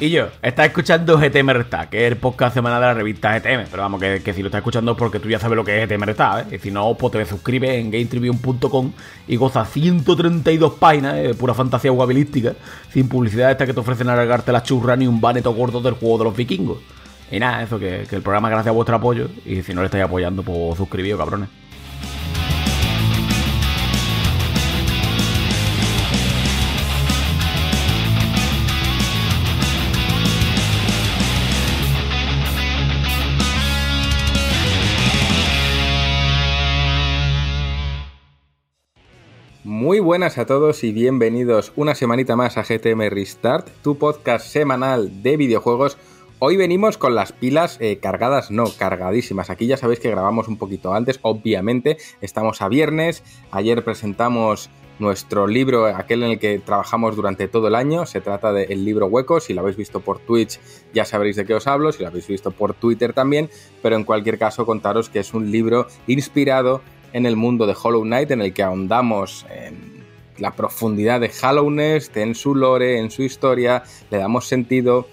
Y yo, estás escuchando GTM que es el podcast semanal de la revista GTM. Pero vamos, que, si lo estás escuchando es porque tú ya sabes lo que es GTM ¿eh? Y si no, pues te suscribes en GameTribune.com y goza 132 páginas de pura fantasía guabilística, sin publicidad esta que te ofrecen alargarte la churra ni un baneto gordo del juego de los vikingos. Y nada, eso, que, que el programa gracias a vuestro apoyo. Y si no le estáis apoyando, pues suscribíos, cabrones. Muy buenas a todos y bienvenidos una semanita más a GTM Restart, tu podcast semanal de videojuegos. Hoy venimos con las pilas eh, cargadas, no, cargadísimas. Aquí ya sabéis que grabamos un poquito antes, obviamente. Estamos a viernes. Ayer presentamos nuestro libro, aquel en el que trabajamos durante todo el año. Se trata del libro Hueco. Si lo habéis visto por Twitch ya sabréis de qué os hablo, si lo habéis visto por Twitter también, pero en cualquier caso contaros que es un libro inspirado en el mundo de Hollow Knight, en el que ahondamos en la profundidad de Hallownest, en su lore, en su historia, le damos sentido,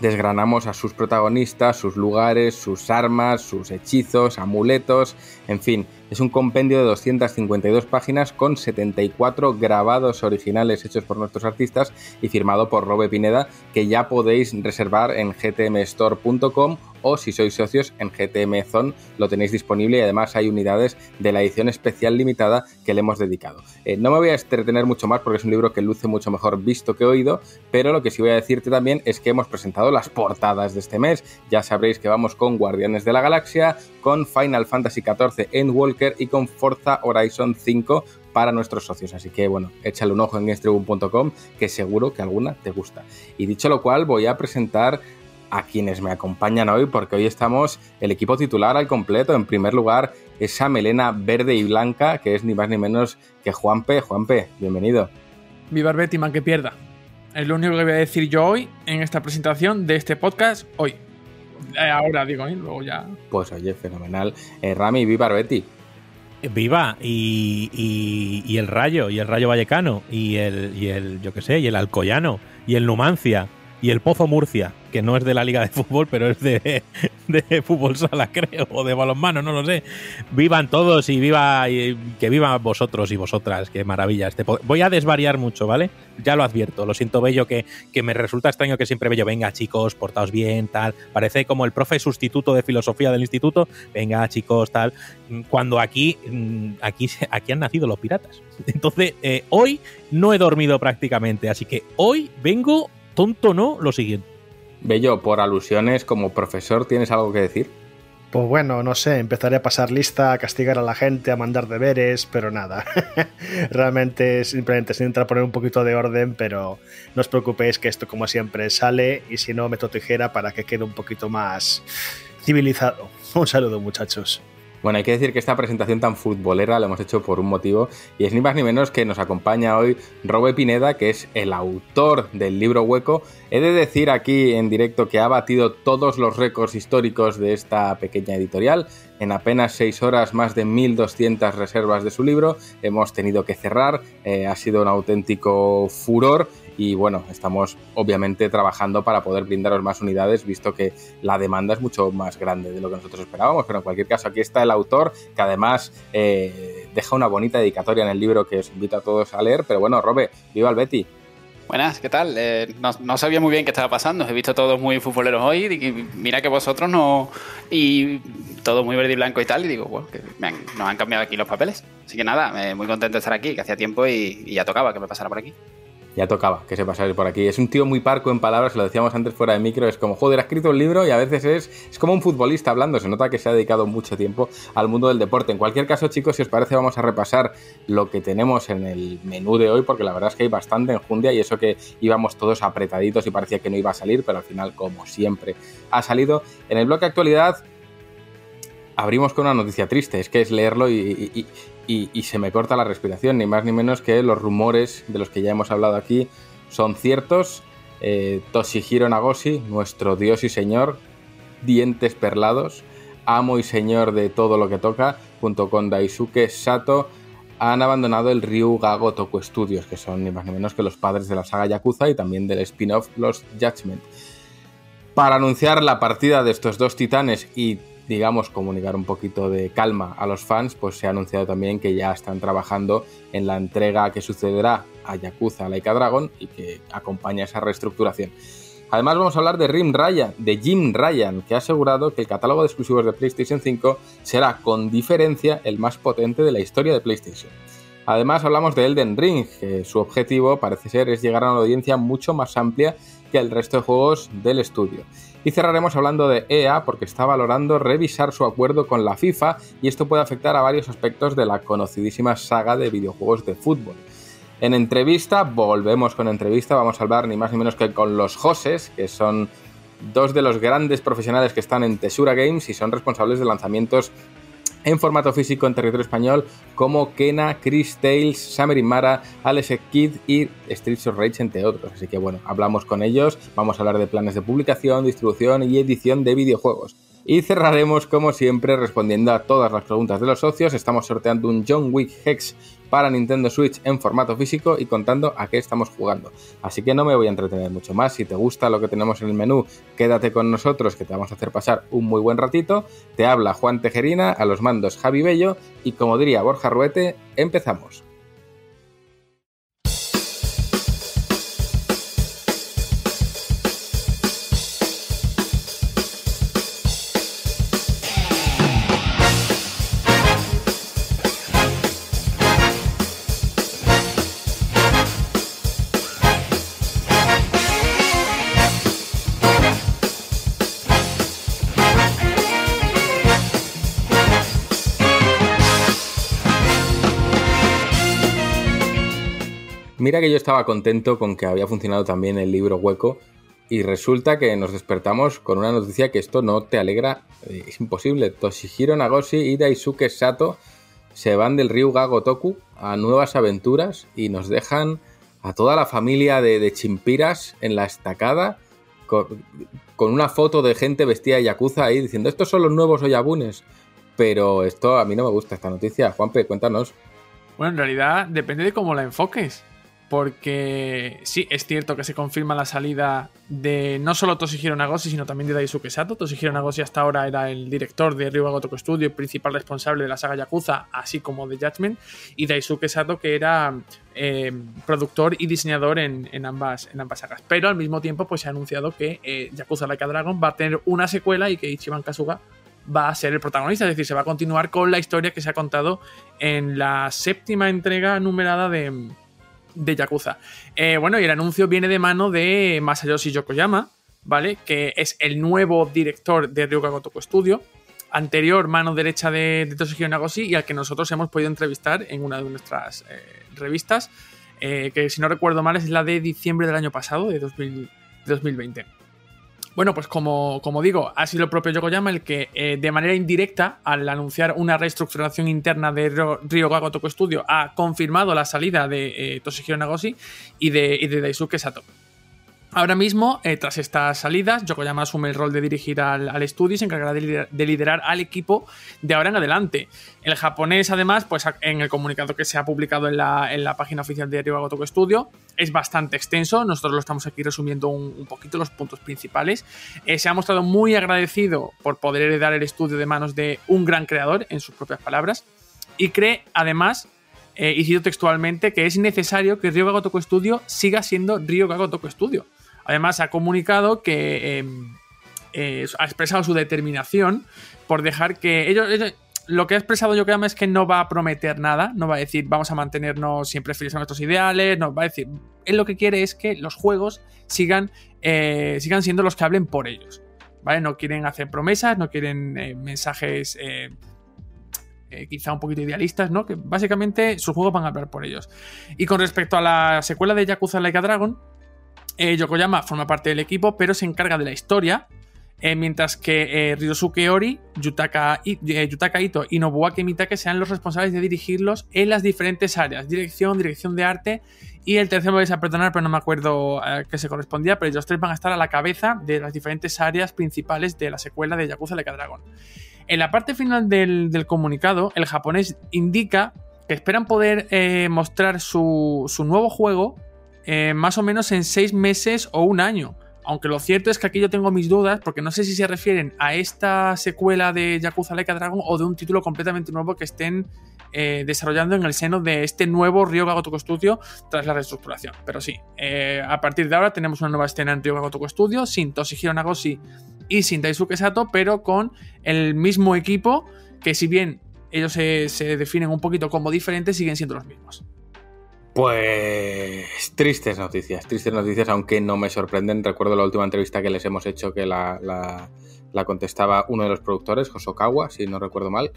desgranamos a sus protagonistas, sus lugares, sus armas, sus hechizos, amuletos, en fin, es un compendio de 252 páginas con 74 grabados originales hechos por nuestros artistas y firmado por Robe Pineda, que ya podéis reservar en gtmstore.com o si sois socios en GTM Zone lo tenéis disponible y además hay unidades de la edición especial limitada que le hemos dedicado. Eh, no me voy a entretener mucho más porque es un libro que luce mucho mejor visto que oído, pero lo que sí voy a decirte también es que hemos presentado las portadas de este mes. Ya sabréis que vamos con Guardianes de la Galaxia, con Final Fantasy XIV en Walker y con Forza Horizon 5 para nuestros socios. Así que bueno, échale un ojo en estribun.com que seguro que alguna te gusta. Y dicho lo cual, voy a presentar a quienes me acompañan hoy, porque hoy estamos el equipo titular al completo. En primer lugar, esa melena verde y blanca, que es ni más ni menos que Juanpe. Juanpe, bienvenido. Viva Betty, man que pierda. Es lo único que voy a decir yo hoy en esta presentación de este podcast hoy. Eh, ahora digo, ¿eh? luego ya. Pues oye, fenomenal. Eh, Rami, viva Betty. Viva y, y, el Rayo, y el Rayo Vallecano, y el, y el, yo qué sé, y el Alcoyano, y el Numancia, y el Pozo Murcia, que no es de la liga de fútbol, pero es de, fútbol sala, creo, o de balonmano, no lo sé. Vivan todos y viva y que vivan vosotros y vosotras, qué maravilla. Este Voy a desvariar mucho, ¿vale? Ya lo advierto, lo siento bello que, que me resulta extraño que siempre bello, venga chicos, portaos bien, tal. Parece como el profe sustituto de filosofía del instituto, venga chicos, tal. Cuando aquí, mm, aquí, aquí han nacido los piratas. Entonces, eh, hoy no he dormido prácticamente, así que hoy vengo tonto no lo siguiente. Bello, por alusiones, como profesor, ¿tienes algo que decir? Pues bueno, no sé, empezaré a pasar lista, a castigar a la gente, a mandar deberes, pero nada. Realmente simplemente se intenta poner un poquito de orden, pero no os preocupéis que esto como siempre sale y si no meto tijera para que quede un poquito más civilizado. Un saludo muchachos. Bueno, hay que decir que esta presentación tan futbolera la hemos hecho por un motivo y es ni más ni menos que nos acompaña hoy Robe Pineda, que es el autor del libro Hueco. He de decir aquí en directo que ha batido todos los récords históricos de esta pequeña editorial. En apenas seis horas, más de 1.200 reservas de su libro. Hemos tenido que cerrar, eh, ha sido un auténtico furor y bueno, estamos obviamente trabajando para poder brindaros más unidades, visto que la demanda es mucho más grande de lo que nosotros esperábamos, pero en cualquier caso aquí está el autor, que además eh, deja una bonita dedicatoria en el libro que os invito a todos a leer, pero bueno, Robe, viva el Betty. Buenas, ¿qué tal? Eh, no, sabía muy bien qué estaba pasando. He visto todos muy futboleros hoy. Y mira que vosotros no. Y todo muy verde y blanco y tal. Y digo, bueno, que nos han cambiado aquí los papeles. Así que nada, eh, muy contento de estar aquí, que hacía tiempo y ya tocaba que me pasara por aquí ya tocaba que se pasara por aquí. Es un tío muy parco en palabras, lo decíamos antes fuera de micro, es como, joder, ha escrito un libro y a veces es, es como un futbolista hablando, se nota que se ha dedicado mucho tiempo al mundo del deporte. En cualquier caso, chicos, si os parece, vamos a repasar lo que tenemos en el menú de hoy, porque la verdad es que hay bastante enjundia y eso que íbamos todos apretaditos y parecía que no iba a salir, pero al final, como siempre, ha salido. En el bloque actualidad abrimos con una noticia triste, es que es leerlo y, se me corta la respiración, ni más ni menos que los rumores de los que ya hemos hablado aquí son ciertos. Eh, Toshihiro Nagoshi, nuestro dios y señor, dientes perlados, amo y señor de todo lo que toca, junto con Daisuke Sato, han abandonado el Ryu Ga Gotoku Studios, que son ni más ni menos que los padres de la saga Yakuza y también del spin-off Los Judgment. Para anunciar la partida de estos dos titanes y digamos, comunicar un poquito de calma a los fans, pues se ha anunciado también que ya están trabajando en la entrega que sucederá a Yakuza Laika Dragon y que acompaña esa reestructuración. Además vamos a hablar de Rim Ryan, de Jim Ryan, que ha asegurado que el catálogo de exclusivos de PlayStation 5 será con diferencia el más potente de la historia de PlayStation. Además hablamos de Elden Ring, que su objetivo parece ser es llegar a una audiencia mucho más amplia que el resto de juegos del estudio. Y cerraremos hablando de EA porque está valorando revisar su acuerdo con la FIFA y esto puede afectar a varios aspectos de la conocidísima saga de videojuegos de fútbol. En entrevista, volvemos con entrevista, vamos a hablar ni más ni menos que con los Joses, que son dos de los grandes profesionales que están en Tesura Games y son responsables de lanzamientos en formato físico en territorio español como Kena, Chris Tales, Summer Mara, Alex Kid y Streets of Rage, entre otros. Así que bueno, hablamos con ellos, vamos a hablar de planes de publicación, distribución y edición de videojuegos. Y cerraremos, como siempre, respondiendo a todas las preguntas de los socios. Estamos sorteando un John Wick Hex para Nintendo Switch en formato físico y contando a qué estamos jugando. Así que no me voy a entretener mucho más. Si te gusta lo que tenemos en el menú, quédate con nosotros que te vamos a hacer pasar un muy buen ratito. Te habla Juan Tejerina, a los mandos Javi Bello y como diría Borja Ruete, empezamos. Mira que yo estaba contento con que había funcionado también el libro hueco y resulta que nos despertamos con una noticia que esto no te alegra, eh, es imposible. Toshihiro Nagoshi y Daisuke Sato se van del río Gagotoku a nuevas aventuras y nos dejan a toda la familia de, chimpiras en la estacada con, una foto de gente vestida de yakuza ahí diciendo estos son los nuevos Oyabunes. Pero esto a mí no me gusta esta noticia. Juanpe, cuéntanos. Bueno, en realidad depende de cómo la enfoques porque sí, es cierto que se confirma la salida de no solo Toshihiro Nagoshi, sino también de Daisuke Sato. Toshihiro Nagoshi hasta ahora era el director de Ryuga Gotoku Studio principal responsable de la saga Yakuza, así como de Judgment, y Daisuke Sato que era eh, productor y diseñador en, ambas, en ambas sagas. Pero al mismo tiempo pues se ha anunciado que eh, Yakuza Like a Dragon va a tener una secuela y que Ichiban Kasuga va a ser el protagonista, es decir, se va a continuar con la historia que se ha contado en la séptima entrega numerada de de Yakuza. Eh, bueno, y el anuncio viene de mano de Masayoshi Yokoyama, ¿vale? Que es el nuevo director de Ryuga Gotoku Studio, anterior mano derecha de, de Toshihiro Nagoshi y al que nosotros hemos podido entrevistar en una de nuestras eh, revistas, eh, que si no recuerdo mal es la de diciembre del año pasado, de, 2020. Bueno, pues como, como, digo, ha sido el propio Yokoyama el que eh, de manera indirecta, al anunciar una reestructuración interna de Ryoga Gotoku Studio, ha confirmado la salida de eh, Toshihiro Nagoshi y de, y de Daisuke Sato. Ahora mismo, eh, tras estas salidas, Yokoyama asume el rol de dirigir al, estudio y se encargará de liderar, al equipo de ahora en adelante. El japonés, además, pues en el comunicado que se ha publicado en la, página oficial de Ryuga Gotoku Studio, es bastante extenso. Nosotros lo estamos aquí resumiendo un, poquito los puntos principales. Eh, se ha mostrado muy agradecido por poder heredar el estudio de manos de un gran creador, en sus propias palabras, y cree, además, eh, y cito textualmente, que es necesario que Ryuga Gotoku Studio siga siendo Ryuga Gotoku Studio Además, ha comunicado que em, eh, ha expresado su determinación por dejar que ellos, lo que ha expresado yo creo es que no va a prometer nada, no va a decir vamos a mantenernos siempre fieles a nuestros ideales, no va a decir, él lo que quiere es que los juegos sigan, eh, sigan siendo los que hablen por ellos, ¿vale? No quieren hacer promesas, no quieren eh, mensajes quizá un poquito idealistas, ¿no? Que básicamente sus juegos van a hablar por ellos. Y con respecto a la secuela de Yakuza Like a Dragon, eh, Yokoyama forma parte del equipo, pero se encarga de la historia. Eh, mientras que eh, Ryosuke Ori, Yutaka, Ito y Nobuaki Mitake sean los responsables de dirigirlos en las diferentes áreas: dirección, dirección de arte. Y el tercero me vais a perdonar, pero no me acuerdo a qué se correspondía. Pero ellos tres van a estar a la cabeza de las diferentes áreas principales de la secuela de Yakuza Like Dragon. En la parte final del, comunicado, el japonés indica que esperan poder eh, mostrar su, nuevo juego eh, más o menos en seis meses o un año. Aunque lo cierto es que aquí yo tengo mis dudas, porque no sé si se refieren a esta secuela de Yakuza Like Dragon o de un título completamente nuevo que estén eh, desarrollando en el seno de este nuevo Ryoga Gotoku Studio tras la reestructuración. Pero sí, eh, a partir de ahora tenemos una nueva escena en Ryoga Gotoku Studio sin Toshihiro Nagoshi y sin Daisuke Sato, pero con el mismo equipo que si bien ellos se definen un poquito como diferentes, siguen siendo los mismos. Pues tristes noticias, tristes noticias, aunque no me sorprenden. Recuerdo la última entrevista que les hemos hecho que la, la, la contestaba uno de los productores, Hosokawa, si no recuerdo mal.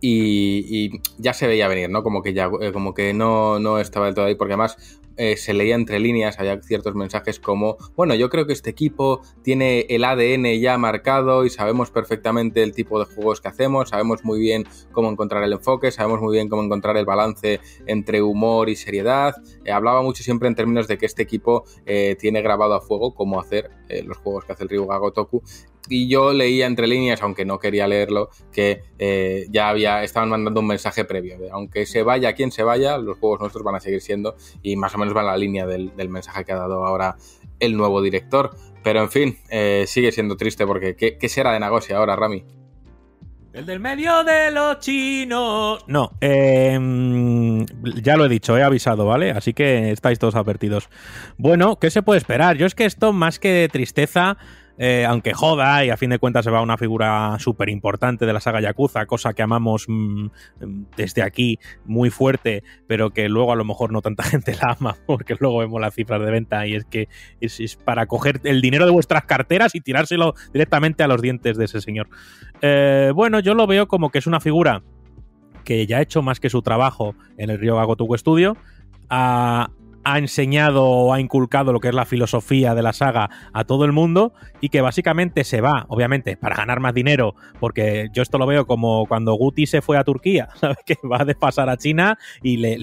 Y, ya se veía venir, ¿no? Como que ya, eh, como que no, no estaba del todo ahí, porque además eh, se leía entre líneas, había ciertos mensajes como, bueno, yo creo que este equipo tiene el ADN ya marcado y sabemos perfectamente el tipo de juegos que hacemos, sabemos muy bien cómo encontrar el enfoque, sabemos muy bien cómo encontrar el balance entre humor y seriedad. Eh, hablaba mucho siempre en términos de que este equipo eh, tiene grabado a fuego cómo hacer los juegos que hace el Ryuga Gotoku y yo leía entre líneas, aunque no quería leerlo, que eh, ya había, estaban mandando un mensaje previo. De, aunque se vaya quien se vaya, los juegos nuestros van a seguir siendo y más o menos va en la línea del, del mensaje que ha dado ahora el nuevo director. Pero en fin, eh, sigue siendo triste porque ¿qué, qué será de Nagoshi ahora, Rami? El del medio de los chinos. No, eh, ya lo he dicho, he avisado, ¿vale? Así que estáis todos advertidos. Bueno, ¿qué se puede esperar? Yo es que esto, más que de tristeza, eh, aunque joda y a fin de cuentas se va una figura súper importante de la saga Yakuza, cosa que amamos mmm, desde aquí muy fuerte, pero que luego a lo mejor no tanta gente la ama, porque luego vemos las cifras de venta y es que es, para coger el dinero de vuestras carteras y tirárselo directamente a los dientes de ese señor. Eh, bueno, yo lo veo como que es una figura que ya ha hecho más que su trabajo en el Ryoga Gotoku Studio. A, ha enseñado o ha inculcado lo que es la filosofía de la saga a todo el mundo y que básicamente se va, obviamente, para ganar más dinero, porque yo esto lo veo como cuando Guti se fue a Turquía, ¿sabes? Que va a despasar a China y le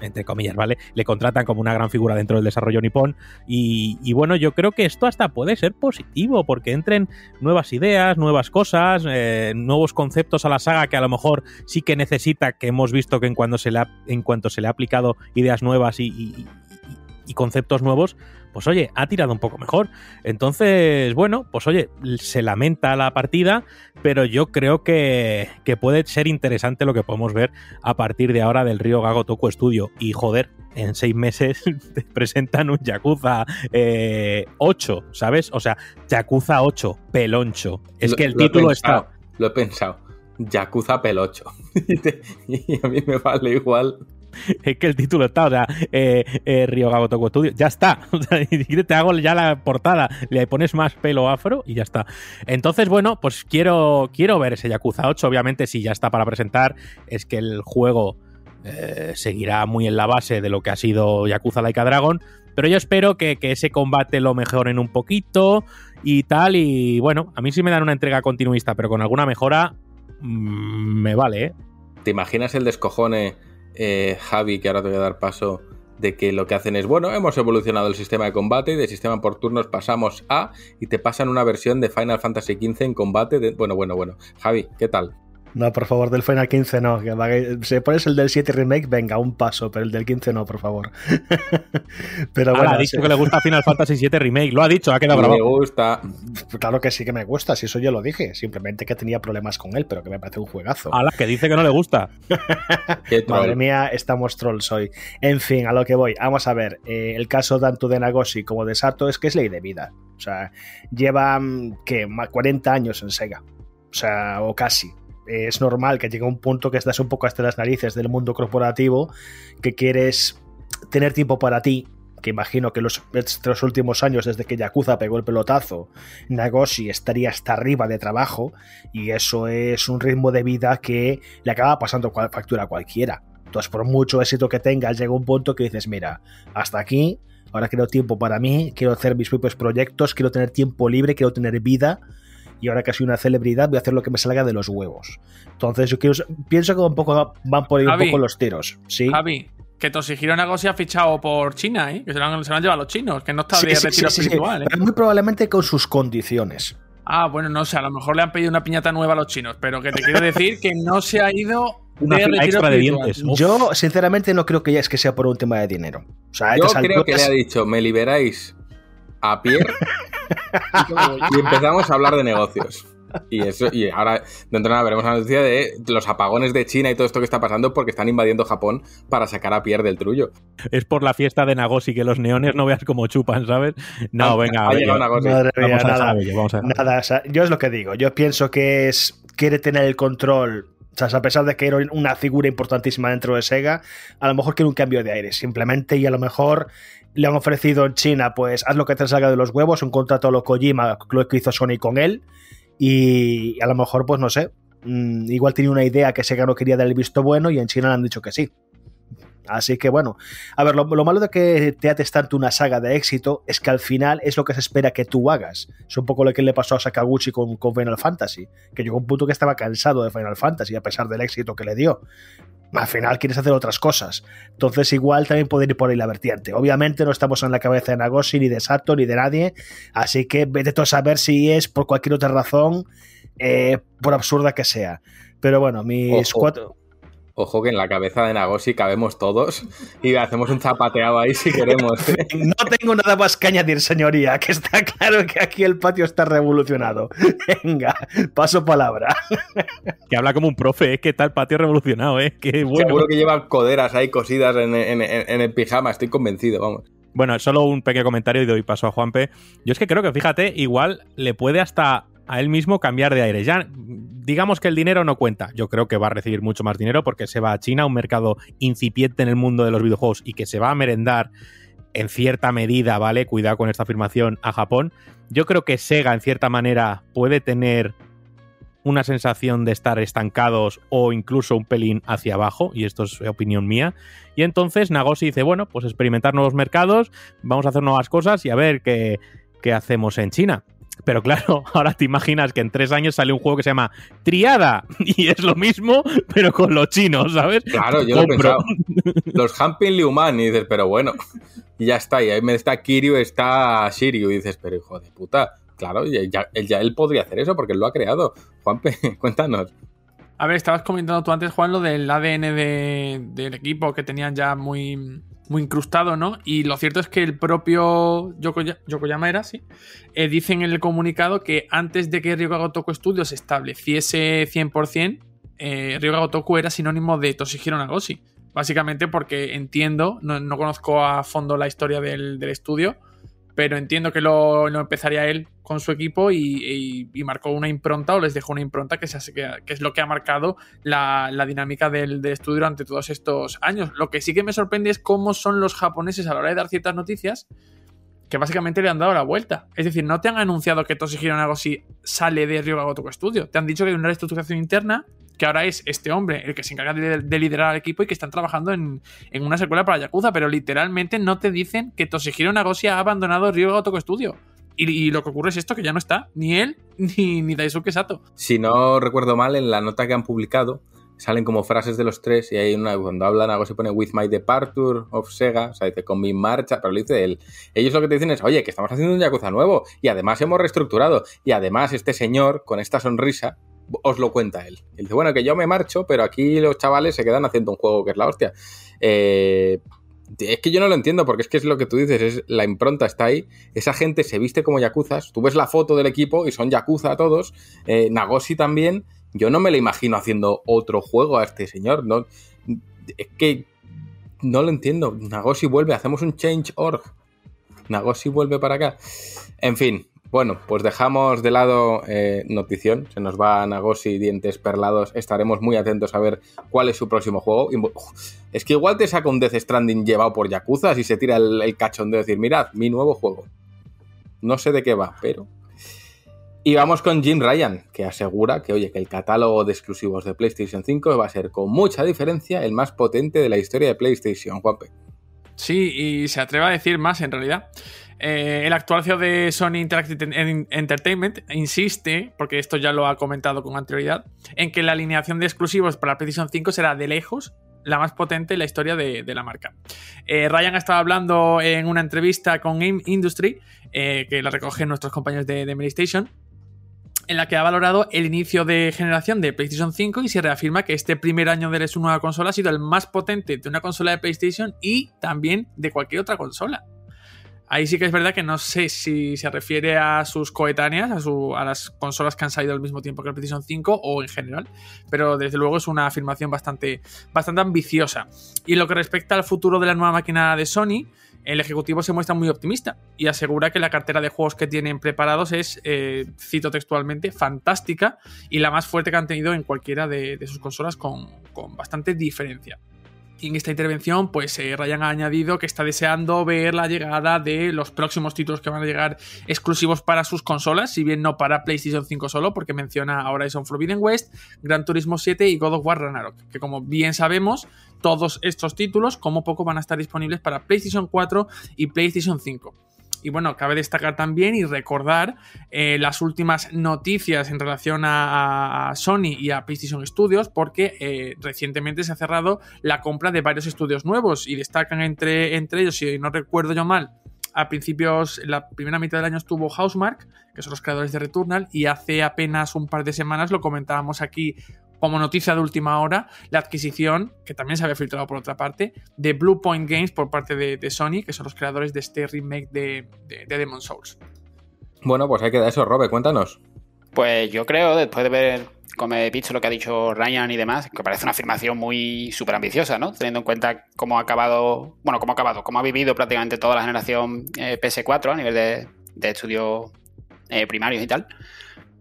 entre comillas, ¿vale? Le contratan como una gran figura dentro del desarrollo nipón. Y, bueno, yo creo que esto hasta puede ser positivo, porque entren nuevas ideas, nuevas cosas, eh, nuevos conceptos a la saga que a lo mejor sí que necesita, que hemos visto que en, cuando se le ha, en cuanto se le ha aplicado ideas nuevas y conceptos nuevos, pues oye, ha tirado un poco mejor. Entonces, bueno, pues oye, se lamenta la partida, pero yo creo que, que puede ser interesante lo que podemos ver a partir de ahora del Río Gago Toku Studio. Y joder, en seis meses te presentan un Yakuza eh, 8, ¿sabes? O sea, Yakuza 8, peloncho. Es lo, que el título pensado, está. Lo he pensado. Yakuza pelocho. y a mí me vale igual es que el título está, o sea, eh, eh, Studio, ya está. Te hago ya la portada, le pones más pelo afro y ya está. Entonces, bueno, pues quiero, quiero ver ese Yakuza 8. Obviamente, si ya está para presentar, es que el juego eh, seguirá muy en la base de lo que ha sido Yakuza Laika Dragon. Pero yo espero que, que, ese combate lo mejoren un poquito y tal. Y bueno, a mí sí me dan una entrega continuista, pero con alguna mejora mmm, me vale, ¿eh? ¿Te imaginas el descojone? Eh, Javi, que ahora te voy a dar paso, de que lo que hacen es, bueno, hemos evolucionado el sistema de combate y de sistema por turnos pasamos a y te pasan una versión de Final Fantasy XV en combate. De... Bueno, bueno, bueno. Javi, ¿qué tal? No, por favor, del Final 15 no. Que si pones el del 7 Remake, venga, un paso, pero el del 15 no, por favor. pero bueno, ah, ha dicho sí. que le gusta Final Fantasy 7 Remake, lo ha dicho, ha quedado grabado. Me gusta. Claro que sí que me gusta, si eso yo lo dije. Simplemente que tenía problemas con él, pero que me parece un juegazo. A la que dice que no le gusta. Madre mía, estamos trolls hoy. En fin, a lo que voy. Vamos a ver, eh, el caso tanto de Nagoshi como de Sato es que es ley de vida. O sea, llevan, ¿qué? 40 años en Sega. O sea, o casi es normal que llegue un punto que estás un poco hasta las narices del mundo corporativo, que quieres tener tiempo para ti, que imagino que los, los últimos años, desde que Yakuza pegó el pelotazo, Nagoshi estaría hasta arriba de trabajo, y eso es un ritmo de vida que le acaba pasando factura a cualquiera. Entonces, por mucho éxito que tengas, llega un punto que dices, mira, hasta aquí, ahora quiero tiempo para mí, quiero hacer mis propios proyectos, quiero tener tiempo libre, quiero tener vida, y ahora que soy una celebridad voy a hacer lo que me salga de los huevos. Entonces yo quiero, pienso que un poco van por ahí Javi, un poco los tiros. ¿sí? Javi, que Toshihiro Nagoshi ha fichado por China, ¿eh? que se lo, han, se lo han llevado los chinos, que no está sí, de sí, retiro sí, espiritual. ¿eh? Pero muy probablemente con sus condiciones. Ah, bueno, no sé, a lo mejor le han pedido una piñata nueva a los chinos, pero que te quiero decir que no se ha ido una de fila extra de dientes. Uf. Yo, sinceramente, no creo que ya es que sea por un tema de dinero. O sea, Yo creo que le ha dicho, me liberáis a Pierre y empezamos a hablar de negocios. Y eso, y ahora dentro de nada veremos la noticia de los apagones de China y todo esto que está pasando porque están invadiendo Japón para sacar a Pierre del trullo. Es por la fiesta de Nagosi que los neones no veas cómo chupan, ¿sabes? No, venga, ha a ver, llegado una cosa. Madre mía, vamos a nada. vamos a. Nada, o sea, yo es lo que digo. Yo pienso que es quiere tener el control. O sea, a pesar de que era una figura importantísima dentro de Sega, a lo mejor quiere un cambio de aire, simplemente, y a lo mejor le han ofrecido en China, pues haz lo que te salga de los huevos, un contrato a lo Kojima, lo que hizo Sony con él, y a lo mejor, pues no sé, mm, igual tenía una idea que Sega no quería dar el visto bueno y en China le han dicho que sí. Así que bueno, a ver, lo, lo malo de que te ates tanto una saga de éxito es que al final es lo que se espera que tú hagas. Es un poco lo que le pasó a Sakaguchi con, con Final Fantasy, que llegó a un punto que estaba cansado de Final Fantasy a pesar del éxito que le dio. Al final quieres hacer otras cosas. Entonces igual también puede ir por ahí la vertiente. Obviamente no estamos en la cabeza de Nagoshi, ni de Sato, ni de nadie. Así que vete tú a saber si es por cualquier otra razón, eh, por absurda que sea. Pero bueno, mis Ojo. cuatro... Ojo que en la cabeza de Nagoshi cabemos todos y hacemos un zapateado ahí si queremos. No tengo nada más que añadir, señoría, que está claro que aquí el patio está revolucionado. Venga, paso palabra. Que habla como un profe, es que tal patio revolucionado, ¿eh? Qué bueno. Seguro que lleva coderas ahí cosidas en, en- en- en el pijama, estoy convencido, vamos. Bueno, solo un pequeño comentario y doy paso a Juanpe. Yo es que creo que, fíjate, igual le puede hasta a él mismo cambiar de aire. Ya, digamos que el dinero no cuenta. Yo creo que va a recibir mucho más dinero porque se va a China, un mercado incipiente en el mundo de los videojuegos y que se va a merendar en cierta medida, ¿vale? Cuidado con esta afirmación a Japón. Yo creo que Sega, en cierta manera, puede tener una sensación de estar estancados o incluso un pelín hacia abajo, y esto es opinión mía. Y entonces Nagoshi dice, bueno, pues experimentar nuevos mercados, vamos a hacer nuevas cosas y a ver qué, qué hacemos en China. Pero claro, ahora te imaginas que en tres años sale un juego que se llama Triada y es lo mismo, pero con los chinos, ¿sabes? Claro, yo lo he Compro. pensado. Los Hampin Liuman, y dices, pero bueno, y ya está. Y ahí me está Kiryu, está Shiryu, y dices, pero hijo de puta. Claro, ya, ya- él, ya él podría hacer eso porque él lo ha creado. Juanpe, cuéntanos. A ver, estabas comentando tú antes, Juan, lo del ADN de- del equipo que tenían ya muy, muy incrustado, ¿no? Y lo cierto es que el propio Yokoya- Yokoyama era, sí, eh, dice en el comunicado que antes de que Ryuga Gotoku Studios se estableciese 100%, eh, era sinónimo de Toshihiro Nagoshi. Básicamente porque entiendo, no, no conozco a fondo la historia del, del estudio, pero entiendo que lo, lo empezaría él con su equipo y, y- y marcó una impronta o les dejó una impronta que, se- que, que es lo que ha marcado la, la dinámica del, del estudio durante todos estos años. Lo que sí que me sorprende es cómo son los japoneses a la hora de dar ciertas noticias que básicamente le han dado la vuelta. Es decir, no te han anunciado que Toshihiro Nagoshi sale de Ryuga Gotoku Studio. Te han dicho que hay una reestructuración interna que ahora es este hombre el que se encarga de, de liderar al equipo y que están trabajando en, en una secuela para Yakuza, pero literalmente no te dicen que Toshihiro Nagoshi ha abandonado Ryuga Gotoku Studio. Y, y lo que ocurre es esto, que ya no está ni él ni, ni Daisuke Sato. Si no recuerdo mal, en la nota que han publicado salen como frases de los tres y hay una cuando hablan algo se pone with my departure of Sega, o sea, dice con mi marcha, pero lo dice él. Ellos lo que te dicen es, oye, que estamos haciendo un Yakuza nuevo y además hemos reestructurado y además este señor con esta sonrisa os lo cuenta él. Y dice, bueno, que yo me marcho, pero aquí los chavales se quedan haciendo un juego que es la hostia. Eh, es que yo no lo entiendo, porque es que es lo que tú dices, es la impronta está ahí, esa gente se viste como yakuzas, tú ves la foto del equipo y son yakuza todos, eh, Nagoshi también, yo no me lo imagino haciendo otro juego a este señor, no, es que no lo entiendo, Nagoshi vuelve, hacemos un change.org, Nagoshi vuelve para acá, en fin, bueno, pues dejamos de lado eh, notición, se nos va Nagoshi, dientes perlados, estaremos muy atentos a ver cuál es su próximo juego. Es que igual te saca un Death Stranding llevado por Yakuza y se tira el, el cachón de decir, mirad, mi nuevo juego. No sé de qué va, pero... Y vamos con Jim Ryan, que asegura que, oye, que el catálogo de exclusivos de PlayStation 5 va a ser con mucha diferencia el más potente de la historia de PlayStation, Juanpe. Sí, y se atreve a decir más en realidad. Eh, el actual CEO de Sony Interactive Entertainment insiste, porque esto ya lo ha comentado con anterioridad, en que la alineación de exclusivos para la PlayStation 5 será de lejos la más potente en la historia de, la marca. Eh, Ryan estaba hablando en una entrevista con Game Industry, eh, que la recogen nuestros compañeros de, de PlayStation, en la que ha valorado el inicio de generación de PlayStation 5 y se reafirma que este primer año de su nueva consola ha sido el más potente de una consola de PlayStation y también de cualquier otra consola. Ahí sí que es verdad que no sé si se refiere a sus coetáneas, a, las consolas que han salido al mismo tiempo que el PlayStation 5 o en general, pero desde luego es una afirmación bastante, bastante ambiciosa. Y lo que respecta al futuro de la nueva máquina de Sony, el ejecutivo se muestra muy optimista y asegura que la cartera de juegos que tienen preparados es, eh, cito textualmente, fantástica y la más fuerte que han tenido en cualquiera de, de sus consolas con, con bastante diferencia. Y en esta intervención, pues eh, Ryan ha añadido que está deseando ver la llegada de los próximos títulos que van a llegar exclusivos para sus consolas, si bien no para PlayStation 5 solo, porque menciona Horizon Forbidden West, Gran Turismo 7 y God of War Ragnarok, que como bien sabemos, todos estos títulos como poco van a estar disponibles para PlayStation 4 y PlayStation 5. Y bueno, cabe destacar también y recordar eh, las últimas noticias en relación a, Sony y a PlayStation Studios, porque eh, recientemente se ha cerrado la compra de varios estudios nuevos y destacan entre, entre ellos, si no recuerdo yo mal, a principios, la primera mitad del año estuvo Housemark, que son los creadores de Returnal, y hace apenas un par de semanas lo comentábamos aquí como noticia de última hora, la adquisición, que también se había filtrado por otra parte, de Blue Point Games por parte de, de Sony, que son los creadores de este remake de, de, de Demon Souls. Bueno, pues ahí queda eso, Robe, cuéntanos. Pues yo creo, después de ver, como he visto lo que ha dicho Ryan y demás, que parece una afirmación muy súper ambiciosa, ¿no? Teniendo en cuenta cómo ha acabado, bueno, cómo ha acabado, cómo ha vivido prácticamente toda la generación eh, PS4 a nivel de, de estudios eh, primarios y tal.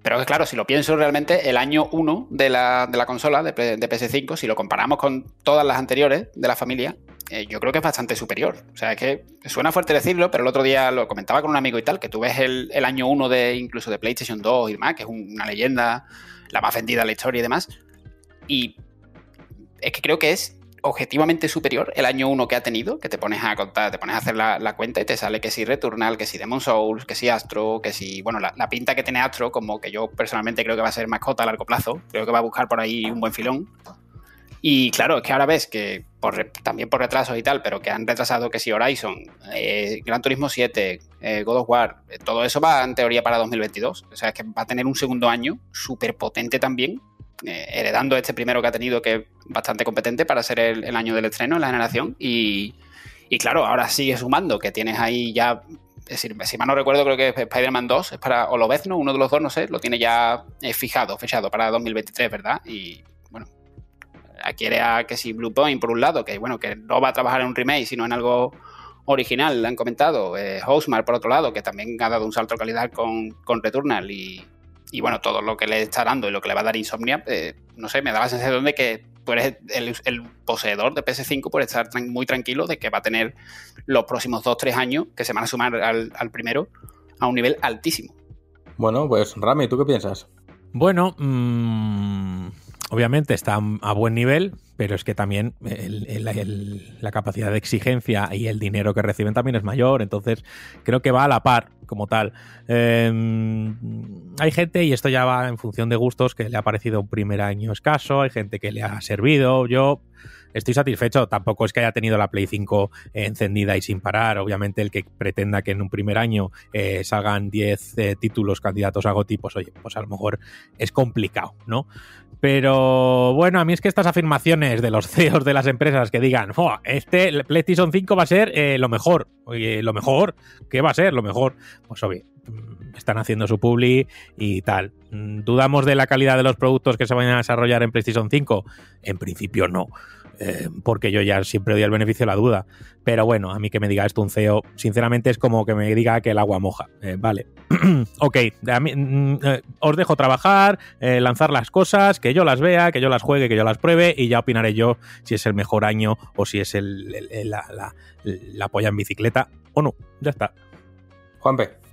Pero claro, si lo pienso realmente, el año 1 de la, de la consola de, de, PS5, si lo comparamos con todas las anteriores de la familia, eh, yo creo que es bastante superior. O sea, es que suena fuerte decirlo, pero el otro día lo comentaba con un amigo y tal, que tú ves el, el año 1 de incluso de PlayStation 2 y demás, que es una leyenda, la más vendida de la historia y demás. Y es que creo que es objetivamente superior el año 1 que ha tenido, que te pones a contar, te pones a hacer la, cuenta y te sale que si Returnal, que si Demon Souls, que si Astro, que si, bueno, la, la, pinta que tiene Astro, como que yo personalmente creo que va a ser mascota a largo plazo, creo que va a buscar por ahí un buen filón. Y claro, es que ahora ves que por, también por retrasos y tal, pero que han retrasado que si Horizon, eh, Gran Turismo 7, eh, God of War, eh, todo eso va en teoría para 2022. O sea, es que va a tener un segundo año súper potente también, eh, heredando este primero que ha tenido, que es bastante competente para ser el, año del estreno en la generación. Y, y, claro, ahora sigue sumando, que tienes ahí ya. Es si mal no recuerdo, creo que Spider-Man 2 es para Olovezno, uno de los dos, no sé, lo tiene ya eh, fijado, fechado para 2023, ¿verdad? Y bueno, adquiere a que si Blue Point, por un lado, que bueno, que no va a trabajar en un remake, sino en algo original, le han comentado. Eh, Housemark, por otro lado, que también ha dado un salto de calidad con, con Returnal y, y bueno, todo lo que le está dando y lo que le va a dar Insomnia, eh, no sé, me da la sensación de que tú eres el, el poseedor de PS5 por estar tran muy tranquilo de que va a tener los próximos 2-3 años que se van a sumar al, al, primero a un nivel altísimo. Bueno, pues Rami, ¿tú qué piensas? Bueno, mmm, obviamente está a buen nivel, pero es que también la capacidad de exigencia y el dinero que reciben también es mayor, entonces creo que va a la par como tal. Eh, hay gente, y esto ya va en función de gustos, que le ha parecido un primer año escaso, hay gente que le ha servido, yo estoy satisfecho. Tampoco es que haya tenido la Play 5 encendida y sin parar. Obviamente, el que pretenda que en un primer año eh, salgan 10 eh, títulos candidatos a GOTY, pues oye, pues a lo mejor es complicado, ¿no? Pero bueno, a mí es que estas afirmaciones de los CEOs de las empresas que digan, oh, este PlayStation 5 va a ser eh, lo mejor, oye, lo mejor, ¿qué va a ser lo mejor? Pues obvio, están haciendo su publi y tal. ¿Dudamos de la calidad de los productos que se vayan a desarrollar en PlayStation 5? En principio no. Eh, porque yo ya siempre doy el beneficio de la duda. Pero bueno, a mí que me diga esto un CEO, sinceramente es como que me diga que el agua moja. Eh, vale. ok, mí, mm, eh, os dejo trabajar, eh, lanzar las cosas, que yo las vea, que yo las juegue, que yo las pruebe y ya opinaré yo si es el mejor año o si es el, el, el, la, la, la polla en bicicleta o no. Ya está. Juanpe.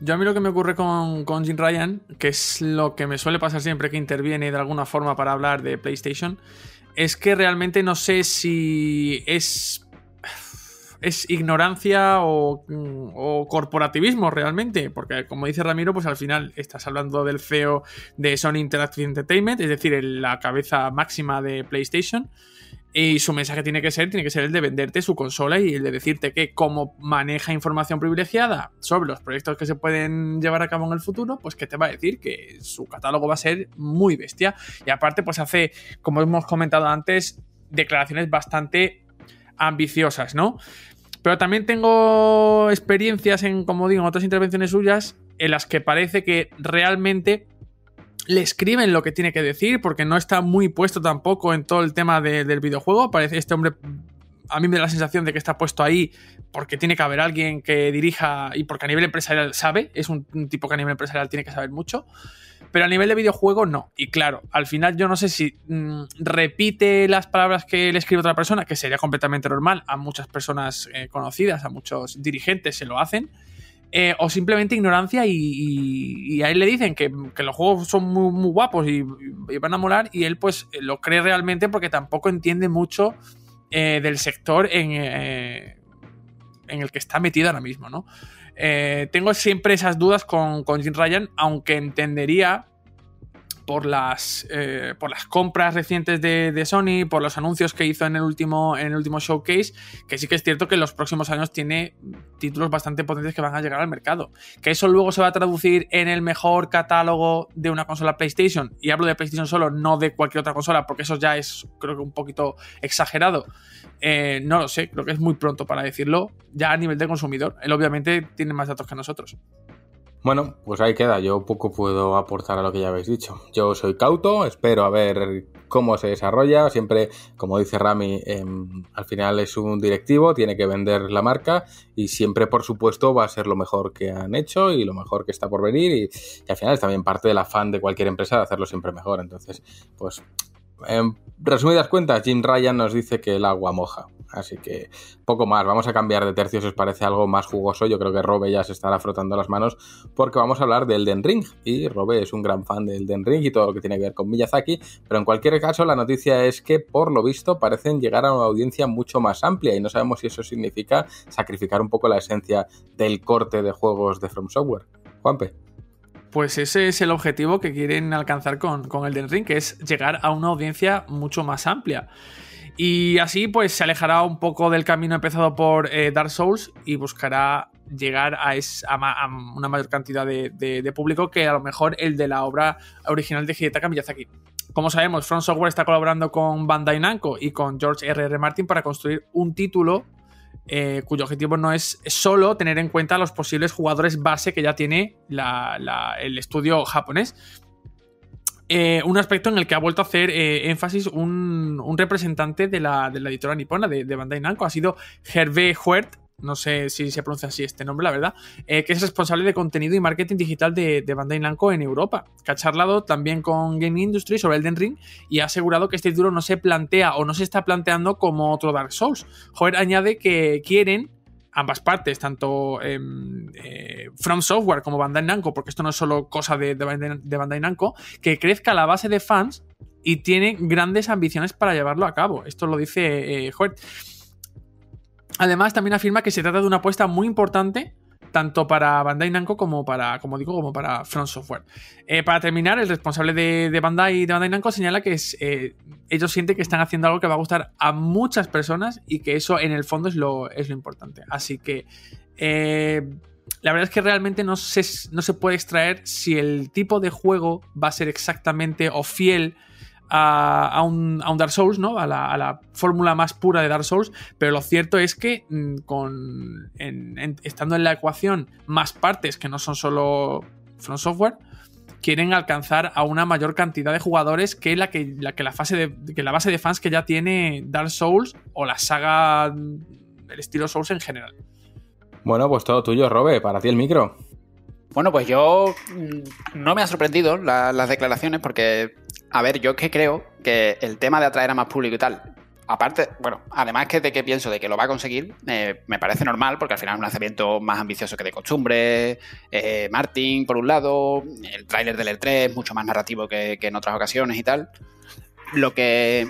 Yo a mí lo que me ocurre con, con Jim Ryan, que es lo que me suele pasar siempre que interviene de alguna forma para hablar de PlayStation, es que realmente no sé si es es ignorancia o, o, corporativismo realmente, porque como dice Ramiro, pues al final estás hablando del CEO de Sony Interactive Entertainment, es decir, la cabeza máxima de PlayStation. Y su mensaje tiene que ser, tiene que ser el de venderte su consola y el de decirte que como maneja información privilegiada sobre los proyectos que se pueden llevar a cabo en el futuro, pues que te va a decir que su catálogo va a ser muy bestia. Y aparte, pues hace, como hemos comentado antes, declaraciones bastante ambiciosas, ¿no? Pero también tengo experiencias en, como digo, en otras intervenciones suyas en las que parece que realmente le escriben lo que tiene que decir, porque no está muy puesto tampoco en todo el tema del videojuego. Parece este hombre. A mí me da la sensación de que está puesto ahí porque tiene que haber alguien que dirija y porque a nivel empresarial sabe. Es un, tipo que a nivel empresarial tiene que saber mucho. Pero a nivel de videojuego no. Y claro, al final yo no sé si mm, repite las palabras que le escribe otra persona, que sería completamente normal. A muchas personas eh, conocidas, a muchos dirigentes se lo hacen eh, o simplemente ignorancia y, a él le dicen que, los juegos son muy, guapos y, van a molar y él pues lo cree realmente porque tampoco entiende mucho eh, del sector en, eh, en, el que está metido ahora mismo, ¿no? tengo siempre esas dudas con, con Jim Ryan, aunque entendería por las, eh, por las compras recientes de, Sony, por los anuncios que hizo en el, último, en el último showcase, que sí que es cierto que en los próximos años tiene títulos bastante potentes que van a llegar al mercado. Que eso luego se va a traducir en el mejor catálogo de una consola PlayStation. Y hablo de PlayStation solo, no de cualquier otra consola, porque eso ya es creo que un poquito exagerado. Eh, no lo sé, creo que es muy pronto para decirlo, ya a nivel de consumidor. Él obviamente tiene más datos que nosotros. Bueno, pues ahí queda. Yo poco puedo aportar a lo que ya habéis dicho. Yo soy cauto, espero a ver cómo se desarrolla. Siempre, como dice Rami, em, al final es un directivo, tiene que vender la marca y siempre, por supuesto, va a ser lo mejor que han hecho y lo mejor que está por venir. Y, al final es también parte del afán de cualquier empresa de hacerlo siempre mejor. Entonces, pues en resumidas cuentas, Jim Ryan nos dice que el agua moja. Así que poco más. Vamos a cambiar de tercio si os parece algo más jugoso. Yo creo que Robe ya se estará frotando las manos porque vamos a hablar del Den Ring. Y Robe es un gran fan del Den Ring y todo lo que tiene que ver con Miyazaki. Pero en cualquier caso, la noticia es que por lo visto parecen llegar a una audiencia mucho más amplia y no sabemos si eso significa sacrificar un poco la esencia del corte de juegos de From Software. Juanpe. Pues ese es el objetivo que quieren alcanzar con, con Elden Ring, que es llegar a una audiencia mucho más amplia. Y así pues se alejará un poco del camino empezado por eh, Dark Souls y buscará llegar a, una mayor cantidad de, público que a lo mejor el de la obra original de Hidetaka Miyazaki. Como sabemos, Front Software está colaborando con Bandai Namco y con George R.R. R. Martin para construir un título eh, cuyo objetivo no es solo tener en cuenta los posibles jugadores base que ya tiene el estudio japonés. Eh, un aspecto en el que ha vuelto a hacer eh, énfasis un, representante de la, editora nipona de, de, Bandai Namco, ha sido Hervé Huert, no sé si se pronuncia así este nombre, la verdad, eh, que es responsable de contenido y marketing digital de, Bandai Namco en Europa, que ha charlado también con Game Industry sobre Elden Ring y ha asegurado que este título no se plantea o no se está planteando como otro Dark Souls. Joder añade que quieren ambas partes, tanto eh, From Software como Bandai Namco, porque esto no es solo cosa de, de, Bandai Namco, que crezca la base de fans y tiene grandes ambiciones para llevarlo a cabo. Esto lo dice eh, Además, también afirma que se trata de una apuesta muy importante tanto para Bandai Namco como para, como digo, como para Front Software. Eh, para terminar, el responsable de, Bandai de Bandai Namco señala que eh, ellos sienten que están haciendo algo que va a gustar a muchas personas y que eso en el fondo es lo, es lo importante. Así que eh, la verdad es que realmente no se, no se puede extraer si el tipo de juego va a ser exactamente o fiel a, un, Dark Souls, ¿no? A la, fórmula más pura de Dark Souls, pero lo cierto es que mm, con, estando en la ecuación más partes que no son solo From Software, quieren alcanzar a una mayor cantidad de jugadores que la que la, que la fase de, que la base de fans que ya tiene Dark Souls o la saga del estilo Souls en general. Bueno, pues todo tuyo, Robe, para ti el micro. Bueno, pues yo mm, no me ha sorprendido las declaraciones porque a ver, yo es que creo que el tema de atraer a más público y tal, aparte, bueno, además que de que pienso de que lo va a conseguir, eh, me parece normal, porque al final es un lanzamiento más ambicioso que de costumbre. Eh, Martin, por un lado, el tráiler del E3, mucho más narrativo que, en otras ocasiones y tal. Lo que,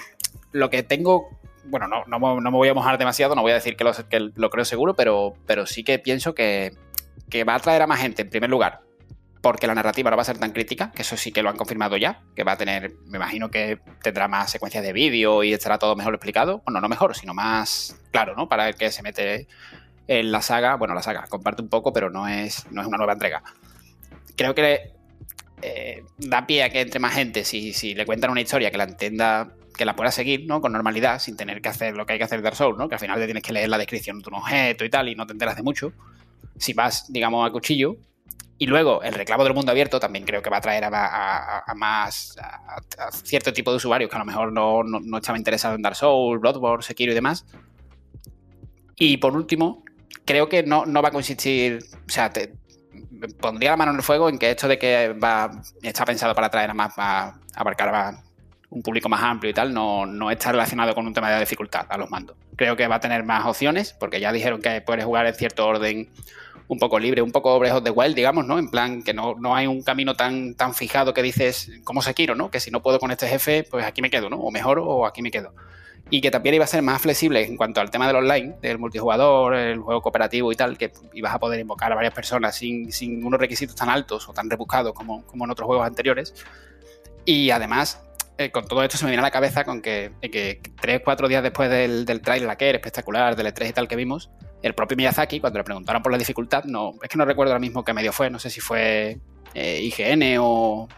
lo que tengo. Bueno, no, no, me voy a mojar demasiado, no voy a decir que lo, que lo creo seguro, pero, pero sí que pienso que, que va a atraer a más gente, en primer lugar, porque la narrativa no va a ser tan crítica, que eso sí que lo han confirmado ya, que va a tener, me imagino que tendrá más secuencias de vídeo y estará todo mejor explicado. Bueno, no mejor, sino más claro, ¿no? Para el que se mete en la saga. Bueno, la saga comparte un poco, pero no es, no es una nueva entrega. Creo que eh, da pie a que entre más gente, si, si le cuentan una historia que la entienda que la pueda seguir, ¿no? Con normalidad, sin tener que hacer lo que hay que hacer de Dark Souls, ¿no? Que al final te tienes que leer la descripción de un objeto y tal, y no te enteras de mucho. Si vas, digamos, a cuchillo. Y luego, el reclamo del mundo abierto también creo que va a traer a, más. A, cierto tipo de usuarios que a lo mejor no, no, estaban interesados en Dark Souls, Bloodborne, Sekiro y demás. Y por último, creo que no, no va a consistir. O sea, te, pondría la mano en el fuego en que esto de que va está pensado para atraer a más. a abarcar a un público más amplio y tal, no, no está relacionado con un tema de dificultad a los mandos. Creo que va a tener más opciones, porque ya dijeron que puedes jugar en cierto orden un poco libre, un poco Breath of the Wild, digamos, ¿no? En plan, que no, no hay un camino tan, tan fijado que dices, ¿cómo se quiero, no? Que si no puedo con este jefe, pues aquí me quedo, ¿no? O mejor o aquí me quedo. Y que también iba a ser más flexible en cuanto al tema del online, del multijugador, el juego cooperativo y tal, que ibas a poder invocar a varias personas sin, sin unos requisitos tan altos o tan rebuscados como, como en otros juegos anteriores. Y además, eh, con todo esto se me viene a la cabeza con que, que tres, cuatro días después del, del trailer que era espectacular, del E3 y tal que vimos, el propio Miyazaki, cuando le preguntaron por la dificultad, no, es que no recuerdo ahora mismo qué medio fue, no sé si fue eh, IGN o.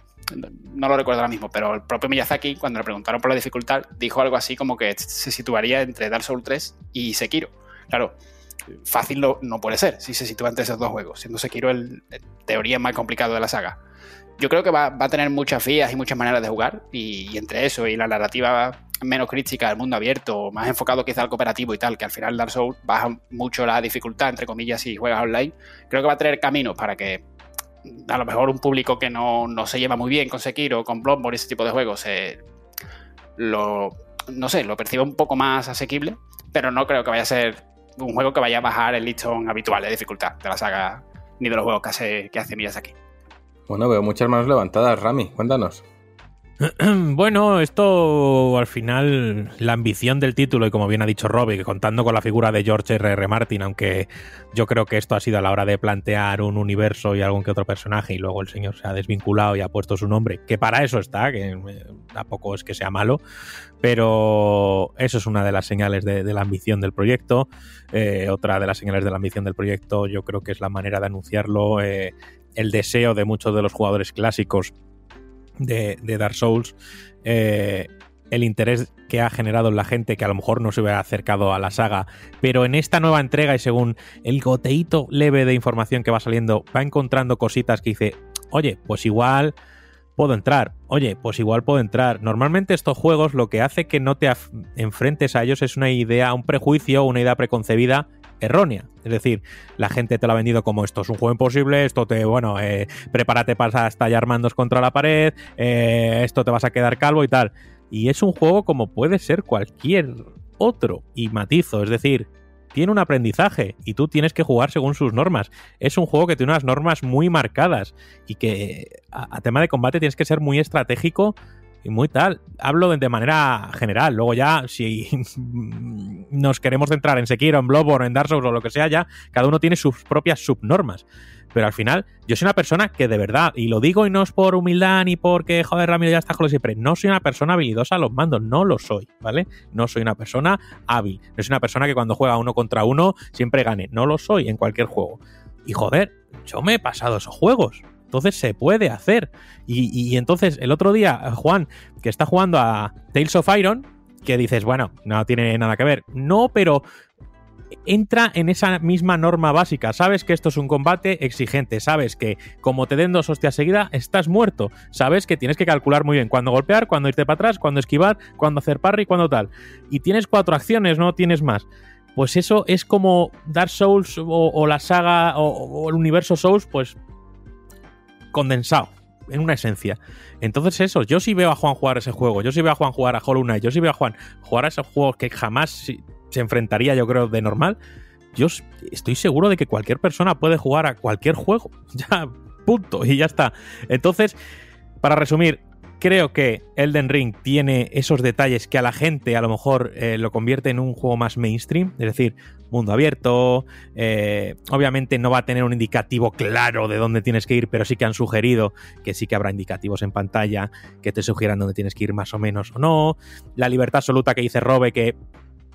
No, lo recuerdo ahora mismo, pero el propio Miyazaki, cuando le preguntaron por la dificultad, dijo algo así como que se situaría entre Dark Souls 3 y Sekiro. Claro, fácil no, no puede ser si se sitúa entre esos dos juegos, siendo Sekiro el, en teoría más complicado de la saga yo creo que va, a tener muchas vías y muchas maneras de jugar, y, entre eso y la narrativa menos crítica del mundo abierto, más enfocado quizá al cooperativo y tal, que al final Dark Souls baja mucho la dificultad, entre comillas, si juegas online, creo que va a tener caminos para que a lo mejor un público que no, se lleva muy bien con Sekiro, con Bloodborne, ese tipo de juegos, eh, lo, no sé, lo perciba un poco más asequible, pero no creo que vaya a ser un juego que vaya a bajar el listón habitual de dificultad de la saga ni de los juegos que hace, que hace aquí. Bueno, veo muchas manos levantadas, Rami, cuéntanos. Bueno, esto al final, la ambición del título, y como bien ha dicho Robbie, contando con la figura de George R.R. R. Martin, aunque yo creo que esto ha sido a la hora de plantear un universo y algún que otro personaje, y luego el señor se ha desvinculado y ha puesto su nombre, que para eso está, que eh, tampoco es que sea malo, pero eso es una de las señales de, la ambición del proyecto. Eh, otra de las señales de la ambición del proyecto, yo creo que es la manera de anunciarlo. Eh, el deseo de muchos de los jugadores clásicos de, Dark Souls, eh, el interés que ha generado en la gente que a lo mejor no se hubiera acercado a la saga, pero en esta nueva entrega y según el goteíto leve de información que va saliendo, va encontrando cositas que dice, oye, pues igual puedo entrar, oye, pues igual puedo entrar. Normalmente estos juegos lo que hace que no te enfrentes a ellos es una idea, un prejuicio, una idea preconcebida errónea. Es decir, la gente te lo ha vendido como esto es un juego imposible, esto te, bueno, eh, prepárate para estallar mandos contra la pared, eh, esto te vas a quedar calvo y tal. Y es un juego como puede ser cualquier otro. Y matizo, es decir, tiene un aprendizaje y tú tienes que jugar según sus normas. Es un juego que tiene unas normas muy marcadas y que a tema de combate tienes que ser muy estratégico y muy tal. Hablo de, manera general. Luego ya, si nos queremos centrar en Sekiro, en Bloodborne, en Dark Souls o lo que sea, ya cada uno tiene sus propias subnormas. Pero al final, yo soy una persona que de verdad, y lo digo y no es por humildad ni porque, joder, Ramiro ya está con siempre, no soy una persona habilidosa a los mandos, no lo soy, ¿vale? No soy una persona hábil, no soy una persona que cuando juega uno contra uno siempre gane, no lo soy en cualquier juego. Y joder, yo me he pasado esos juegos, entonces se puede hacer. Y, entonces el otro día, Juan, que está jugando a Tales of Iron, que dices, bueno, no tiene nada que ver. No, pero entra en esa misma norma básica. Sabes que esto es un combate exigente. Sabes que como te den dos hostias seguidas, estás muerto. Sabes que tienes que calcular muy bien cuándo golpear, cuándo irte para atrás, cuándo esquivar, cuándo hacer parry, cuándo tal. Y tienes cuatro acciones, no tienes más. Pues eso es como Dark Souls o, la saga o el universo Souls, pues condensado en una esencia. Entonces eso, yo sí veo a Juan jugar ese juego, yo sí veo a Juan jugar a Hollow Knight, yo sí veo a Juan jugar a esos juegos que jamás se enfrentaría yo creo de normal. Yo estoy seguro de que cualquier persona puede jugar a cualquier juego. Ya, punto, y ya está. Entonces, para resumir, Creo que Elden Ring tiene esos detalles que a la gente a lo mejor eh, lo convierte en un juego más mainstream, es decir, mundo abierto, eh, obviamente no va a tener un indicativo claro de dónde tienes que ir, pero sí que han sugerido que sí que habrá indicativos en pantalla que te sugieran dónde tienes que ir más o menos o no, la libertad absoluta que dice Robe que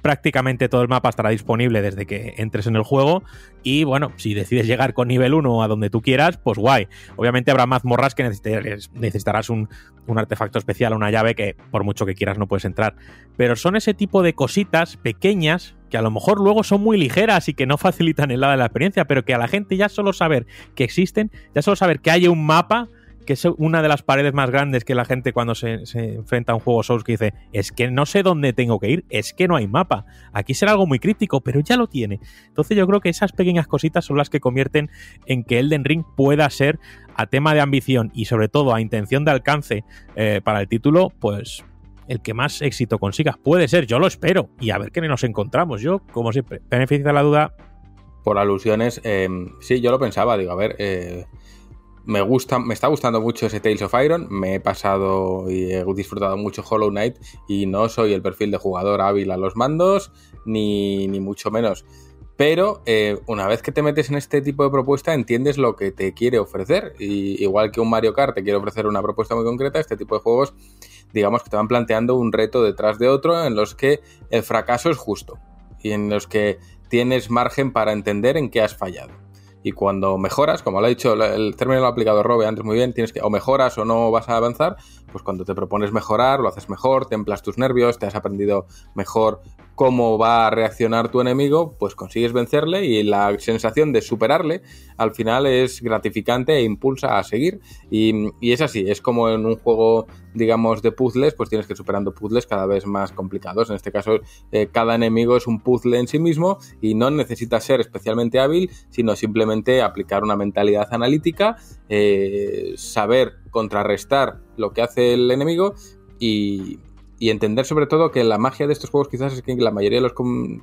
prácticamente todo el mapa estará disponible desde que entres en el juego. Y bueno, si decides llegar con nivel 1 a donde tú quieras, pues guay. Obviamente habrá mazmorras que necesitarás un, un artefacto especial, una llave que por mucho que quieras no puedes entrar. Pero son ese tipo de cositas pequeñas que a lo mejor luego son muy ligeras y que no facilitan el lado de la experiencia, pero que a la gente ya solo saber que existen, ya solo saber que hay un mapa que es una de las paredes más grandes que la gente cuando se, enfrenta a un juego Souls que dice, es que no sé dónde tengo que ir, es que no hay mapa. Aquí será algo muy crítico, pero ya lo tiene. Entonces yo creo que esas pequeñas cositas son las que convierten en que Elden Ring pueda ser a tema de ambición y sobre todo a intención de alcance eh, para el título, pues el que más éxito consiga. Puede ser, yo lo espero. Y a ver qué nos encontramos. Yo, como siempre, beneficio de la duda. Por alusiones, eh, sí, yo lo pensaba, digo, a ver, eh, me gusta, me está gustando mucho ese Tales of Iron. Me he pasado y he disfrutado mucho Hollow Knight y no soy el perfil de jugador hábil a los mandos, ni, ni mucho menos. Pero eh, una vez que te metes en este tipo de propuesta, entiendes lo que te quiere ofrecer. Y igual que un Mario Kart te quiere ofrecer una propuesta muy concreta, este tipo de juegos, digamos que te van planteando un reto detrás de otro en los que el fracaso es justo y en los que tienes margen para entender en qué has fallado. Y cuando mejoras, como lo ha dicho el término lo ha aplicado Robe antes muy bien, tienes que o mejoras o no vas a avanzar, pues cuando te propones mejorar, lo haces mejor, templas tus nervios, te has aprendido mejor cómo va a reaccionar tu enemigo, pues consigues vencerle y la sensación de superarle al final es gratificante e impulsa a seguir. Y, es así, es como en un juego, digamos, de puzzles, pues tienes que ir superando puzzles cada vez más complicados. En este caso, eh, cada enemigo es un puzzle en sí mismo y no necesitas ser especialmente hábil, sino simplemente aplicar una mentalidad analítica, eh, saber contrarrestar lo que hace el enemigo y, entender sobre todo que la magia de estos juegos quizás es que la mayoría de los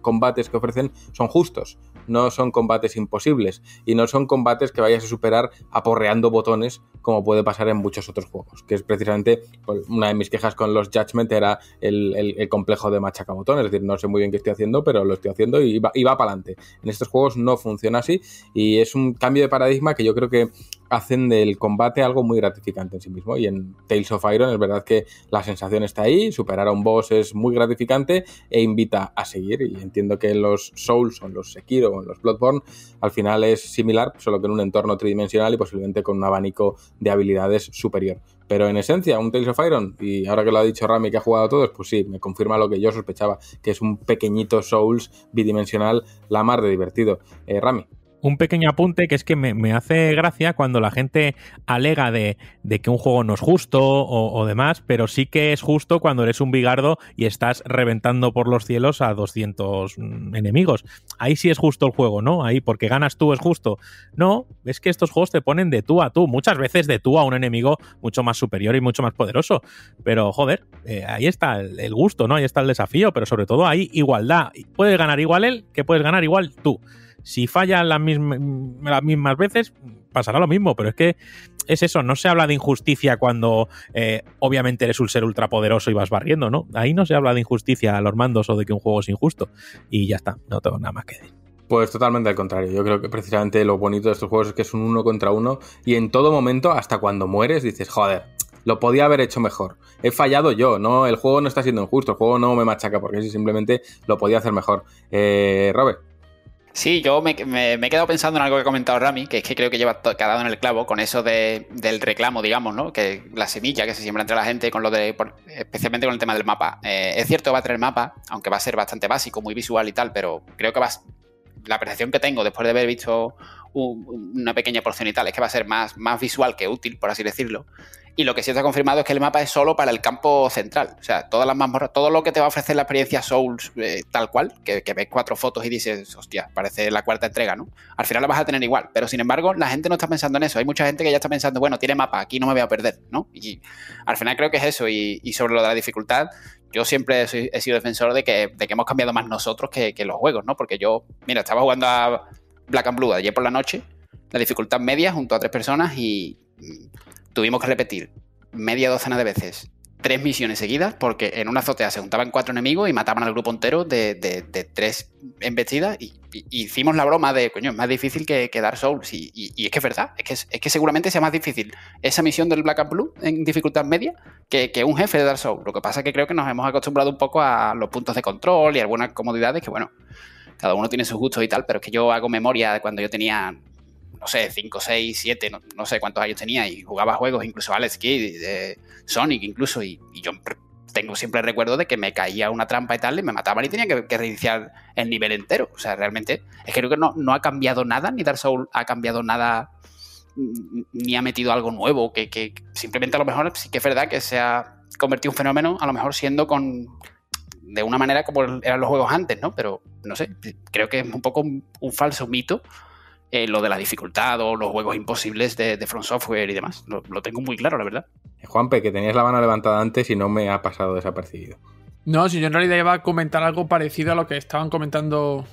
combates que ofrecen son justos, no son combates imposibles y no son combates que vayas a superar aporreando botones como puede pasar en muchos otros juegos, que es precisamente pues, una de mis quejas con los Judgment era el, complejo de machacabotones, es decir, no sé muy bien qué estoy haciendo, pero lo estoy haciendo y va, y va para adelante. En estos juegos no funciona así y es un cambio de paradigma que yo creo que hacen del combate algo muy gratificante en sí mismo. Y en Tales of Iron es verdad que la sensación está ahí, superar a un boss es muy gratificante e invita a seguir. Y entiendo que los Souls o los Sekiro o en los Bloodborne al final es similar, solo que en un entorno tridimensional y posiblemente con un abanico de habilidades superior. Pero en esencia, un Tales of Iron, y ahora que lo ha dicho Rami que ha jugado a todos, pues sí, me confirma lo que yo sospechaba, que es un pequeñito Souls bidimensional, la mar de divertido. Eh, Rami un pequeño apunte que es que me, hace gracia cuando la gente alega de, que un juego no es justo o, demás, pero sí que es justo cuando eres un bigardo y estás reventando por los cielos a 200 enemigos. Ahí sí es justo el juego, ¿no? Ahí porque ganas tú es justo. No, es que estos juegos te ponen de tú a tú, muchas veces de tú a un enemigo mucho más superior y mucho más poderoso. Pero joder, eh, ahí está el, el gusto, ¿no? Ahí está el desafío, pero sobre todo hay igualdad. Puedes ganar igual él que puedes ganar igual tú. Si fallan las, mismas veces, pasará lo mismo, pero es que es eso, no se habla de injusticia cuando eh, obviamente eres un ser ultrapoderoso y vas barriendo, ¿no? Ahí no se habla de injusticia a los mandos o de que un juego es injusto. Y ya está, no tengo nada más que decir. Pues totalmente al contrario. Yo creo que precisamente lo bonito de estos juegos es que es un uno contra uno y en todo momento, hasta cuando mueres, dices, joder, lo podía haber hecho mejor. He fallado yo, no, el juego no está siendo injusto, el juego no me machaca porque simplemente lo podía hacer mejor. Eh, Robert. Sí, yo me, he quedado pensando en algo que ha comentado Rami, que es que creo que lleva quedado en el clavo con eso de, del reclamo, digamos, ¿no? Que la semilla que se siembra entre la gente con lo de, especialmente con el tema del mapa. Eh, es cierto que va a tener mapa, aunque va a ser bastante básico, muy visual y tal, pero creo que va, la percepción que tengo después de haber visto una pequeña porción y tal es que va a ser más, más visual que útil, por así decirlo. Y lo que sí está confirmado es que el mapa es solo para el campo central. O sea, todas las mazmorras, todo lo que te va a ofrecer la experiencia Souls eh, tal cual, que, ves cuatro fotos y dices, hostia, parece la cuarta entrega, ¿no? Al final la vas a tener igual. Pero sin embargo, la gente no está pensando en eso. Hay mucha gente que ya está pensando, bueno, tiene mapa, aquí no me voy a perder, ¿no? Y al final creo que es eso. Y, sobre lo de la dificultad, yo siempre he sido defensor de que, de que hemos cambiado más nosotros que, que, los juegos, ¿no? Porque yo, mira, estaba jugando a Black and Blue ayer por la noche, la dificultad media junto a tres personas y tuvimos que repetir media docena de veces tres misiones seguidas, porque en una azotea se juntaban cuatro enemigos y mataban al grupo entero de, tres embestidas. Y, hicimos la broma de, coño, es más difícil que, que Dark Souls. Y, es que es verdad, es que, es, que seguramente sea más difícil esa misión del Black and Blue en dificultad media que, un jefe de Dark Souls. Lo que pasa es que creo que nos hemos acostumbrado un poco a los puntos de control y algunas comodidades que, bueno, cada uno tiene sus gustos y tal, pero es que yo hago memoria de cuando yo tenía no sé, 5, 6, 7, no, sé cuántos años tenía y jugaba juegos, incluso Alex Kidd, de Sonic incluso, y, yo tengo siempre el recuerdo de que me caía una trampa y tal, y me mataban y tenía que, reiniciar el nivel entero. O sea, realmente es que creo que no, no ha cambiado nada, ni Dark Souls ha cambiado nada, ni ha metido algo nuevo, que, simplemente a lo mejor sí que es verdad que se ha convertido en un fenómeno, a lo mejor siendo con de una manera como eran los juegos antes, ¿no? Pero no sé, creo que es un poco un falso mito eh, lo de la dificultad o los juegos imposibles de, de From Software y demás. Lo, tengo muy claro, la verdad. Eh, Juanpe, que tenías la mano levantada antes y no me ha pasado desapercibido. No, si yo en realidad iba a comentar algo parecido a lo que estaban comentando.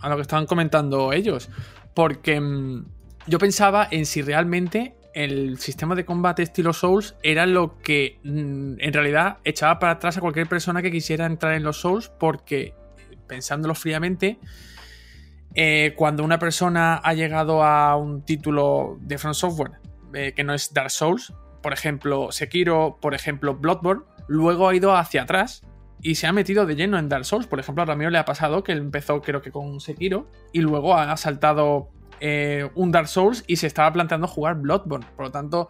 A lo que estaban comentando ellos. Porque mm, yo pensaba en si realmente el sistema de combate estilo Souls era lo que mm, en realidad echaba para atrás a cualquier persona que quisiera entrar en los Souls. Porque, pensándolo fríamente, eh, cuando una persona ha llegado a un título de Front Software eh, que no es Dark Souls, por ejemplo Sekiro, por ejemplo Bloodborne, luego ha ido hacia atrás y se ha metido de lleno en Dark Souls. Por ejemplo, a Ramiro le ha pasado que él empezó creo que con Sekiro y luego ha saltado eh, un Dark Souls y se estaba planteando jugar Bloodborne. Por lo tanto,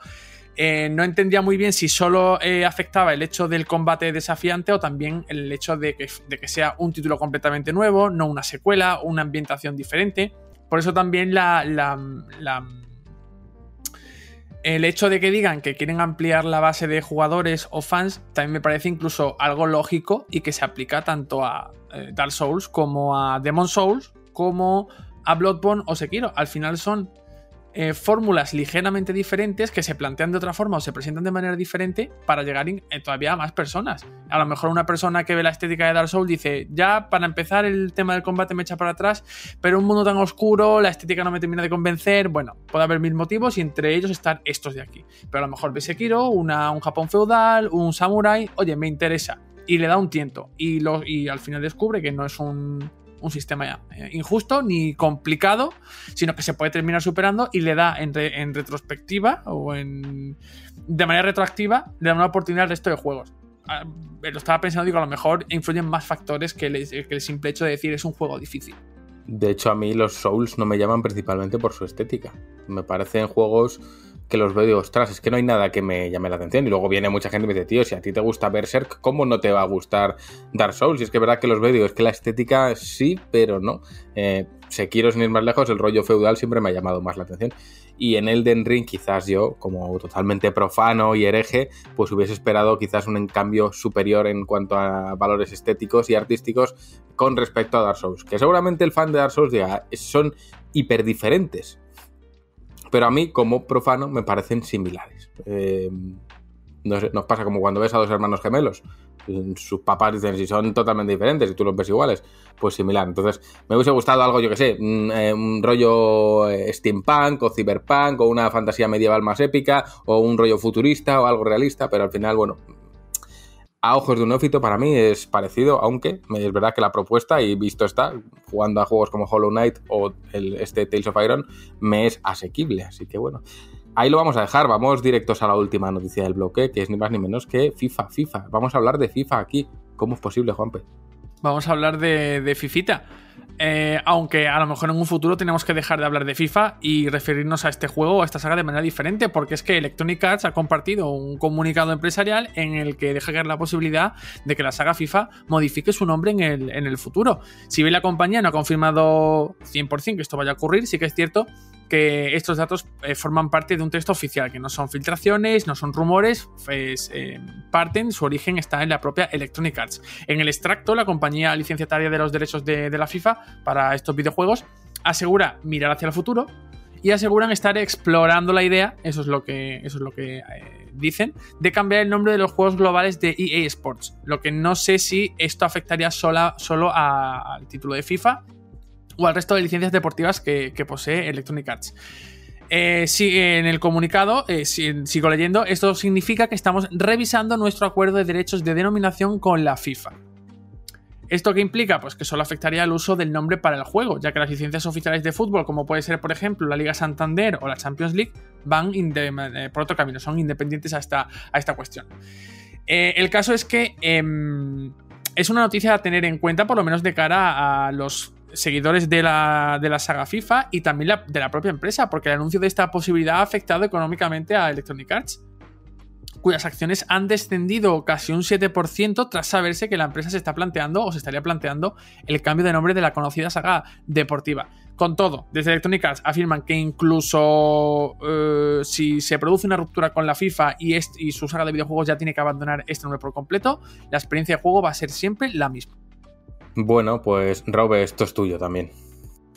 eh, no entendía muy bien si solo eh, afectaba el hecho del combate desafiante o también el hecho de que, sea un título completamente nuevo, no una secuela, una ambientación diferente. Por eso también la, el hecho de que digan que quieren ampliar la base de jugadores o fans también me parece incluso algo lógico y que se aplica tanto a eh, Dark Souls como a Demon Souls como a Bloodborne o Sekiro. Al final son eh, fórmulas ligeramente diferentes que se plantean de otra forma o se presentan de manera diferente para llegar eh, todavía a más personas. A lo mejor una persona que ve la estética de Dark Souls dice, ya para empezar el tema del combate me echa para atrás, pero un mundo tan oscuro, la estética no me termina de convencer, bueno, puede haber mil motivos y entre ellos están estos de aquí. Pero a lo mejor ve Sekiro, una, un Japón feudal, un samurai, oye, me interesa. Y le da un tiento. Y, lo, y al final descubre que no es un, un sistema eh, injusto ni complicado, sino que se puede terminar superando y le da en, retrospectiva o en de manera retroactiva, le da una oportunidad al resto de juegos. Ah, lo estaba pensando, digo, a lo mejor influyen más factores que el simple hecho de decir es un juego difícil. De hecho, a mí los Souls no me llaman principalmente por su estética. Me parecen juegos que los veo y ostras, es que no hay nada que me llame la atención. Y luego viene mucha gente y me dice, tío, si a ti te gusta Berserk, ¿cómo no te va a gustar Dark Souls? Y es que es verdad que los veo y es que la estética sí, pero no. Eh, quiero sin ir más lejos, el rollo feudal siempre me ha llamado más la atención. Y en Elden Ring, quizás yo, como totalmente profano y hereje, pues hubiese esperado quizás un cambio superior en cuanto a valores estéticos y artísticos con respecto a Dark Souls. Que seguramente el fan de Dark Souls diga, son hiper diferentes pero a mí, como profano, me parecen similares. Eh, nos pasa como cuando ves a dos hermanos gemelos. Sus papás dicen si son totalmente diferentes y tú los ves iguales, pues similar. Entonces, me hubiese gustado algo, yo que sé, un, eh, un rollo eh, steampunk o cyberpunk o una fantasía medieval más épica o un rollo futurista o algo realista, pero al final, bueno, a ojos de un neófito para mí es parecido, aunque es verdad que la propuesta, y visto está, jugando a juegos como Hollow Knight o el, este Tales of Iron, me es asequible. Así que bueno, ahí lo vamos a dejar. Vamos directos a la última noticia del bloque, que es ni más ni menos que FIFA, FIFA. Vamos a hablar de FIFA aquí. ¿Cómo es posible, Juanpe? Vamos a hablar de, de. Eh, aunque a lo mejor en un futuro tenemos que dejar de hablar de FIFA y referirnos a este juego o a esta saga de manera diferente, porque es que Electronic Arts ha compartido un comunicado empresarial en el que deja caer la posibilidad de que la saga FIFA modifique su nombre en el, en el futuro. Si bien la compañía no ha confirmado 100% que esto vaya a ocurrir, sí que es cierto que estos datos eh, forman parte de un texto oficial, que no son filtraciones, no son rumores, pues, parten, su origen está en la propia Electronic Arts. En el extracto, la compañía licenciataria de los derechos de, la FIFA para estos videojuegos asegura mirar hacia el futuro y aseguran estar explorando la idea, eso es lo que, eso es lo que eh, dicen, de cambiar el nombre de los juegos globales de EA Sports. Lo que no sé si esto afectaría sola, solo al título de FIFA o al resto de licencias deportivas que, posee Electronic Arts. Eh, sí, en el comunicado, eh, si- sigo leyendo, esto significa que estamos revisando nuestro acuerdo de derechos de denominación con la FIFA. ¿Esto qué implica? Pues que solo afectaría el uso del nombre para el juego, ya que las licencias oficiales de fútbol, como puede ser, por ejemplo, la Liga Santander o la Champions League, van eh, por otro camino, son independientes a esta, a esta cuestión. El caso es que em, es una noticia a tener en cuenta, por lo menos de cara a los seguidores de la, de la saga FIFA y también de la propia empresa, porque el anuncio de esta posibilidad ha afectado económicamente a Electronic Arts, cuyas acciones han descendido casi un 7% tras saberse que la empresa se está planteando o se estaría planteando el cambio de nombre de la conocida saga deportiva. Con todo, desde Electronic Arts afirman que incluso eh, si se produce una ruptura con la FIFA y su saga de videojuegos ya tiene que abandonar este nombre por completo, la experiencia de juego va a ser siempre la misma. Bueno, pues Robe, esto es tuyo también.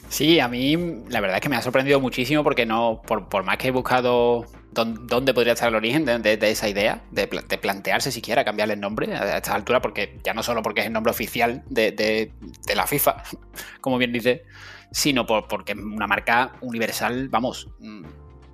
Sí, a mí la verdad es que me ha sorprendido muchísimo porque no, por, por más que he buscado dón- dónde podría estar el origen de, esa idea, de, pla- de plantearse siquiera cambiarle el nombre a esta altura, porque ya no solo porque es el nombre oficial de, la FIFA, como bien dice, sino por, porque es una marca universal, vamos, mm,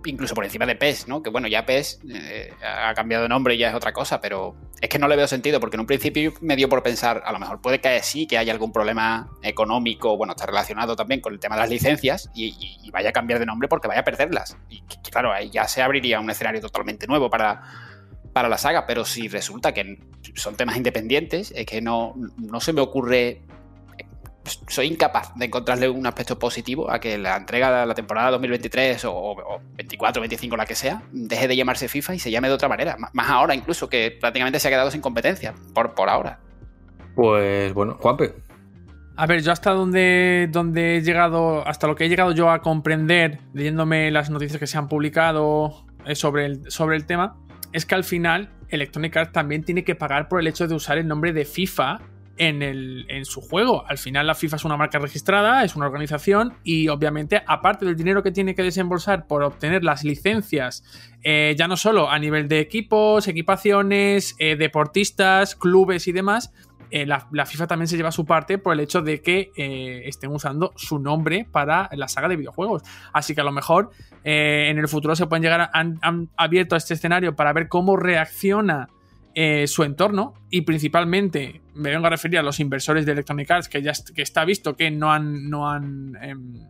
incluso por encima de PES, ¿no? Que bueno, ya PES eh, ha cambiado de nombre y ya es otra cosa, pero es que no le veo sentido, porque en un principio me dio por pensar, a lo mejor puede que sí, que haya algún problema económico, bueno, está relacionado también con el tema de las licencias, y, vaya a cambiar de nombre porque vaya a perderlas. Y claro, ahí ya se abriría un escenario totalmente nuevo para, para la saga, pero si resulta que son temas independientes, es que no, no se me ocurre soy incapaz de encontrarle un aspecto positivo a que la entrega de la temporada 2023 o, o 24, 25, la que sea, deje de llamarse FIFA y se llame de otra manera. M- Más ahora incluso, que prácticamente se ha quedado sin competencia, por, por ahora. Pues bueno, Juanpe. A ver, yo hasta donde, donde he llegado, hasta lo que he llegado yo a comprender, leyéndome las noticias que se han publicado eh, sobre, el, sobre el tema, es que al final Electronic Arts también tiene que pagar por el hecho de usar el nombre de FIFA en, su juego. Al final la FIFA es una marca registrada, es una organización y obviamente aparte del dinero que tiene que desembolsar por obtener las licencias, eh, ya no solo a nivel de equipos, equipaciones, eh, deportistas, clubes y demás, eh, la, FIFA también se lleva su parte por el hecho de que estén usando su nombre para la saga de videojuegos. Así que a lo mejor en el futuro se pueden llegar a, han abierto a este escenario para ver cómo reacciona eh, su entorno y principalmente me vengo a referir a los inversores de Electronic Arts que ya que está visto que no han, no han em,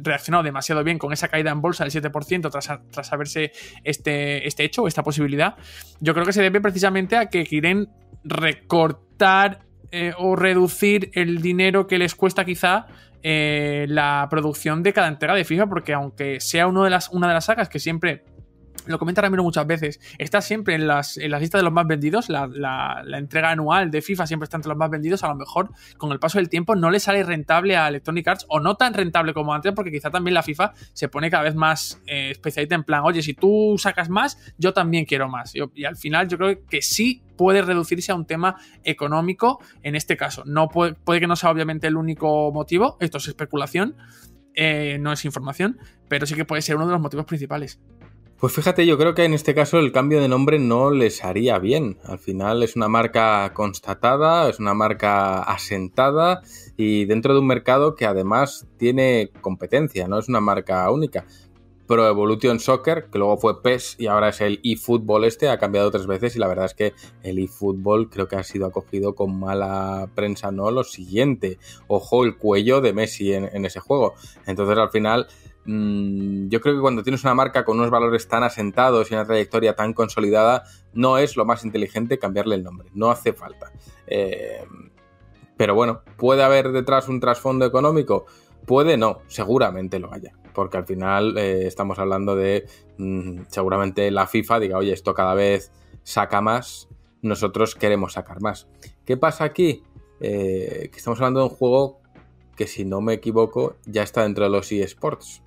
reaccionado demasiado bien con esa caída en bolsa del 7% tras, tras haberse este, este hecho esta posibilidad. Yo creo que se debe precisamente a que quieren recortar eh, o reducir el dinero que les cuesta quizá eh, la producción de cada entrega de FIFA, porque aunque sea de las, una de las sagas que siempre lo comenta Ramiro muchas veces, está siempre en las, en las listas de los más vendidos, la, la- entrega anual de FIFA siempre está entre los más vendidos, a lo mejor con el paso del tiempo no le sale rentable a Electronic Arts o no tan rentable como antes, porque quizá también la FIFA se pone cada vez más eh, especialista en plan, oye, si tú sacas más, yo también quiero más. Y, y al final yo creo que sí puede reducirse a un tema económico en este caso. No puede, puede que no sea obviamente el único motivo, esto es especulación, eh, no es información, pero sí que puede ser uno de los motivos principales. Pues fíjate, yo creo que en este caso el cambio de nombre no les haría bien. Al final es una marca constatada, es una marca asentada y dentro de un mercado que además tiene competencia, no es una marca única. Pro Evolution Soccer, que luego fue PES y ahora es el eFootball este, ha cambiado tres veces y la verdad es que el eFootball creo que ha sido acogido con mala prensa, ¿no? Lo siguiente, ojo el cuello de Messi en, en ese juego. Entonces al final mm, yo creo que cuando tienes una marca con unos valores tan asentados y una trayectoria tan consolidada, no es lo más inteligente cambiarle el nombre, no hace falta. Eh, pero bueno, ¿puede haber detrás un trasfondo económico? Puede no, seguramente lo haya, porque al final eh, estamos hablando de mm, seguramente la FIFA diga, oye, esto cada vez saca más, nosotros queremos sacar más. ¿Qué pasa aquí? Eh, estamos hablando de un juego que si no me equivoco ya está dentro de los eSports.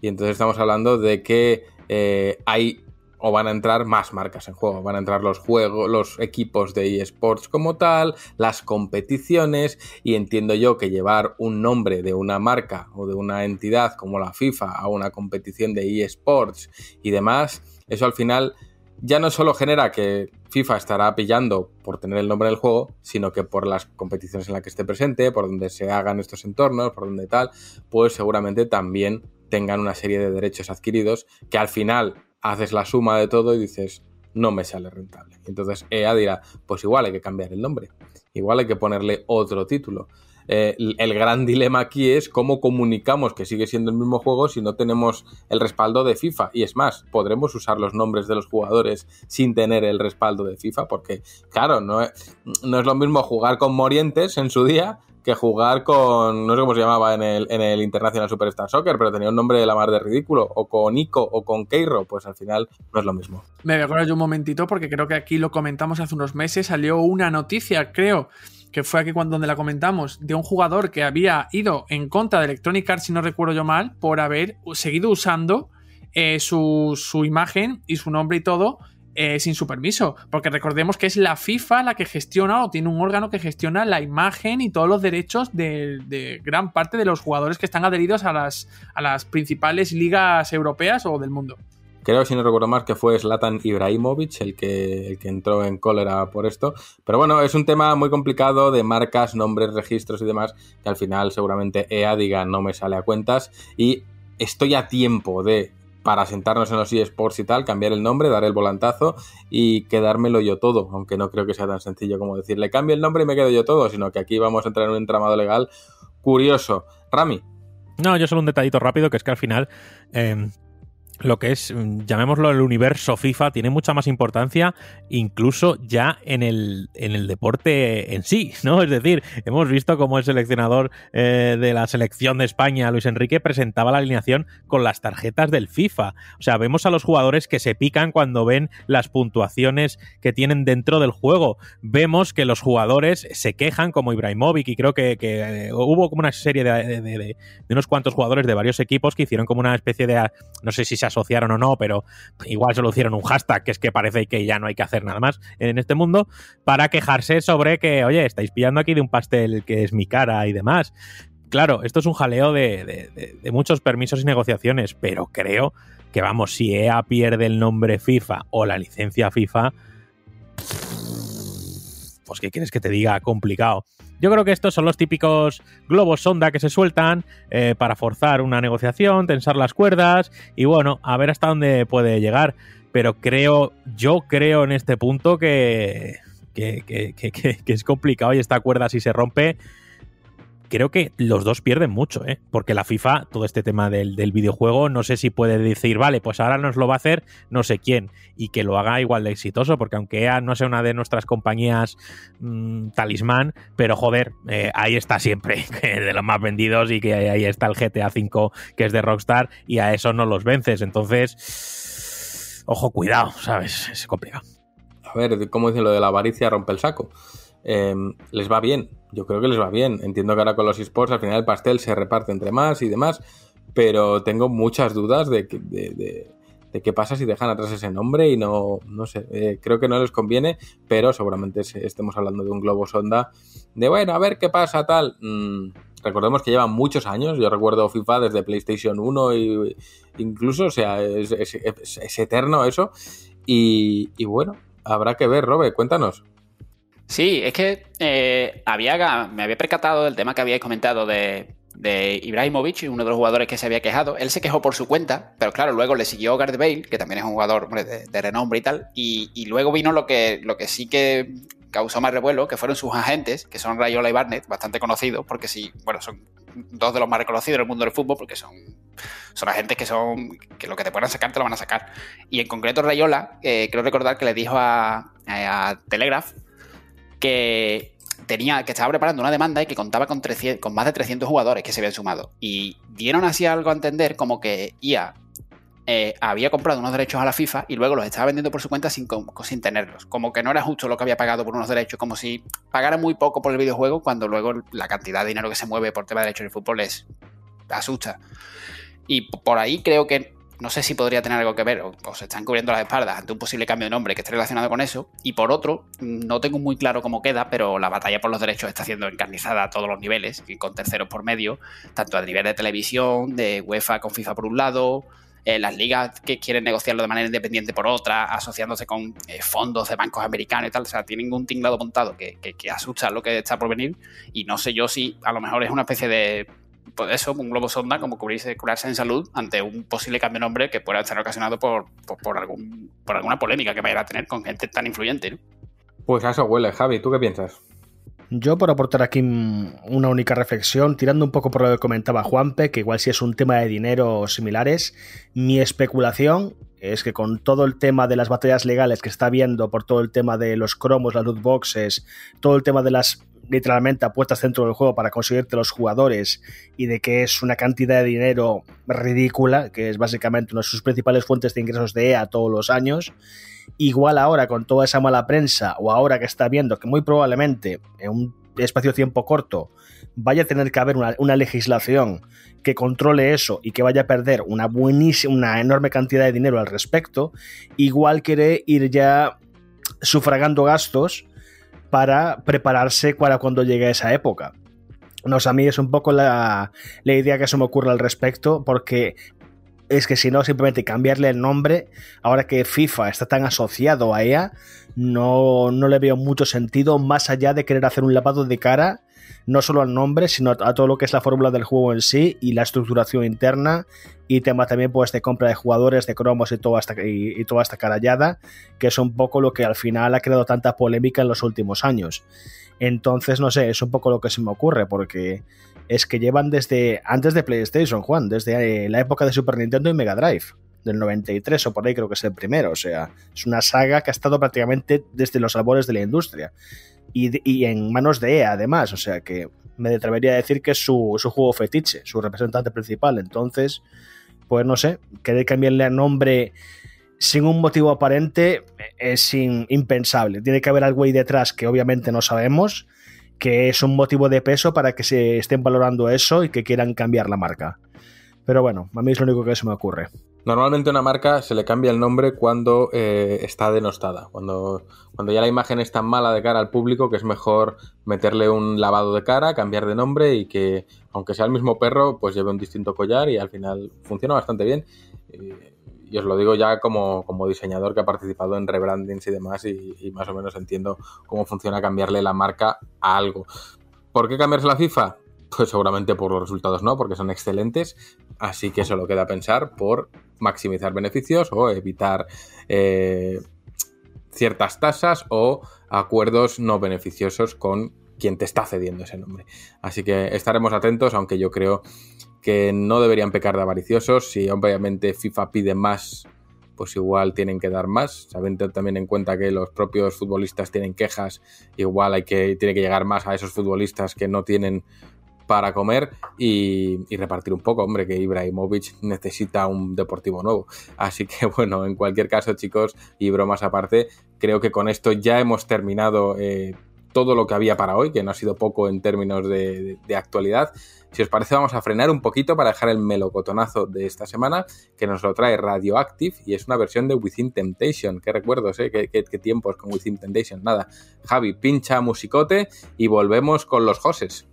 Y entonces estamos hablando de que eh, hay o van a entrar más marcas en juego. Van a entrar los juegos, los equipos de eSports como tal, las competiciones, y entiendo yo que llevar un nombre de una marca o de una entidad como la FIFA a una competición de eSports y demás, eso al final ya no solo genera que FIFA estará pillando por tener el nombre del juego, sino que por las competiciones en las que esté presente, por donde se hagan estos entornos, por donde tal, pues seguramente también tengan una serie de derechos adquiridos que al final haces la suma de todo y dices, no me sale rentable. Entonces EA dirá, pues igual hay que cambiar el nombre, igual hay que ponerle otro título. Eh, el gran dilema aquí es cómo comunicamos que sigue siendo el mismo juego si no tenemos el respaldo de FIFA. Y es más, podremos usar los nombres de los jugadores sin tener el respaldo de FIFA, porque claro, no no es lo mismo jugar con Morientes en su día que jugar con, no sé cómo se llamaba en el, en el International Superstar Soccer, pero tenía un nombre de la mar de ridículo, o con Ico o con Keiro, pues al final no es lo mismo. Me voy a acordar yo un momentito porque creo que aquí lo comentamos hace unos meses, salió una noticia, creo, que fue aquí cuando donde la comentamos, de un jugador que había ido en contra de Electronic Arts, si no recuerdo yo mal, por haber seguido usando eh, su, su imagen y su nombre y todo eh, sin su permiso. Porque recordemos que es la FIFA la que gestiona o tiene un órgano que gestiona la imagen y todos los derechos de, gran parte de los jugadores que están adheridos a las, a las principales ligas europeas o del mundo. Creo, si no recuerdo más, que fue Zlatan Ibrahimovic el que, el que entró en cólera por esto. Pero bueno, es un tema muy complicado de marcas, nombres, registros y demás, que al final seguramente EA diga no me sale a cuentas. Y estoy a tiempo de para sentarnos en los eSports y tal, cambiar el nombre, dar el volantazo y quedármelo yo todo, aunque no creo que sea tan sencillo como decirle cambio el nombre y me quedo yo todo, sino que aquí vamos a entrar en un entramado legal curioso. Rami. No, yo solo un detallito rápido, que es que al final eh, lo que es, mm, llamémoslo el universo FIFA, tiene mucha más importancia incluso ya en el, en el deporte en sí, ¿no? Es decir, hemos visto cómo el seleccionador eh, de la selección de España, Luis Enrique, presentaba la alineación con las tarjetas del FIFA. O sea, vemos a los jugadores que se pican cuando ven las puntuaciones que tienen dentro del juego. Vemos que los jugadores se quejan, como Ibrahimovic, y creo que, eh, hubo como una serie de, de, unos cuantos jugadores de varios equipos que hicieron como una especie de, no sé si se asociaron o no, pero igual solo hicieron un hashtag, que es que parece que ya no hay que hacer nada más en este mundo, para quejarse sobre que, oye, estáis pillando aquí de un pastel que es mi cara y demás. Claro, esto es un jaleo de, muchos permisos y negociaciones, pero creo que, vamos, si EA pierde el nombre FIFA o la licencia FIFA, pues, ¿qué quieres que te diga? Complicado. Yo creo que estos son los típicos globos sonda que se sueltan eh, para forzar una negociación, tensar las cuerdas y bueno, a ver hasta dónde puede llegar. Pero creo, yo creo en este punto que, que, que es complicado y esta cuerda si se rompe creo que los dos pierden mucho, ¿eh? porque la FIFA, todo este tema del, videojuego, no sé si puede decir, vale, pues ahora nos lo va a hacer no sé quién, y que lo haga igual de exitoso, porque aunque EA no sea una de nuestras compañías mmm, talismán, pero joder, eh, ahí está siempre, de los más vendidos, y que ahí está el GTA V, que es de Rockstar, y a eso no los vences, entonces, ojo, cuidado, ¿sabes? Es complicado. A ver, ¿cómo dice lo de la avaricia rompe el saco? Em, les va bien. Yo creo que les va bien. Entiendo que ahora con los esports al final el pastel se reparte entre más y demás, pero tengo muchas dudas de, de, qué pasa si dejan atrás ese nombre y no, no sé, eh, creo que no les conviene, pero seguramente estemos hablando de un globo sonda de, bueno, a ver qué pasa tal. Mm, recordemos que llevan muchos años, yo recuerdo FIFA desde PlayStation 1 y incluso, o sea, es, eterno eso. Y, y bueno, habrá que ver, Robe, cuéntanos. Sí, es que eh, había, me había percatado del tema que habíais comentado de, de Ibrahimovic, uno de los jugadores que se había quejado. Él se quejó por su cuenta, pero claro, luego le siguió Gareth que también es un jugador de, renombre y tal. Y, luego vino lo que, lo que sí que causó más revuelo, que fueron sus agentes, que son Rayola y Barnett, bastante conocidos, porque sí, bueno, son dos de los más reconocidos en el mundo del fútbol, porque son, son agentes que son que lo que te puedan sacar te lo van a sacar. Y en concreto Rayola, eh, creo recordar que le dijo a, a Telegraph que tenía que estaba preparando una demanda y que contaba con, más de 300 jugadores que se habían sumado. Y dieron así algo a entender como que IA eh, había comprado unos derechos a la FIFA y luego los estaba vendiendo por su cuenta sin, sin tenerlos. Como que no era justo lo que había pagado por unos derechos, como si pagara muy poco por el videojuego cuando luego la cantidad de dinero que se mueve por tema de derechos en el fútbol es asusta. Y por ahí creo que no sé si podría tener algo que ver o, se están cubriendo las espaldas ante un posible cambio de nombre que esté relacionado con eso. Y por otro, no tengo muy claro cómo queda, pero la batalla por los derechos está siendo encarnizada a todos los niveles, y con terceros por medio, tanto a nivel de televisión, de UEFA con FIFA por un lado, eh, las ligas que quieren negociarlo de manera independiente por otra, asociándose con eh, fondos de bancos americanos y tal. O sea, tienen un tinglado montado que, que, asusta lo que está por venir. Y no sé yo si a lo mejor es una especie de pues eso, un globo sonda, como cubrirse, curarse en salud ante un posible cambio de nombre que pueda estar ocasionado por, por, por algún, por alguna polémica que vaya a tener con gente tan influyente. ¿no? Pues a eso huele, Javi. ¿Tú qué piensas? Yo por aportar aquí una única reflexión, tirando un poco por lo que comentaba Juanpe, que igual si es un tema de dinero o similares, mi especulación es que con todo el tema de las batallas legales que está viendo, por todo el tema de los cromos, las loot boxes, todo el tema de las literalmente apuestas dentro del juego para conseguirte los jugadores y de que es una cantidad de dinero ridícula, que es básicamente una de sus principales fuentes de ingresos de EA todos los años, igual ahora con toda esa mala prensa o ahora que está viendo que muy probablemente en un espacio de tiempo corto vaya a tener que haber una, una, legislación que controle eso y que vaya a perder una buenísima, una enorme cantidad de dinero al respecto, igual quiere ir ya sufragando gastos para prepararse para cuando llegue esa época. No, a mí es un poco la, la idea que se me ocurre al respecto, porque es que si no, simplemente cambiarle el nombre, ahora que FIFA está tan asociado a EA, no, no le veo mucho sentido más allá de querer hacer un lavado de cara, no solo al nombre, sino a todo lo que es la fórmula del juego en sí y la estructuración interna y tema también pues de compra de jugadores, de cromos y toda esta, y, y toda esta carallada, que es un poco lo que al final ha creado tanta polémica en los últimos años. Entonces, no sé, es un poco lo que se me ocurre, porque es que llevan desde antes de PlayStation, Juan, desde la época de Super Nintendo y Mega Drive, del 93 o por ahí creo que es el primero, o sea, es una saga que ha estado prácticamente desde los albores de la industria y, en manos de EA además, o sea que me atrevería a decir que es su, su juego fetiche, su representante principal, entonces, pues no sé, querer cambiarle a nombre sin un motivo aparente es in, impensable. Tiene que haber algo ahí detrás que obviamente no sabemos, que es un motivo de peso para que se estén valorando eso y que quieran cambiar la marca. Pero bueno, a mí es lo único que se me ocurre. Normalmente una marca se le cambia el nombre cuando eh, está denostada, cuando, cuando ya la imagen es tan mala de cara al público que es mejor meterle un lavado de cara, cambiar de nombre y que, aunque sea el mismo perro, pues lleve un distinto collar y al final funciona bastante bien. Y os lo digo ya como, como, diseñador que ha participado en rebrandings y demás y, y, más o menos entiendo cómo funciona cambiarle la marca a algo. ¿Por qué cambiarse la FIFA? Pues seguramente por los resultados no, porque son excelentes, así que solo queda pensar por maximizar beneficios o evitar eh, ciertas tasas o acuerdos no beneficiosos con quien te está cediendo ese nombre. Así que estaremos atentos, aunque yo creo que no deberían pecar de avariciosos. Si obviamente FIFA pide más, pues igual tienen que dar más. Sabiendo también en cuenta que los propios futbolistas tienen quejas, igual hay que, tiene que llegar más a esos futbolistas que no tienen para comer y, repartir un poco, hombre, que Ibrahimovic necesita un deportivo nuevo. Así que bueno, en cualquier caso, chicos, y bromas aparte, creo que con esto ya hemos terminado eh, todo lo que había para hoy, que no ha sido poco en términos de, actualidad. Si os parece, vamos a frenar un poquito para dejar el melocotonazo de esta semana, que nos lo trae Radioactive y es una versión de Within Temptation. Qué recuerdos, ¿eh? ¿Qué, qué, qué tiempos con Within Temptation. Nada, Javi, pincha musicote y volvemos con los Joses.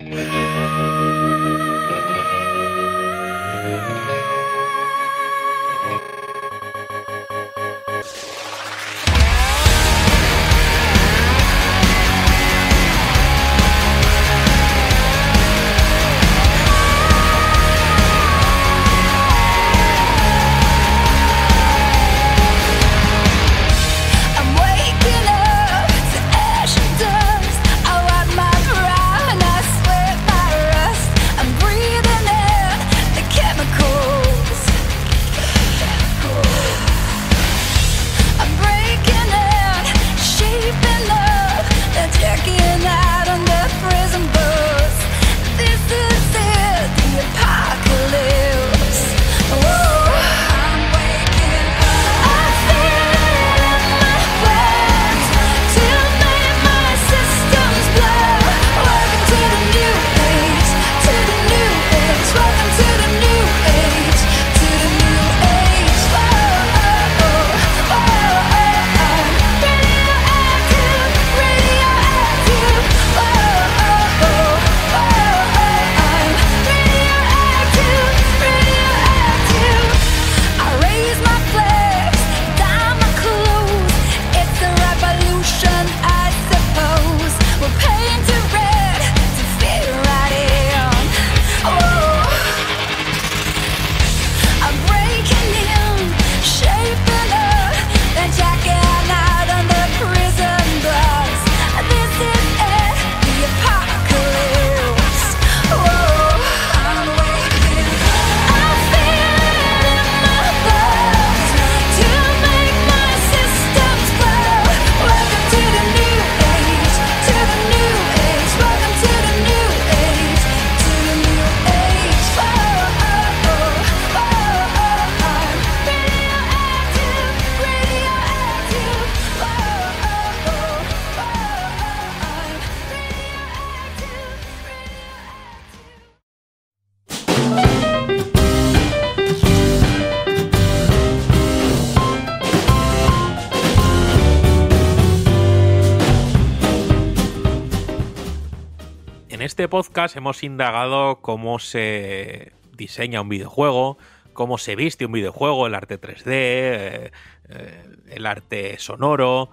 Thank you. Podcast hemos indagado cómo se diseña un videojuego, cómo se viste un videojuego, el arte 3D, eh, eh, el arte sonoro,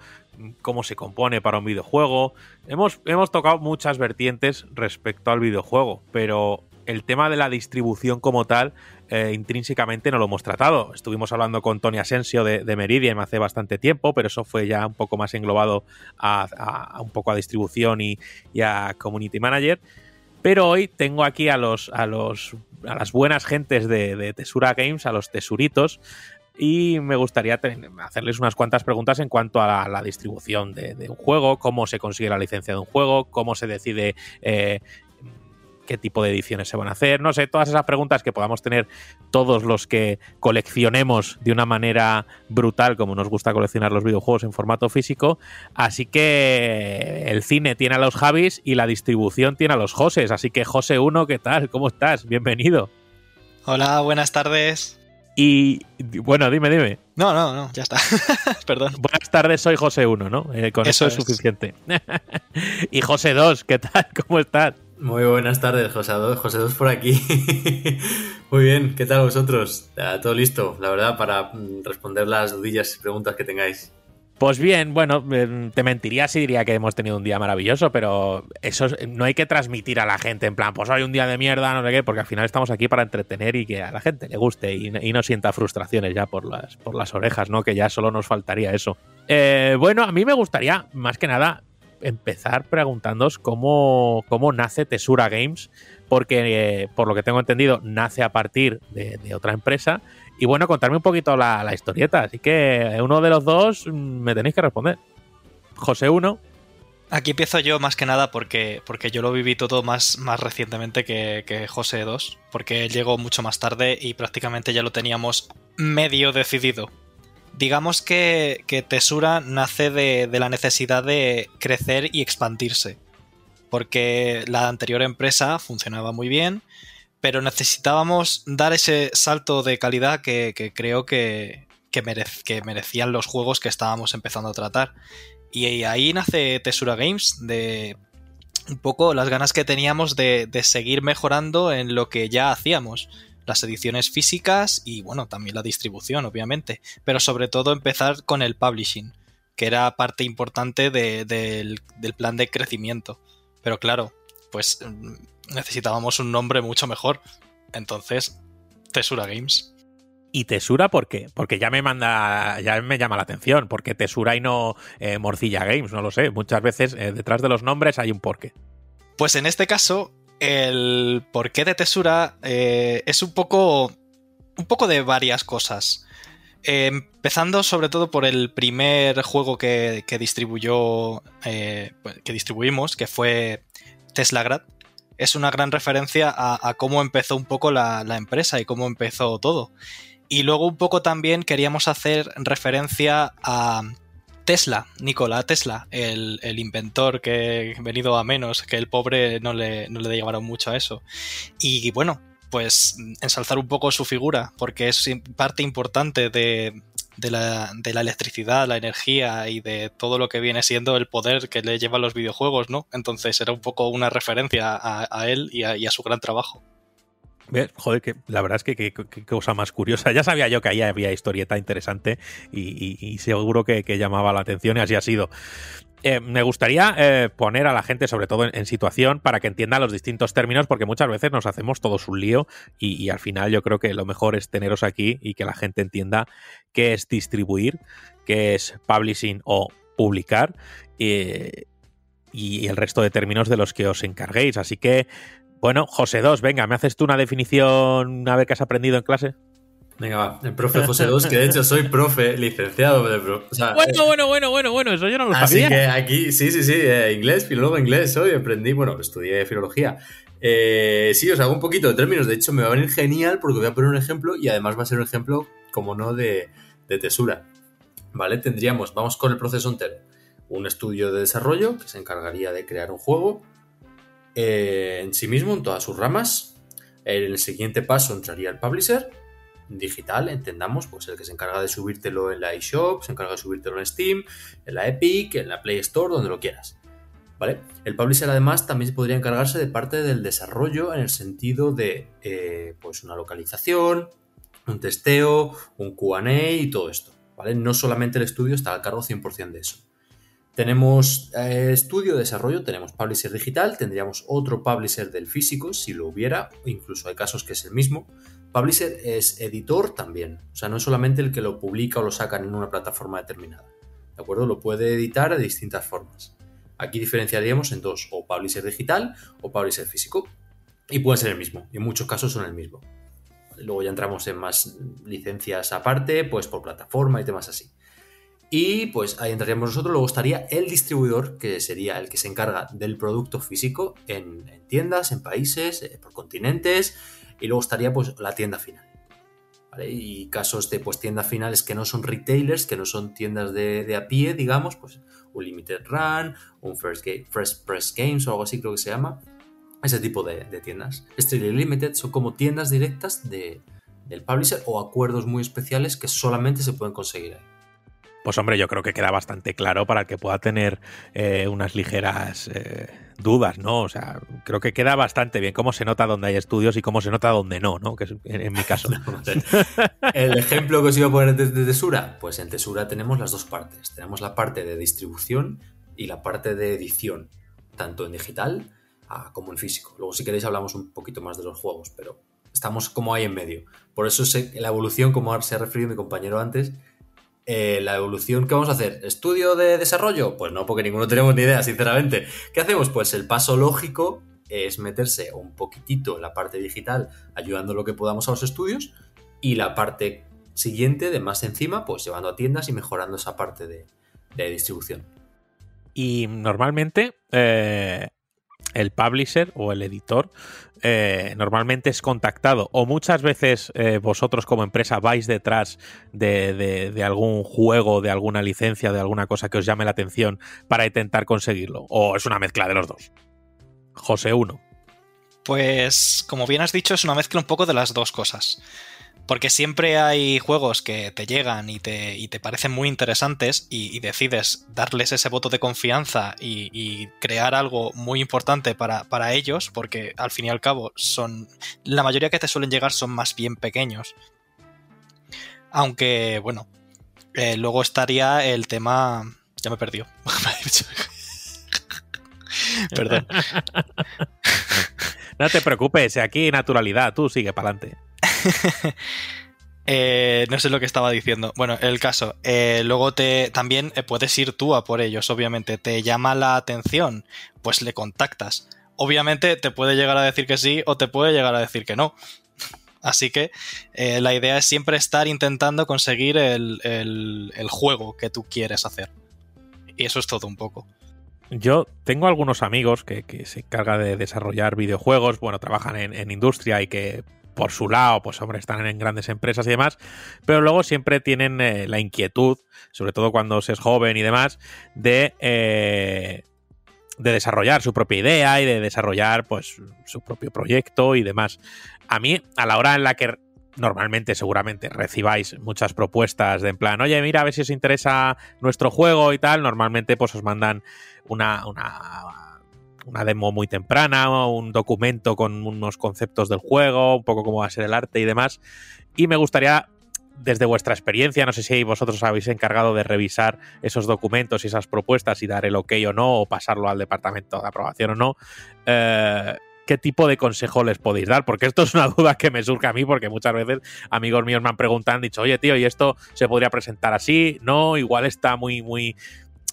cómo se compone para un videojuego. Hemos, hemos tocado muchas vertientes respecto al videojuego, pero el tema de la distribución como tal, eh, intrínsecamente no lo hemos tratado. Estuvimos hablando con Tony Asensio de, Meridian hace bastante tiempo, pero eso fue ya un poco más englobado a un poco a distribución y, y, a community manager. Pero hoy tengo aquí a los a los a las buenas gentes de, Tesura Games, a los tesuritos, y me gustaría hacerles unas cuantas preguntas en cuanto a la, distribución de, de, un juego, cómo se consigue la licencia de un juego, cómo se decide eh, qué tipo de ediciones se van a hacer, no sé, todas esas preguntas que podamos tener todos los que coleccionemos de una manera brutal, como nos gusta coleccionar los videojuegos en formato físico. Así que el cine tiene a los Javis y la distribución tiene a los Joses. Así que José 1, ¿qué tal? ¿Cómo estás? Bienvenido. Hola, buenas tardes. Y bueno, dime, dime. No, no, no, ya está. Perdón. Buenas tardes, soy José 1, ¿no? Eh, con eso, eso es, es suficiente. y José 2, ¿qué tal? ¿Cómo estás? Muy buenas tardes, José 2, José 2 por aquí. Muy bien, ¿qué tal vosotros? Todo listo, la verdad, para mm, responder las dudillas y preguntas que tengáis. Pues bien, bueno, eh, te mentiría si diría que hemos tenido un día maravilloso, pero eso no hay que transmitir a la gente en plan, pues hoy un día de mierda, no sé qué, porque al final estamos aquí para entretener y que a la gente le guste y, y no sienta frustraciones ya por las, por las orejas, ¿no? Que ya solo nos faltaría eso. Eh, bueno, a mí me gustaría, más que nada, empezar preguntándoos cómo, cómo nace Tesura Games, porque eh, por lo que tengo entendido nace a partir de, otra empresa. Y bueno, contarme un poquito la, la, historieta. Así que uno de los dos me tenéis que responder. José 1. Aquí empiezo yo más que nada porque, porque yo lo viví todo más, más recientemente que, que José 2, porque llegó mucho más tarde y prácticamente ya lo teníamos medio decidido digamos que, Tesura nace de, la necesidad de crecer y expandirse. Porque la anterior empresa funcionaba muy bien, pero necesitábamos dar ese salto de calidad que, creo que, que, merec que, merecían los juegos que estábamos empezando a tratar. Y ahí nace Tesura Games, de un poco las ganas que teníamos de seguir mejorando en lo que ya hacíamos las ediciones físicas y bueno, también la distribución, obviamente, pero sobre todo empezar con el publishing, que era parte importante de, de, del, del, plan de crecimiento. Pero claro, pues mm, necesitábamos un nombre mucho mejor. Entonces, Tesura Games. ¿Y Tesura por qué? Porque ya me manda, ya me llama la atención. porque Tesura y no eh, Morcilla Games? No lo sé. Muchas veces eh, detrás de los nombres hay un porqué. Pues en este caso, el porqué de Tesura eh, es un poco. un poco de varias cosas. Eh, empezando sobre todo por el primer juego que, que distribuyó. Eh, que distribuimos, que fue Teslagrad. Es una gran referencia a, a cómo empezó un poco la, la, empresa y cómo empezó todo. Y luego un poco también queríamos hacer referencia a Tesla, Nikola Tesla, el, el, inventor que venido a menos, que el pobre no le, no le llevaron mucho a eso. Y bueno, pues ensalzar un poco su figura, porque es parte importante de, de, la, de, la, electricidad, la energía y de todo lo que viene siendo el poder que le llevan los videojuegos, ¿no? Entonces era un poco una referencia a, él y a su gran trabajo. Joder, que la verdad es que qué cosa más curiosa. Ya sabía yo que ahí había historieta interesante y, y, seguro que, que, llamaba la atención y así ha sido. Eh, me gustaría eh, poner a la gente, sobre todo en, en, situación, para que entienda los distintos términos, porque muchas veces nos hacemos todos un lío y, y, al final yo creo que lo mejor es teneros aquí y que la gente entienda qué es distribuir, qué es publishing o publicar. Eh, y el resto de términos de los que os encarguéis. Así que bueno, José 2, venga, ¿me haces tú una definición a ver qué has aprendido en clase? Venga, va. El profe José 2, que de hecho soy profe licenciado de pro, o sea, bueno, eh, bueno, bueno, bueno, bueno, eso yo no lo así sabía. Así que aquí, sí, sí, sí, eh, inglés, filólogo inglés, hoy aprendí, bueno, estudié filología. Eh, sí, os hago un poquito de términos, de hecho me va a venir genial porque voy a poner un ejemplo y además va a ser un ejemplo, como no, de, de tesura. ¿Vale? Tendríamos, vamos con el proceso entero. Un estudio de desarrollo que se encargaría de crear un juego, eh, en sí mismo, en todas sus ramas. En el siguiente paso entraría el publisher digital, entendamos, pues el que se encarga de subírtelo en la eShop, se encarga de subírtelo en Steam, en la Epic, en la Play Store, donde lo quieras. ¿Vale? El publisher además también podría encargarse de parte del desarrollo en el sentido de eh, pues una localización, un testeo, un QA y todo esto. ¿vale? No solamente el estudio está al cargo 100% de eso. Tenemos eh, estudio de desarrollo, tenemos publisher digital, tendríamos otro publisher del físico, si lo hubiera, incluso hay casos que es el mismo. Publisher es editor también, o sea, no es solamente el que lo publica o lo sacan en una plataforma determinada. ¿De acuerdo? Lo puede editar de distintas formas. Aquí diferenciaríamos en dos, o publisher digital o publisher físico. Y puede ser el mismo, y en muchos casos son el mismo. Luego ya entramos en más licencias aparte, pues por plataforma y temas así. Y pues ahí entraríamos nosotros, luego estaría el distribuidor, que sería el que se encarga del producto físico en, tiendas, en países, eh, por continentes, y luego estaría pues la tienda final. Y casos de pues tiendas finales que no son retailers, que no son tiendas de, a pie, digamos, pues un Limited Run, un First, First Press Games o algo así creo que se llama, ese tipo de, tiendas. Strictly Limited son como tiendas directas de, del publisher o acuerdos muy especiales que solamente se pueden conseguir ahí. Pues hombre, yo creo que queda bastante claro para el que pueda tener eh, unas ligeras eh, dudas, ¿no? O sea, creo que queda bastante bien cómo se nota donde hay estudios y cómo se nota donde no, ¿no? Que es en, mi caso. el ejemplo que os iba a poner de, Tesura, pues en Tesura tenemos las dos partes. Tenemos la parte de distribución y la parte de edición, tanto en digital ah, como en físico. Luego, si queréis, hablamos un poquito más de los juegos, pero estamos como ahí en medio. Por eso sé, la evolución, como se ha referido mi compañero antes, eh, la evolución, ¿qué vamos a hacer? ¿Estudio de desarrollo? Pues no, porque ninguno tenemos ni idea, sinceramente. ¿Qué hacemos? Pues el paso lógico es meterse un poquitito en la parte digital, ayudando lo que podamos a los estudios, y la parte siguiente, de más encima, pues llevando a tiendas y mejorando esa parte de, distribución. Y normalmente eh, el publisher o el editor eh, normalmente es contactado o muchas veces eh, vosotros como empresa vais detrás de, algún juego, de alguna licencia, de alguna cosa que os llame la atención para intentar conseguirlo. O es una mezcla de los dos. José 1. Pues como bien has dicho es una mezcla un poco de las dos cosas. Porque siempre hay juegos que te llegan y te, y te parecen muy interesantes y, decides darles ese voto de confianza y, crear algo muy importante para, ellos, porque al fin y al cabo son. La mayoría que te suelen llegar son más bien pequeños. Aunque, bueno, eh, luego estaría el tema. Ya me perdió. Perdón. no te preocupes, aquí naturalidad, tú sigue para adelante. Eh, no sé lo que estaba diciendo. Bueno, el caso. Eh, luego te también eh, puedes ir tú a por ellos, obviamente. Te llama la atención, pues le contactas. Obviamente te puede llegar a decir que sí o te puede llegar a decir que no. Así que la idea es siempre estar intentando conseguir el, juego que tú quieres hacer. Y eso es todo un poco. Yo tengo algunos amigos que, se encargan de desarrollar videojuegos, bueno, trabajan en, industria y que por su lado, pues hombre, están en grandes empresas y demás, pero luego siempre tienen eh, la inquietud, sobre todo cuando se es joven y demás, de, eh, de desarrollar su propia idea y de desarrollar pues su propio proyecto y demás. A mí, a la hora en la que normalmente seguramente recibáis muchas propuestas de en plan, oye, mira, a ver si os interesa nuestro juego y tal, normalmente pues os mandan una, una una demo muy temprana, un documento con unos conceptos del juego, un poco cómo va a ser el arte y demás. Y me gustaría, desde vuestra experiencia, no sé si vosotros habéis encargado de revisar esos documentos y esas propuestas y dar el ok o no, o pasarlo al departamento de aprobación o no. Eh, ¿Qué tipo de consejo les podéis dar? Porque esto es una duda que me surge a mí, porque muchas veces amigos míos me han preguntado, han dicho, oye tío, ¿y esto se podría presentar así? No, igual está muy, muy,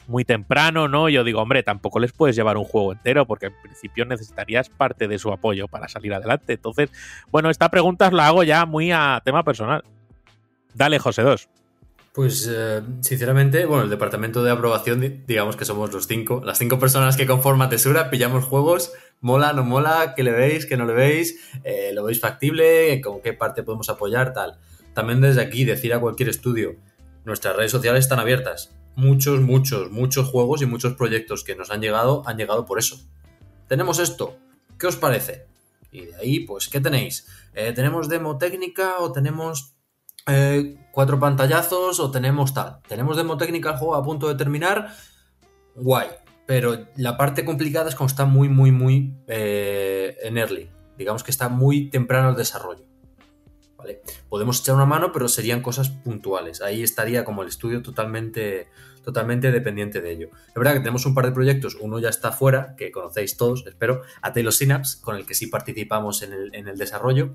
muy temprano, ¿no? Yo digo, hombre, tampoco les puedes llevar un juego entero porque en principio necesitarías parte de su apoyo para salir adelante. Entonces, bueno, esta pregunta la hago ya muy a tema personal. Dale, José 2. Pues eh, sinceramente, bueno, el departamento de aprobación, digamos que somos los cinco, las cinco personas que conforman Tesura, pillamos juegos, mola, no mola, que le veis, que no le veis, eh, lo veis factible, con qué parte podemos apoyar, tal. También desde aquí decir a cualquier estudio, nuestras redes sociales están abiertas muchos, muchos, muchos juegos y muchos proyectos que nos han llegado han llegado por eso. Tenemos esto, ¿qué os parece? Y de ahí, pues, ¿qué tenéis? Eh, ¿Tenemos demo técnica o tenemos eh, cuatro pantallazos o tenemos tal? ¿Tenemos demo técnica el juego a punto de terminar? Guay. pero la parte complicada es cuando está muy, muy, muy eh, en early. Digamos que está muy temprano el desarrollo. Podemos echar una mano, pero serían cosas puntuales. Ahí estaría como el estudio totalmente, totalmente dependiente de ello. Es verdad que tenemos un par de proyectos, uno ya está fuera, que conocéis todos, espero, Atelo Synapse, con el que sí participamos en el, en el desarrollo,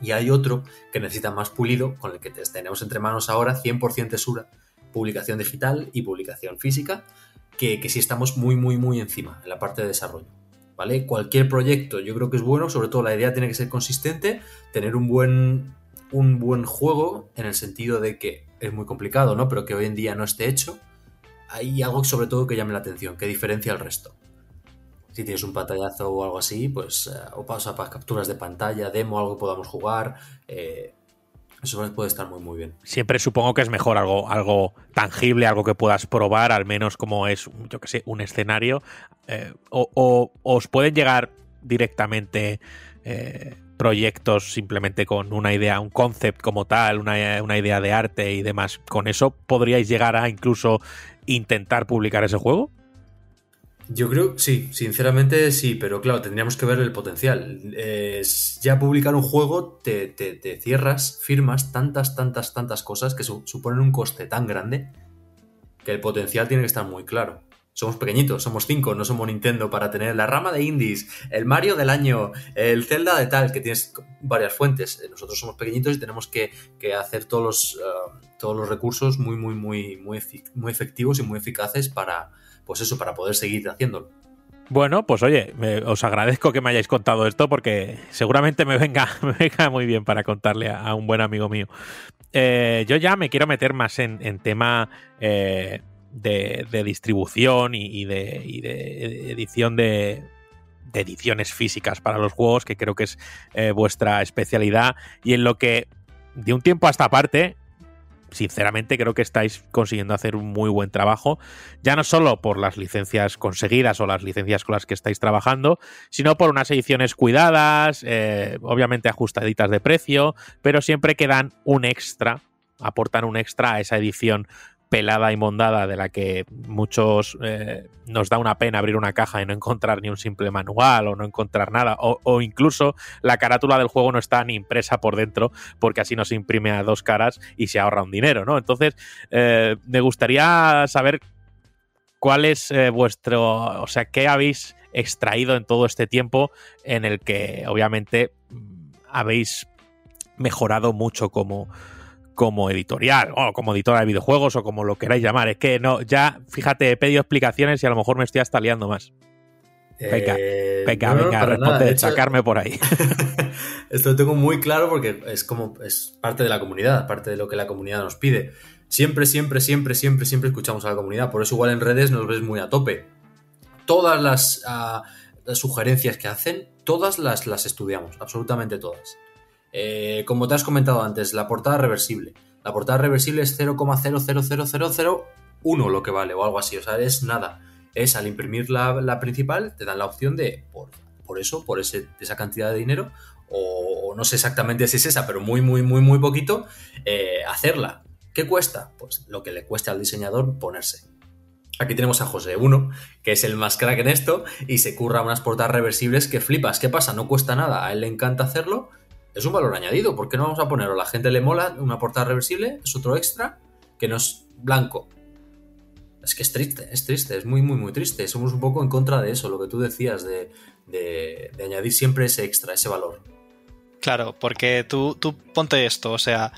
y hay otro que necesita más pulido, con el que tenemos entre manos ahora 100% tesura, publicación digital y publicación física, que, que sí estamos muy, muy, muy encima en la parte de desarrollo. ¿Vale? Cualquier proyecto yo creo que es bueno, sobre todo la idea tiene que ser consistente, tener un buen, un buen juego en el sentido de que es muy complicado, ¿no? Pero que hoy en día no esté hecho. Hay algo sobre todo que llame la atención, que diferencia al resto. Si tienes un pantallazo o algo así, pues eh, o pasa para capturas de pantalla, demo, algo que podamos jugar. eh, eso puede estar muy muy bien. Siempre supongo que es mejor algo, algo tangible, algo que puedas probar, al menos como es, yo que sé, un escenario. eh, o, os pueden llegar directamente eh, proyectos simplemente con una idea, un concept como tal, una idea de arte y demás. ¿Con eso podríais llegar a incluso intentar publicar ese juego? Yo creo, sí, sinceramente sí, pero claro, tendríamos que ver el potencial. Ya publicar un juego te, te- te cierras, firmas tantas, tantas, tantas cosas que su- suponen un coste tan grande que el potencial tiene que estar muy claro. Somos pequeñitos, somos cinco, no somos Nintendo para tener la rama de indies, el Mario del año, el Zelda de tal, que tienes varias fuentes. Eh, Nosotros somos pequeñitos y tenemos que, que hacer todos los, eh, todos los recursos muy, muy, muy, muy, muy efectivos y muy eficaces para, pues eso, para poder seguir haciéndolo. Bueno, pues oye, me- os agradezco que me hayáis contado esto porque seguramente me venga, me muy bien para contarle a, un buen amigo mío. Eh, yo ya me quiero meter más en, tema eh, de, distribución y, y de, y de edición de, de ediciones físicas para los juegos, que creo que es eh, vuestra especialidad y en lo que de un tiempo a esta parte, sinceramente creo que estáis consiguiendo hacer un muy buen trabajo, ya no solo por las licencias conseguidas o las licencias con las que estáis trabajando, sino por unas ediciones cuidadas, eh, obviamente ajustaditas de precio, pero siempre que dan un extra, aportan un extra a esa edición pelada y mondada de la que muchos eh, nos da una pena abrir una caja y no encontrar ni un simple manual o no encontrar nada o, incluso la carátula del juego no está ni impresa por dentro porque así no se imprime a dos caras y se ahorra un dinero, ¿no? Entonces eh, me gustaría saber cuál es eh, vuestro, o sea, qué habéis extraído en todo este tiempo en el que obviamente mm, habéis mejorado mucho como como editorial o como editora de videojuegos o como lo queráis llamar. Es que no, ya, fíjate, he pedido explicaciones y a lo mejor me estoy hasta liando más. Venga, Eh, Venga, no, venga, responde. De hecho, sacarme por ahí. Esto lo tengo muy claro porque es como es parte de la comunidad, parte de lo que la comunidad nos pide. Siempre, siempre, siempre, siempre, siempre escuchamos a la comunidad. Por eso igual en redes nos ves muy a tope. Todas las, ah, las sugerencias que hacen, todas las, las estudiamos, absolutamente todas. Eh, como te has comentado antes, la portada reversible. La portada reversible es 0,0000001 lo que vale o algo así. O sea, es nada. Es al imprimir la, la principal, te dan la opción de, por, por eso, por ese, esa cantidad de dinero, o, no sé exactamente si es esa, pero muy, muy, muy, muy poquito, eh, hacerla. ¿Qué cuesta? Pues lo que le cueste al diseñador ponerse. Aquí tenemos a José 1, que es el más crack en esto, y se curra unas portadas reversibles que flipas. ¿Qué pasa? No cuesta nada, a él le encanta hacerlo, es un valor añadido. ¿Por qué no vamos a ponerlo? A la gente le mola una portada reversible, es otro extra, que no es blanco. Es que es triste, es triste, es muy, muy, muy triste. Somos un poco en contra de eso, lo que tú decías, de, de- de añadir siempre ese extra, ese valor. Claro, porque tú, tú ponte esto, o sea,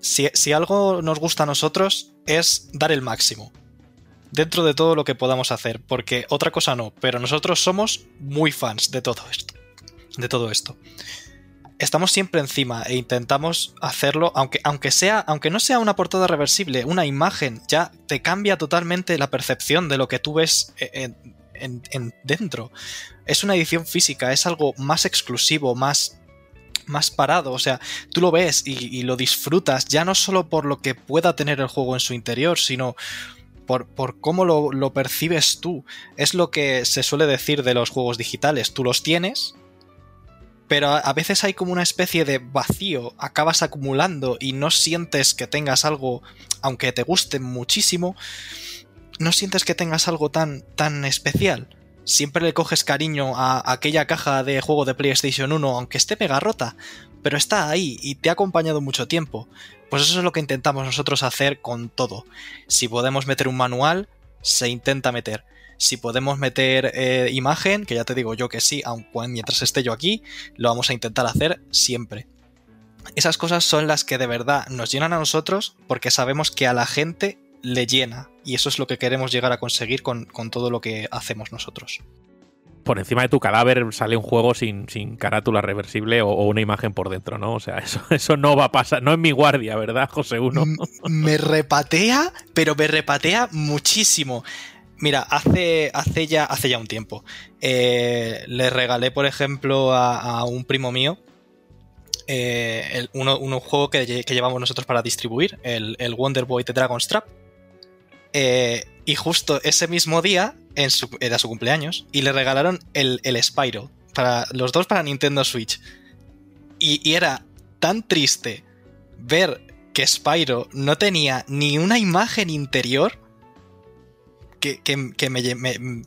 si, si algo nos gusta a nosotros es dar el máximo dentro de todo lo que podamos hacer, porque otra cosa no, pero nosotros somos muy fans de todo esto, de todo esto. Estamos siempre encima e intentamos hacerlo, aunque, aunque sea, aunque no sea una portada reversible, una imagen, ya te cambia totalmente la percepción de lo que tú ves en, en- en dentro. Es una edición física, es algo más exclusivo, más más parado, o sea, tú lo ves y, y lo disfrutas, ya no solo por lo que pueda tener el juego en su interior, sino por, por cómo lo, lo percibes tú. Es lo que se suele decir de los juegos digitales, tú los tienes, pero a, veces hay como una especie de vacío, acabas acumulando y no sientes que tengas algo, aunque te guste muchísimo, no sientes que tengas algo tan, tan especial. Siempre le coges cariño a aquella caja de juego de PlayStation 1, aunque esté mega rota, pero está ahí y te ha acompañado mucho tiempo. Pues eso es lo que intentamos nosotros hacer con todo. Si podemos meter un manual, se intenta meter. Si podemos meter eh, imagen, que ya te digo yo que sí, aun mientras esté yo aquí, lo vamos a intentar hacer siempre. Esas cosas son las que de verdad nos llenan a nosotros porque sabemos que a la gente le llena. Y eso es lo que queremos llegar a conseguir con, todo lo que hacemos nosotros. Por encima de tu cadáver sale un juego sin, sin carátula reversible o, una imagen por dentro, ¿no? O sea, eso, eso no va a pasar. No es mi guardia, ¿verdad, José Uno? me repatea, pero me repatea muchísimo. Mira, hace, hace, ya, hace ya un tiempo eh, le regalé, por ejemplo, a, un primo mío eh, un juego que, llevamos nosotros para distribuir, el, el Wonder Boy de Dragon's Trap. Eh, y justo ese mismo día era su cumpleaños y le regalaron el, el Spyro, para, los dos para Nintendo Switch. Y era tan triste ver que Spyro no tenía ni una imagen interior que, que, me,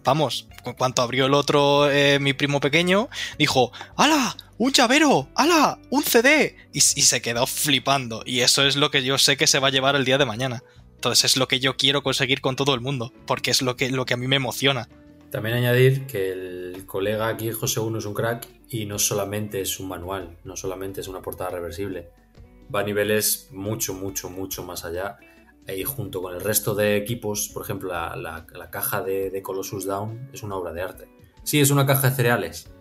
Vamos, cuando abrió el otro, eh, mi primo pequeño, dijo: ¡Hala! ¡Un llavero! ¡Hala! ¡Un CD! Y, y, se quedó flipando. Y eso es lo que yo sé que se va a llevar el día de mañana. Entonces es lo que yo quiero conseguir con todo el mundo, porque es lo que, lo que a mí me emociona. También añadir que el colega aquí, José Uno, es un crack y no solamente es un manual, no solamente es una portada reversible. Va a niveles mucho, mucho, mucho más allá. Y junto con el resto de equipos, por ejemplo, la, caja de, de, Colossus Down es una obra de arte. Sí, es una caja de cereales.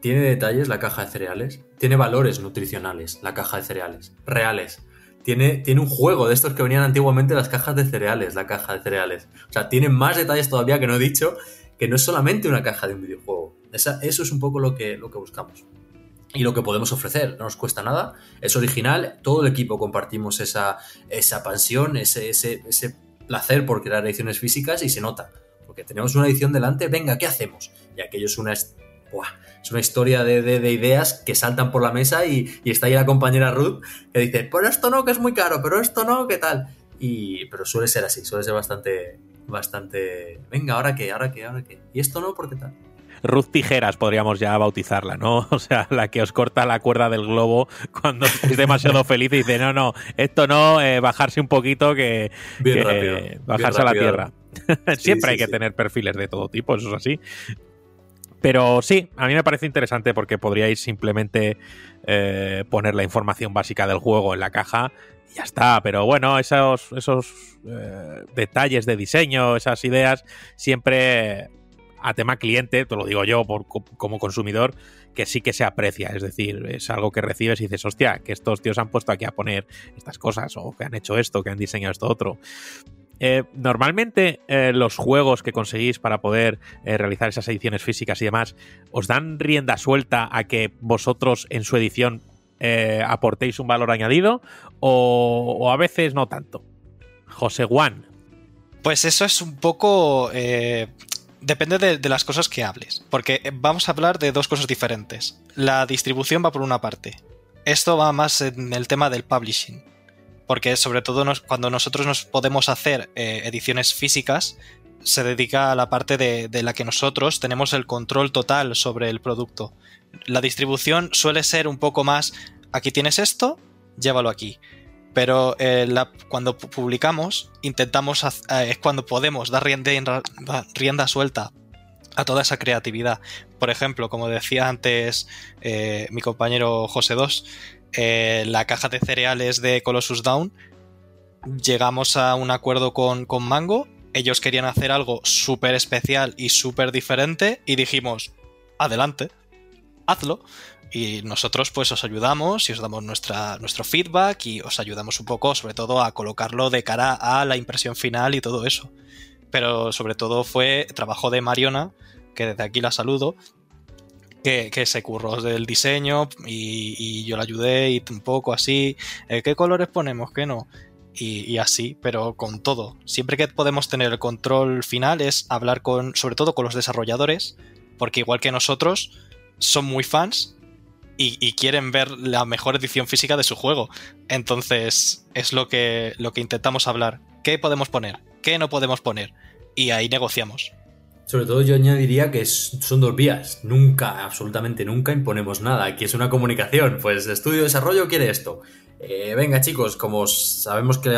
Tiene detalles la caja de cereales. Tiene valores nutricionales la caja de cereales. Reales tiene, un juego de estos que venían antiguamente las cajas de cereales, la caja de cereales. O sea, tiene más detalles todavía que no he dicho, que no es solamente una caja de un videojuego. eso es un poco lo que, lo que buscamos. Y lo que podemos ofrecer, no nos cuesta nada, es original, todo el equipo compartimos esa, esa pasión, ese, ese, ese placer por crear ediciones físicas y se nota. Porque tenemos una edición delante, venga, ¿qué hacemos? Y aquello es una, es una historia de, ideas que saltan por la mesa y, está ahí la compañera Ruth que dice, pero esto no, que es muy caro, pero esto no, ¿qué tal? Y, pero suele ser así, suele ser bastante, bastante, venga, ¿ahora qué? ¿Ahora qué? ¿Ahora qué? ¿Y esto no? ¿Por qué tal? Ruth Tijeras podríamos ya bautizarla, ¿no? O sea, la que os corta la cuerda del globo cuando estáis demasiado feliz y dice, no, no, esto no, eh, bajarse un poquito que, bajarse a la tierra. Siempre hay que tener perfiles de todo tipo, eso es así. Pero sí, a mí me parece interesante porque podríais simplemente eh, poner la información básica del juego en la caja y ya está. Pero bueno, esos, esos eh, detalles de diseño, esas ideas, siempre a tema cliente, te lo digo yo por, como consumidor, que sí que se aprecia. Es decir, es algo que recibes y dices, hostia, que estos tíos han puesto aquí a poner estas cosas, o que han hecho esto, que han diseñado esto otro. Eh, normalmente eh, los juegos que conseguís para poder eh, realizar esas ediciones físicas y demás, ¿os dan rienda suelta a que vosotros en su edición aportéis un valor añadido o, a veces no tanto? José Juan. Pues eso es un poco... Depende de, las cosas que hables, porque vamos a hablar de dos cosas diferentes. La distribución va por una parte. Esto va más en el tema del publishing porque sobre todo cuando nosotros nos podemos hacer eh, ediciones físicas, se dedica a la parte de, la que nosotros tenemos el control total sobre el producto. La distribución suele ser un poco más, aquí tienes esto, llévalo aquí. Pero eh, cuando publicamos, intentamos, eh, es cuando podemos dar rienda, rienda, suelta a toda esa creatividad. Por ejemplo, como decía antes mi compañero José 2, eh, la caja de cereales de Colossus Down, llegamos a un acuerdo con, con Mango. Ellos querían hacer algo súper especial y súper diferente y dijimos, adelante, hazlo. Y nosotros pues os ayudamos y os damos nuestra, nuestro feedback y os ayudamos un poco sobre todo a colocarlo de cara a la impresión final y todo eso. Pero sobre todo fue trabajo de Mariona, que desde aquí la saludo, que, se curró del diseño y, yo le ayudé y un poco así, eh, ¿qué colores ponemos? ¿Qué no? Y, así, pero con todo. Siempre que podemos tener el control final es hablar con, sobre todo con los desarrolladores, porque igual que nosotros, son muy fans y, quieren ver la mejor edición física de su juego. Entonces, es lo que, lo que intentamos hablar. ¿Qué podemos poner? ¿Qué no podemos poner? y ahí negociamos. Sobre todo yo añadiría que son dos vías. Nunca, absolutamente nunca imponemos nada. Aquí es una comunicación. Pues estudio de desarrollo quiere esto. Eh, venga chicos, como os- sabemos que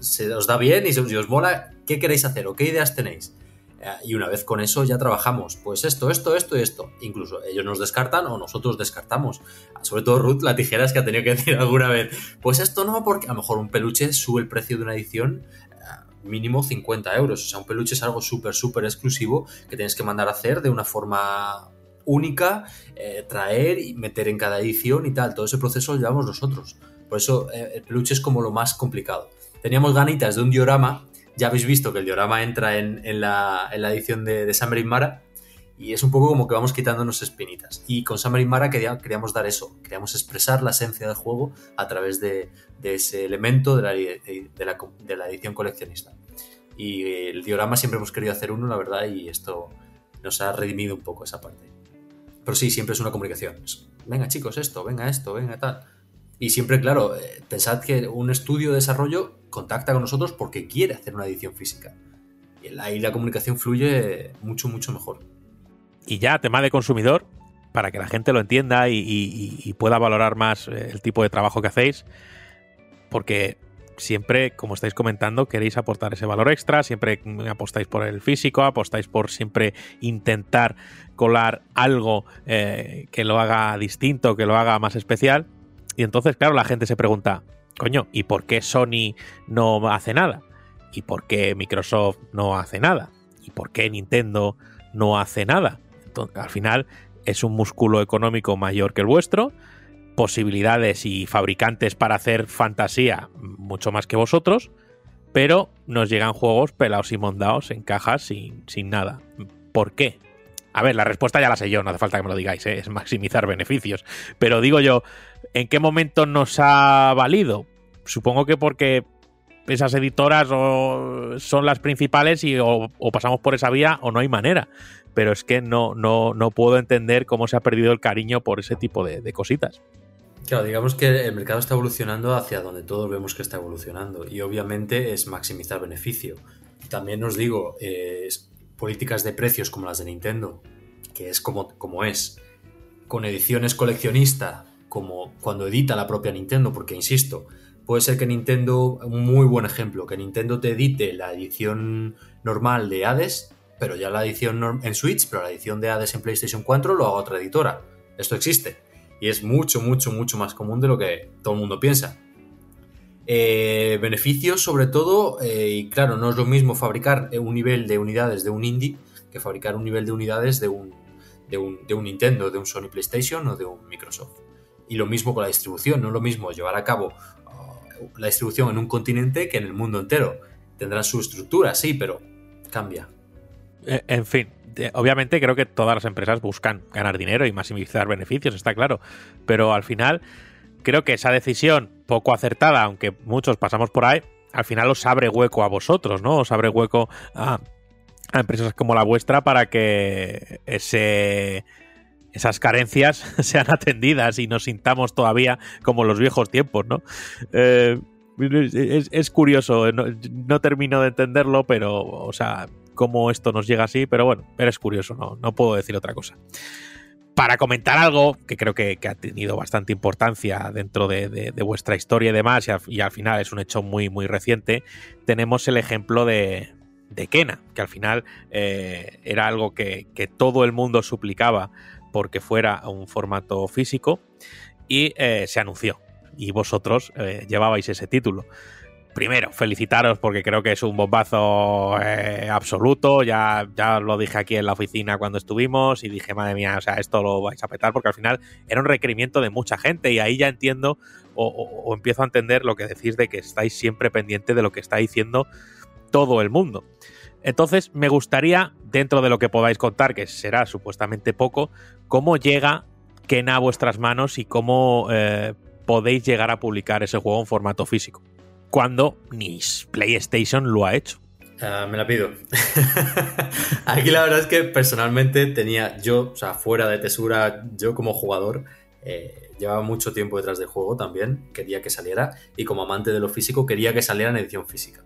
se os da bien y se os mola, ¿qué queréis hacer o qué ideas tenéis? Eh, y una vez con eso ya trabajamos. Pues esto, esto, esto y esto. Incluso ellos nos descartan o nosotros descartamos. Sobre todo Ruth, la tijera es que ha tenido que decir alguna vez. Pues esto no, porque a lo mejor un peluche sube el precio de una edición eh, mínimo 50 euros. O sea, un peluche es algo súper, súper exclusivo que tienes que mandar a hacer de una forma única, eh, traer y meter en cada edición y tal. Todo ese proceso lo llevamos nosotros. Por eso el peluche es como lo más complicado. Teníamos ganitas de un diorama. Ya habéis visto que el diorama entra en, la, edición de, de Summer Mara. Y es un poco como que vamos quitándonos espinitas. Y con Summer in Mara quería- queríamos dar eso. Queríamos expresar la esencia del juego a través de, ese elemento de la, de la- de la edición coleccionista. Y el diorama siempre hemos querido hacer uno, la verdad, y esto nos ha redimido un poco esa parte. Pero sí, siempre es una comunicación. Es, venga chicos, esto, venga esto, venga tal. Y siempre, claro, eh, pensad que un estudio de desarrollo contacta con nosotros porque quiere hacer una edición física. Y ahí la comunicación fluye mucho, mucho mejor. Y ya, tema de consumidor, para que la gente lo entienda y, pueda valorar más eh, el tipo de trabajo que hacéis, porque siempre, como estáis comentando, queréis aportar ese valor extra, siempre apostáis por el físico, apostáis por siempre intentar colar algo eh, que lo haga distinto, que lo haga más especial. Y entonces, claro, la gente se pregunta, coño, ¿y por qué Sony no hace nada? ¿Y por qué Microsoft no hace nada? ¿Y por qué Nintendo no hace nada? Entonces, al final es un músculo económico mayor que el vuestro, posibilidades y fabricantes para hacer fantasía mucho más que vosotros, pero nos llegan juegos pelados y mondados en cajas sin, sin nada. ¿Por qué? A ver, la respuesta ya la sé yo, no hace falta que me lo digáis, ¿eh? es maximizar beneficios. Pero digo yo, ¿en qué momento nos ha valido? Supongo que porque esas editoras son las principales y o, pasamos por esa vía o no hay manera. Pero es que no, no, no puedo entender cómo se ha perdido el cariño por ese tipo de, cositas. Claro, digamos que el mercado está evolucionando hacia donde todos vemos que está evolucionando y obviamente es maximizar beneficio. También os digo, eh, políticas de precios como las de Nintendo, que es como, como es, con ediciones coleccionista, como cuando edita la propia Nintendo, porque insisto, puede ser que Nintendo, un muy buen ejemplo, que Nintendo te edite la edición normal de Hades, pero ya la edición en Switch, pero la edición de Hades en PlayStation 4 lo haga otra editora. Esto existe y es mucho, mucho, mucho más común de lo que todo el mundo piensa. Eh, beneficios sobre todo, eh, y claro, no es lo mismo fabricar eh, un nivel de unidades de un indie que fabricar un nivel de unidades de un, de un, de un Nintendo, de un Sony PlayStation o de un Microsoft. Y lo mismo con la distribución, no es lo mismo llevar a cabo uh, la distribución en un continente que en el mundo entero. Tendrán su estructura, sí, pero cambia. Eh, En fin, obviamente creo que todas las empresas buscan ganar dinero y maximizar beneficios, está claro. Pero al final, creo que esa decisión poco acertada, aunque muchos pasamos por ahí, al final os abre hueco a vosotros, ¿no? Os abre hueco a, a empresas como la vuestra para que ese, esas carencias sean atendidas y nos sintamos todavía como los viejos tiempos, ¿no? Eh, es, es curioso, no, no termino de entenderlo, pero, o sea, cómo esto nos llega así, pero bueno, pero es curioso, no, no puedo decir otra cosa. Para comentar algo que creo que, que ha tenido bastante importancia dentro de, de- vuestra historia y demás, y al, y al final es un hecho muy, muy reciente, tenemos el ejemplo de, de Kena, que al final eh, era algo que, que todo el mundo suplicaba porque fuera un formato físico y eh, se anunció. Y vosotros eh, llevabais ese título. Primero, felicitaros porque creo que es un bombazo eh, absoluto. Ya, ya lo dije aquí en la oficina cuando estuvimos y dije, madre mía, o sea, esto lo vais a petar porque al final era un requerimiento de mucha gente y ahí ya entiendo o, o- o empiezo a entender lo que decís de que estáis siempre pendiente de lo que está diciendo todo el mundo. Entonces, me gustaría, dentro de lo que podáis contar, que será supuestamente poco, cómo llega Kena a vuestras manos y cómo eh, podéis llegar a publicar ese juego en formato físico. Cuando ni PlayStation lo ha hecho. Ah, me la pido. Aquí la verdad es que personalmente tenía yo, o sea, fuera de Tesura, yo como jugador, eh, llevaba mucho tiempo detrás del juego también, quería que saliera, y como amante de lo físico, quería que saliera en edición física.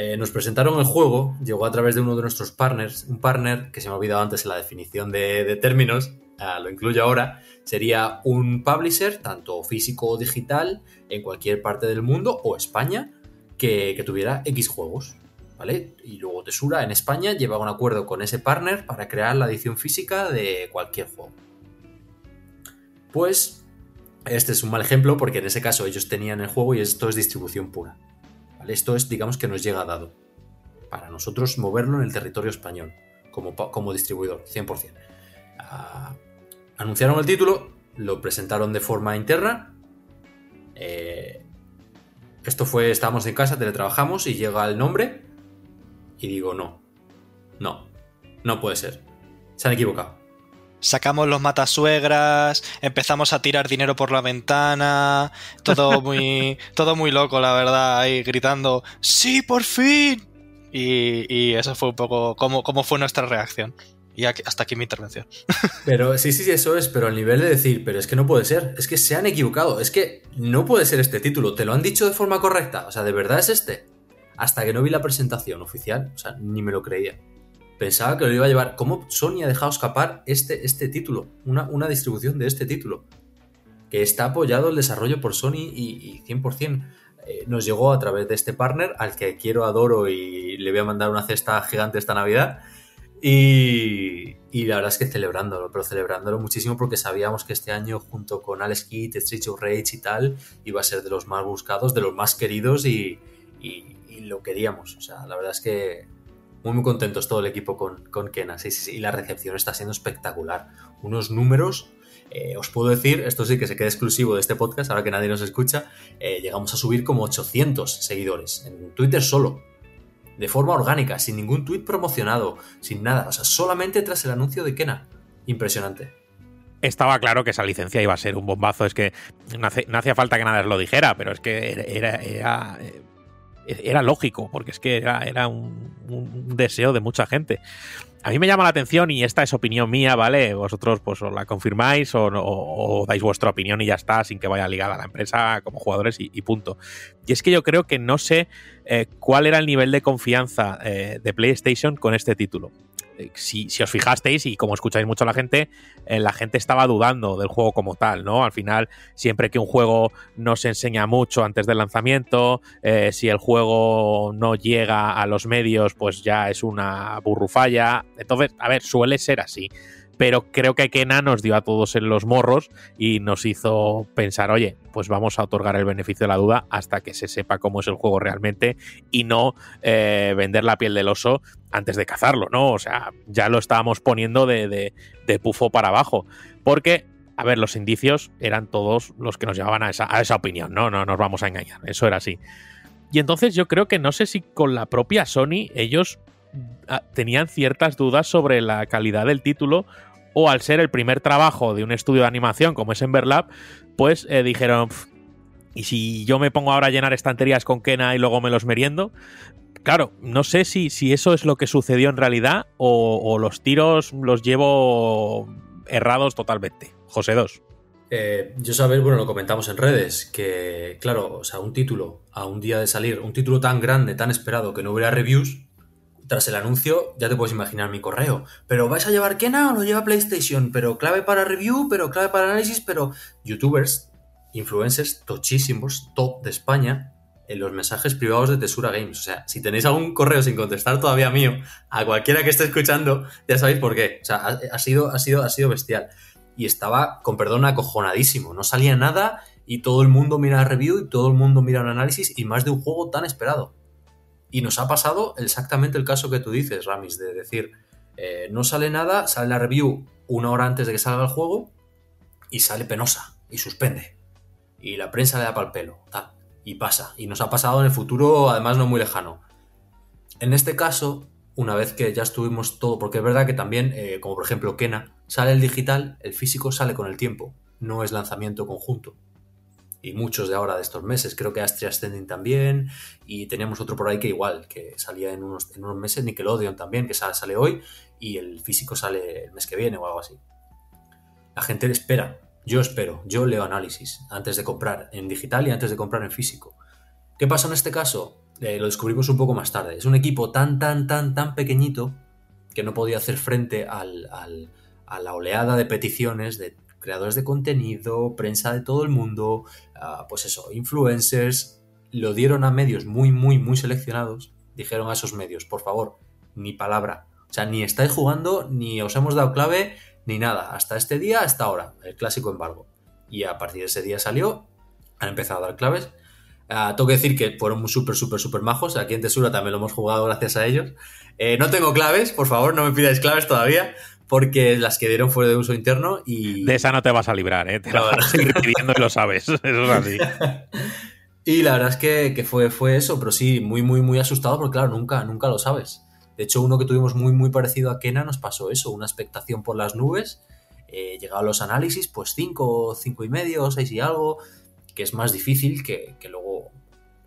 Eh, nos presentaron el juego, llegó a través de uno de nuestros partners, un partner que se me ha olvidado antes en la definición de, términos, ah, lo incluyo ahora, sería un publisher, tanto físico o digital, en cualquier parte del mundo o España, que, que tuviera X juegos. ¿Vale? Y luego Tesura en España lleva un acuerdo con ese partner para crear la edición física de cualquier juego. Pues este es un mal ejemplo porque en ese caso ellos tenían el juego y esto es distribución pura. Esto es, digamos, que nos llega dado. Para nosotros moverlo en el territorio español, como, como distribuidor, 100%. Ah, anunciaron el título, lo presentaron de forma interna. eh, esto fue, estábamos en casa, teletrabajamos y llega el nombre y digo, no, no, no puede ser. Se han equivocado. Sacamos los matasuegras, empezamos a tirar dinero por la ventana, todo muy, todo muy loco, la verdad, ahí gritando, ¡Sí, por fin! Y, y eso fue un poco cómo, cómo fue nuestra reacción. Y aquí- hasta aquí mi intervención. Pero sí, sí, sí, eso es, pero al nivel de decir, pero es que no puede ser, es que se han equivocado, es que no puede ser este título, te lo han dicho de forma correcta, o sea, ¿de verdad es este? Hasta que no vi la presentación oficial, o sea, ni me lo creía. Pensaba que lo iba a llevar. ¿Cómo Sony ha dejado escapar este, este título? Una, una distribución de este título. Que está apoyado el desarrollo por Sony y, y 100%. eh, nos llegó a través de este partner al que quiero, adoro y le voy a mandar una cesta gigante esta Navidad. Y, y la verdad es que celebrándolo, pero celebrándolo muchísimo porque sabíamos que este año, junto con Alex Kidd, Street of Rage y tal, iba a ser de los más buscados, de los más queridos y, y- y lo queríamos. O sea, la verdad es que muy, muy contentos todo el equipo con, con Kena. Sí, sí, sí. Y la recepción está siendo espectacular. Unos números. eh, os puedo decir, esto sí que se queda exclusivo de este podcast, ahora que nadie nos escucha, eh, llegamos a subir como 800 seguidores en Twitter solo, de forma orgánica, sin ningún tweet promocionado, sin nada, o sea, solamente tras el anuncio de Kena. Impresionante. Estaba claro que esa licencia iba a ser un bombazo. Es que no, hacía falta que nadie lo dijera, pero es que era, eh, era lógico, porque es que era, era un, deseo de mucha gente. A mí me llama la atención, y esta es opinión mía, ¿vale? Vosotros pues la confirmáis o, dais vuestra opinión y ya está, sin que vaya ligada a la empresa como jugadores y, y punto. Y es que yo creo que no sé eh, cuál era el nivel de confianza eh, de PlayStation con este título. Eh, Si, si os fijasteis, y como escucháis mucho a la gente, eh, la gente estaba dudando del juego como tal, ¿no? Al final, siempre que un juego no se enseña mucho antes del lanzamiento, eh, si el juego no llega a los medios, pues ya es una burrufalla. Entonces, a ver, suele ser así. Pero creo que Kena nos dio a todos en los morros y nos hizo pensar, oye, pues vamos a otorgar el beneficio de la duda hasta que se sepa cómo es el juego realmente y no eh, vender la piel del oso antes de cazarlo, ¿no? O sea, ya lo estábamos poniendo de, de, de pufo para abajo. Porque, a ver, los indicios eran todos los que nos llevaban a esa, a esa opinión, ¿no? No nos vamos a engañar, eso era así. Y entonces yo creo que no sé si con la propia Sony ellos ah, tenían ciertas dudas sobre la calidad del título o al ser el primer trabajo de un estudio de animación como es Emberlab, pues eh, dijeron, "Pf, ¿y si yo me pongo ahora a llenar estanterías con Kena y luego me los meriendo? Claro, no sé si, si eso es lo que sucedió en realidad o, los tiros los llevo errados totalmente. José 2. Eh, yo sabes, bueno, lo comentamos en redes, que claro, o sea, un título a un día de salir, un título tan grande, tan esperado que no hubiera reviews, tras el anuncio ya te puedes imaginar mi correo. Pero ¿vais a llevar Kena o lo lleva PlayStation? Pero clave para review, pero clave para análisis, pero youtubers, influencers tochísimos, top de España, en los mensajes privados de Tesura Games. O sea, si tenéis algún correo sin contestar todavía mío, a cualquiera que esté escuchando, ya sabéis por qué. O sea, ha, ha sido, ha, sido, ha sido bestial y estaba, con perdón, acojonadísimo. No salía nada y todo el mundo mira review y todo el mundo mira un análisis y más de un juego tan esperado. Y nos ha pasado exactamente el caso que tú dices, Ramis, de decir, eh, no sale nada, sale la review una hora antes de que salga el juego y sale penosa y suspende. Y la prensa le da pal pelo. Y pasa. Y nos ha pasado en el futuro, además no muy lejano. En este caso, una vez que ya estuvimos todo, porque es verdad que también, eh, como por ejemplo Kena, sale el digital, el físico sale con el tiempo, no es lanzamiento conjunto. Y muchos de ahora de estos meses, creo que Astria Ascending también, y teníamos otro por ahí que igual, que salía en unos, en unos meses, Nickelodeon también, que sale, hoy, y el físico sale el mes que viene o algo así. La gente espera, yo espero, yo leo análisis antes de comprar en digital y antes de comprar en físico. ¿Qué pasa en este caso? eh, lo descubrimos un poco más tarde. Es un equipo tan, tan, tan, tan pequeñito que no podía hacer frente al, a la oleada de peticiones de creadores de contenido, prensa de todo el mundo, pues eso, influencers. Lo dieron a medios muy, muy, muy seleccionados. Dijeron a esos medios, por favor, ni palabra. O sea, ni estáis jugando, ni os hemos dado clave, ni nada. Hasta este día, hasta ahora. El clásico embargo. Y a partir de ese día salió, han empezado a dar claves. Uh, tengo que decir que fueron súper, súper, súper majos. Aquí en Tesura también lo hemos jugado gracias a ellos. Eh, no tengo claves, por favor, no me pidáis claves todavía, porque las que dieron fuera de uso interno y... De esa no te vas a librar, ¿eh? Te no, la vas a seguir pidiendo y lo sabes. Eso es así. y la verdad es que, que, fue, fue eso, pero sí, muy, muy, muy asustado, porque claro, nunca, nunca lo sabes. De hecho, uno que tuvimos muy, muy parecido a Kena nos pasó eso, una expectación por las nubes. Eh, llegado a los análisis, pues 5, 5 y medio, 6 y algo, que es más difícil que, que luego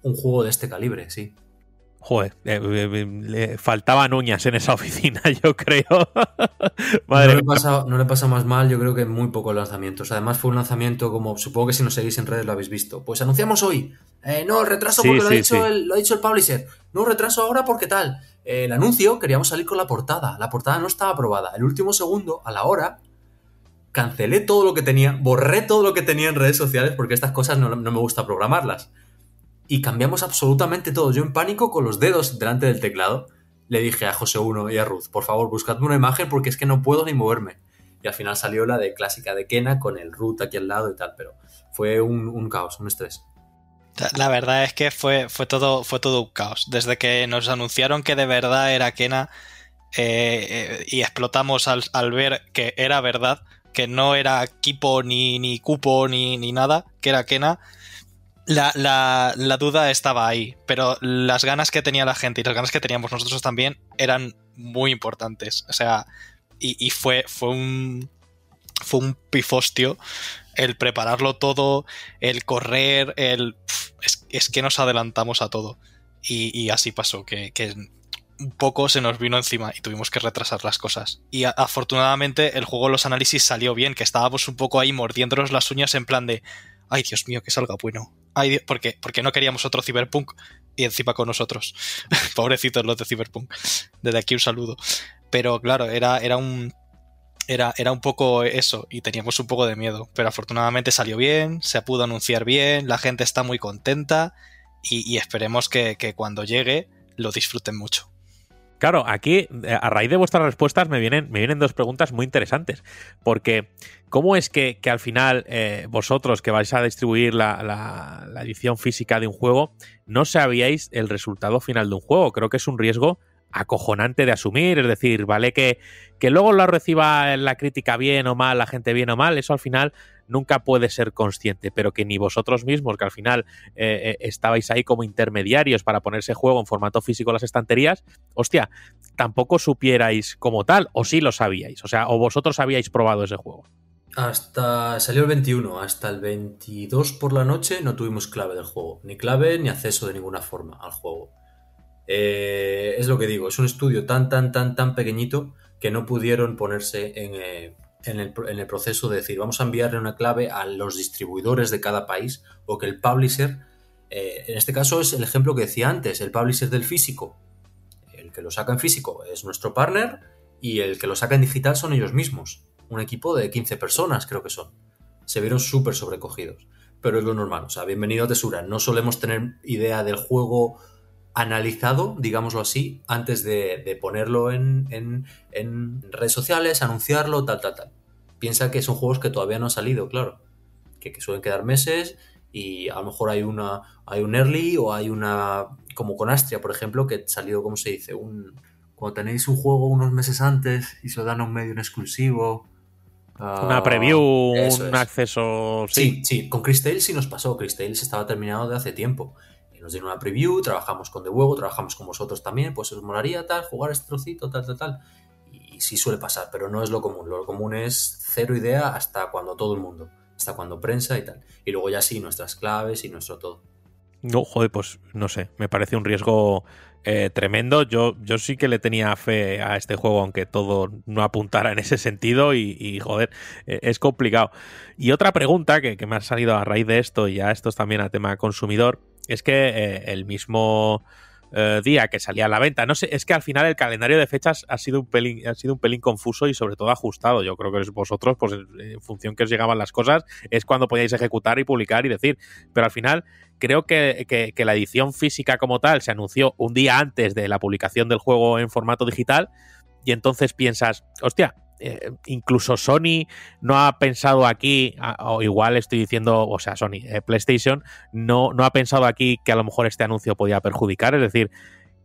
un juego de este calibre, sí. Joder, eh, eh, le faltaban uñas en esa oficina, yo creo. Madre no, le pasa, no le pasa más mal, yo creo que muy pocos lanzamientos. Además, fue un lanzamiento como, supongo que si nos seguís en redes lo habéis visto. Pues anunciamos hoy. Eh, no, retraso porque sí, lo, ha dicho sí. el, lo, ha dicho el publisher. No, retraso ahora porque tal. Eh, el anuncio, queríamos salir con la portada. La portada no estaba aprobada. El último segundo, a la hora, cancelé todo lo que tenía, borré todo lo que tenía en redes sociales porque estas cosas no, no me gusta programarlas y cambiamos absolutamente todo. Yo en pánico, con los dedos delante del teclado, le dije a José 1 y a Ruth, por favor, buscadme una imagen porque es que no puedo ni moverme. Y al final salió la de clásica de Kena con el Ruth aquí al lado y tal, pero fue un, un caos, un estrés. La verdad es que fue, fue, todo, fue todo un caos. Desde que nos anunciaron que de verdad era Kena eh, eh, y explotamos al, al, ver que era verdad, que no era Kipo ni, ni Cupo ni, ni nada, que era Kena, la, la, la, duda estaba ahí, pero las ganas que tenía la gente y las ganas que teníamos nosotros también eran muy importantes. O sea, y, y fue, fue un. Fue un pifostio el prepararlo todo, el correr, el. Es, que nos adelantamos a todo. Y, y así pasó, que, un poco se nos vino encima y tuvimos que retrasar las cosas. Y afortunadamente el juego, los análisis salió bien, que estábamos un poco ahí mordiéndonos las uñas en plan de. Ay, Dios mío, que salga bueno. Porque, porque no queríamos otro Cyberpunk y encima con nosotros. Pobrecitos los de Cyberpunk. Desde aquí un saludo. Pero claro, era, era un. Era, era un poco eso, y teníamos un poco de miedo. Pero afortunadamente salió bien, se pudo anunciar bien, la gente está muy contenta, y, y esperemos que, que cuando llegue lo disfruten mucho. Claro, aquí, a raíz de vuestras respuestas, me vienen, me vienen dos preguntas muy interesantes. Porque, ¿cómo es que, que al final eh, vosotros que vais a distribuir la, la, la, edición física de un juego, no sabíais el resultado final de un juego? Creo que es un riesgo acojonante de asumir. Es decir, vale que, que luego lo reciba la crítica bien o mal, la gente bien o mal, eso al final nunca puede ser consciente, pero que ni vosotros mismos, que al final eh, estabais ahí como intermediarios para ponerse juego en formato físico en las estanterías, hostia, tampoco supierais como tal, o sí lo sabíais, o sea, o vosotros habíais probado ese juego. Hasta salió el 21, hasta el 22 por la noche no tuvimos clave del juego, ni clave ni acceso de ninguna forma al juego. Eh, es lo que digo, es un estudio tan, tan, tan, tan pequeñito que no pudieron ponerse en, eh, en el, proceso de decir, vamos a enviarle una clave a los distribuidores de cada país o que el publisher, eh, en este caso es el ejemplo que decía antes, el publisher del físico, el que lo saca en físico es nuestro partner y el que lo saca en digital son ellos mismos, un equipo de 15 personas creo que son. Se vieron súper sobrecogidos, pero es lo normal, o sea, bienvenido a Tesura, no solemos tener idea del juego analizado, digámoslo así, antes de, de ponerlo en, en, en, redes sociales, anunciarlo, tal, tal, tal. Piensa que son juegos que todavía no han salido, claro. Que, que, suelen quedar meses y a lo mejor hay una hay un early o hay una como con Astria, por ejemplo, que salió, ¿cómo se dice? Un, cuando tenéis un juego unos meses antes y se lo dan a un medio en exclusivo. Uh, una preview, un es. acceso. Sí. sí, sí. Con Chris Tales sí nos pasó. Chris Tales estaba terminado de hace tiempo nos dieron una preview, trabajamos con The Huevo, trabajamos con vosotros también, pues os molaría tal, jugar este trocito, tal, tal, tal. Y sí suele pasar, pero no es lo común. Lo común es cero idea hasta cuando todo el mundo, hasta cuando prensa y tal. Y luego ya sí, nuestras claves y nuestro todo. No, joder, pues no sé, me parece un riesgo eh, tremendo. Yo, yo sí que le tenía fe a este juego, aunque todo no apuntara en ese sentido y, y joder, eh, es complicado. Y otra pregunta que, que, me ha salido a raíz de esto, y ya esto es también a tema consumidor, es que eh, el mismo eh, día que salía a la venta, no sé, es que al final el calendario de fechas ha sido un pelín, ha sido un pelín confuso y sobre todo ajustado. Yo creo que vosotros, pues en función que os llegaban las cosas, es cuando podíais ejecutar y publicar y decir. Pero al final creo que, que, que la edición física como tal se anunció un día antes de la publicación del juego en formato digital y entonces piensas, hostia, eh, incluso Sony no ha pensado aquí, o igual estoy diciendo, o sea, Sony, eh, PlayStation, no, no ha pensado aquí que a lo mejor este anuncio podía perjudicar. Es decir,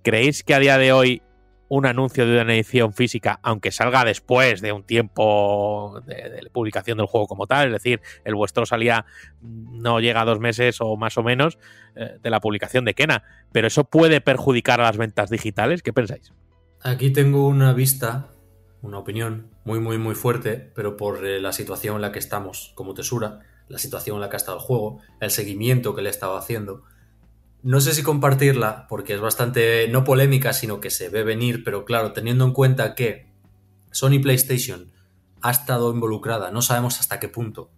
¿creéis que a día de hoy un anuncio de una edición física, aunque salga después de un tiempo de, publicación del juego como tal, es decir, el vuestro salía no llega a dos meses o más o menos eh, de la publicación de Kena, pero eso puede perjudicar a las ventas digitales, ¿qué pensáis? Aquí tengo una vista una opinión muy, muy, muy fuerte, pero por eh, la situación en la que estamos como Tesura, la situación en la que ha estado el juego, el seguimiento que le he estado haciendo. No sé si compartirla, porque es bastante, no polémica, sino que se ve venir, pero claro, teniendo en cuenta que Sony PlayStation ha estado involucrada, no sabemos hasta qué punto,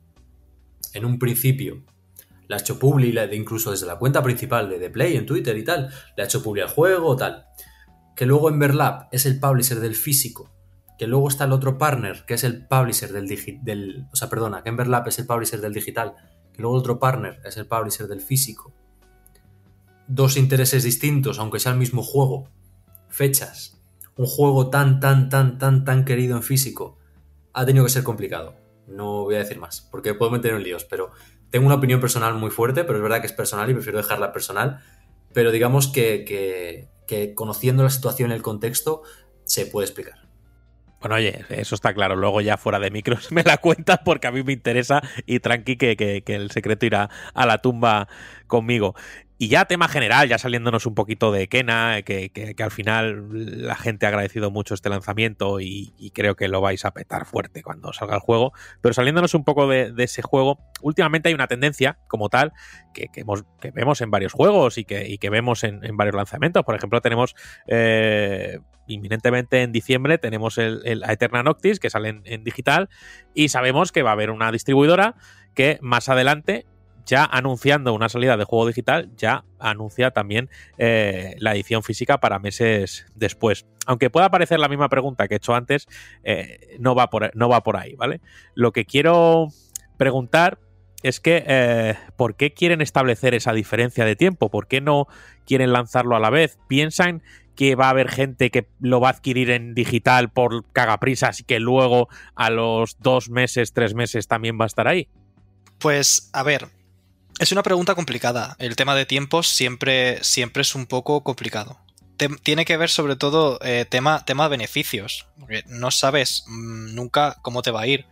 en un principio, le ha hecho publi, incluso desde la cuenta principal de The Play en Twitter y tal, le ha hecho publi al juego, tal. Que luego Emberlab es el publisher del físico que luego está el otro partner, que es el publisher del digital, o sea, perdona, que Emberlab es el publisher del digital, que luego el otro partner es el publisher del físico. Dos intereses distintos, aunque sea el mismo juego. Fechas. Un juego tan, tan, tan, tan, tan querido en físico. Ha tenido que ser complicado. No voy a decir más, porque puedo meter en líos, pero tengo una opinión personal muy fuerte, pero es verdad que es personal y prefiero dejarla personal. Pero digamos que, que, que conociendo la situación y el contexto, se puede explicar. Bueno, oye, eso está claro. Luego ya fuera de micros me la cuentas porque a mí me interesa y tranqui que, que, el secreto irá a la tumba conmigo. Y ya tema general, ya saliéndonos un poquito de Kena, que, que, al final la gente ha agradecido mucho este lanzamiento y, creo que lo vais a petar fuerte cuando salga el juego. Pero saliéndonos un poco de, ese juego, últimamente hay una tendencia como tal que, que vemos en varios juegos y que, y vemos en, en, varios lanzamientos. Por ejemplo, tenemos eh, inminentemente en diciembre, tenemos el, Eterna Noctis que sale en, en digital y sabemos que va a haber una distribuidora que más adelante ya anunciando una salida de juego digital, ya anuncia también eh, la edición física para meses después. Aunque pueda parecer la misma pregunta que he hecho antes, eh, no, va por, no va por ahí, ¿vale? Lo que quiero preguntar es que eh, ¿por qué quieren establecer esa diferencia de tiempo? ¿Por qué no quieren lanzarlo a la vez? ¿Piensan que va a haber gente que lo va a adquirir en digital por cagaprisas y que luego a los dos meses, tres meses también va a estar ahí? Pues a ver, es una pregunta complicada. El tema de tiempos siempre, siempre es un poco complicado. Tiene que ver sobre todo eh, tema, tema beneficios. Porque no sabes mmm, nunca cómo te va a ir.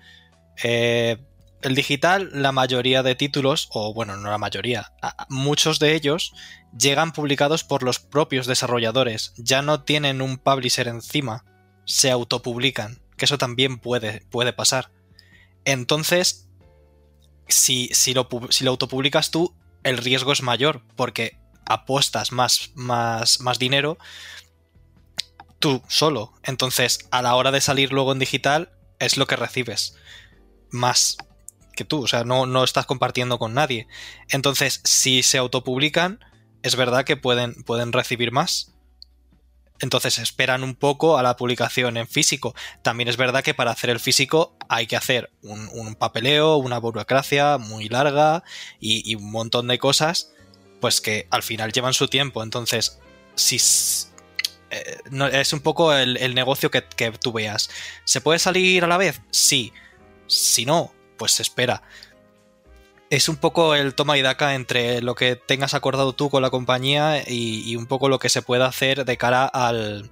Eh, el digital, la mayoría de títulos, o bueno, no la mayoría, muchos de ellos llegan publicados por los propios desarrolladores. Ya no tienen un publisher encima. Se autopublican. Que eso también puede, puede pasar. Entonces, si, si, lo, si lo autopublicas tú, el riesgo es mayor porque apuestas más, más, más dinero tú solo. Entonces, a la hora de salir luego en digital, es lo que recibes. Más que tú. O sea, no, no estás compartiendo con nadie. Entonces, si se autopublican, es verdad que pueden, pueden recibir más. Entonces esperan un poco a la publicación en físico. También es verdad que para hacer el físico hay que hacer un, un papeleo, una burocracia muy larga y, un montón de cosas, pues que al final llevan su tiempo. Entonces, si eh, es un poco el, el negocio que, que, tú veas. ¿Se puede salir a la vez? Sí. Si no, pues se espera es un poco el toma y daca entre lo que tengas acordado tú con la compañía y, un poco lo que se puede hacer de cara al,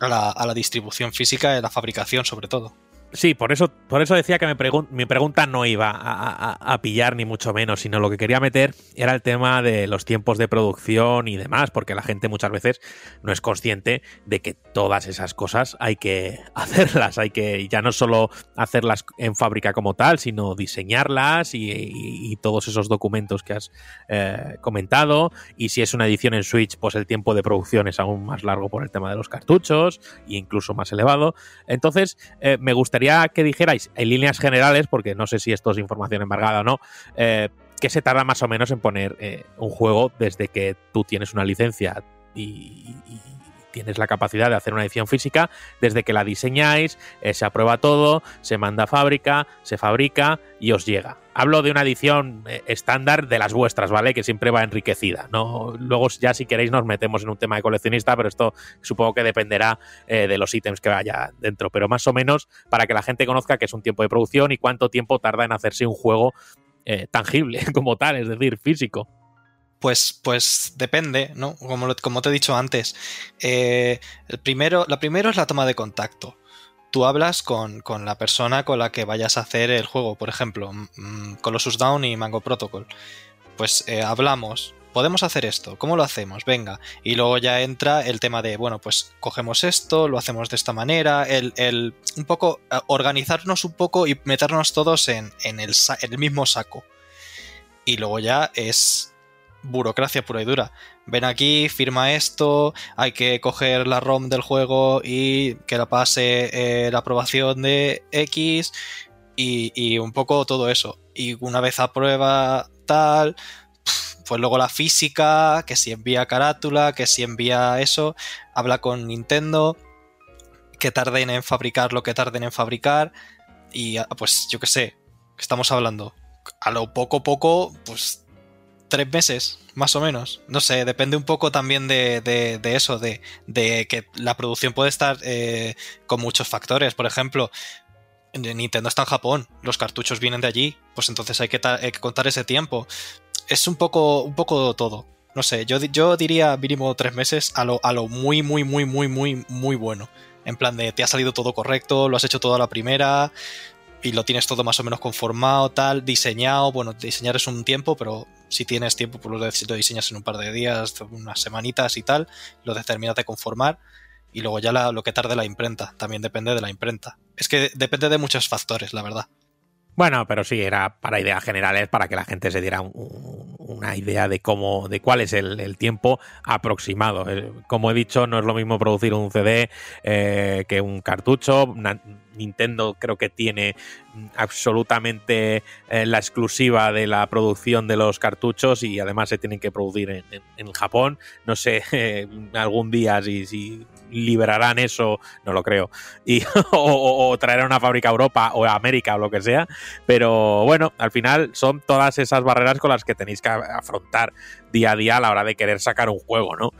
a, la, a, la, distribución física y la fabricación sobre todo. Sí, por eso, por eso decía que mi, pregun mi pregunta no iba a, pillar ni mucho menos, sino lo que quería meter era el tema de los tiempos de producción y demás, porque la gente muchas veces no es consciente de que todas esas cosas hay que hacerlas, hay que ya no solo hacerlas en fábrica como tal, sino diseñarlas y todos esos documentos que has eh, comentado. Y si es una edición en Switch, pues el tiempo de producción es aún más largo por el tema de los cartuchos e incluso más elevado. Entonces, eh, me gustaría que dijerais en líneas generales, porque no sé si esto es información embargada o no, eh, que se tarda más o menos en poner eh, un juego desde que tú tienes una licencia y, y tienes la capacidad de hacer una edición física, desde que la diseñáis, eh, se aprueba todo, se manda a fábrica, se fabrica y os llega. Hablo de una edición eh, estándar de las vuestras, ¿vale? Que siempre va enriquecida. ¿no? Luego ya si queréis nos metemos en un tema de coleccionista, pero esto supongo que dependerá eh, de los ítems que vaya dentro. Pero más o menos para que la gente conozca que es un tiempo de producción y cuánto tiempo tarda en hacerse un juego tangible como tal, es decir, físico. Pues, pues depende, ¿no? Como, como te he dicho antes. Eh, el primero, la primero es la toma de contacto. Tú hablas con, con la persona con la que vayas a hacer el juego, por ejemplo, mm, Colossus Down y Mango Protocol. Pues eh, hablamos. Podemos hacer esto, ¿cómo lo hacemos? Venga. Y luego ya entra el tema de, bueno, pues cogemos esto, lo hacemos de esta manera, el, el- un poco eh, organizarnos un poco y meternos todos en, en el, en el mismo saco. Y luego ya es burocracia pura y dura. Ven aquí, firma esto, hay que coger la ROM del juego y que la pase eh, la aprobación de X y, un poco todo eso. Y una vez aprueba tal, pues luego la física, que si envía carátula, que si envía eso, habla con Nintendo, que tarden en fabricar lo que tarden en fabricar y ah, pues yo qué sé, estamos hablando. A lo poco poco, pues tres meses, más o menos. No sé, depende un poco también de, de- eso, de, de que la producción puede estar eh, con muchos factores. Por ejemplo, Nintendo está en Japón, los cartuchos vienen de allí, pues entonces hay que, hay que contar ese tiempo. Es un poco, un poco todo. No sé, yo, yo diría mínimo tres meses a lo, a lo muy, muy, muy, muy, muy, muy bueno. En plan de, te ha salido todo correcto, lo has hecho todo a la primera, y lo tienes todo más o menos conformado, tal, diseñado. Bueno, diseñar es un tiempo, pero si tienes tiempo, pues lo, lo diseñas en un par de días, unas semanitas y tal, lo terminas de conformar. Y luego ya la- lo que tarde la imprenta, también depende de la imprenta. Es que depende de muchos factores, la verdad. Bueno, pero sí, era para ideas generales, para que la gente se diera un- un- una idea de cómo, de cuál es el, tiempo aproximado. Eh, Como he dicho, no es lo mismo producir un CD eh, que un cartucho. Nintendo creo que tiene mm, absolutamente eh, la exclusiva de la producción de los cartuchos y además se tienen que producir en, Japón. No sé eh, algún día si, si liberarán eso, no lo creo, y, o- o traerán una fábrica a Europa o a América o lo que sea. Pero bueno, al final son todas esas barreras con las que tenéis que afrontar día a día a la hora de querer sacar un juego, ¿no?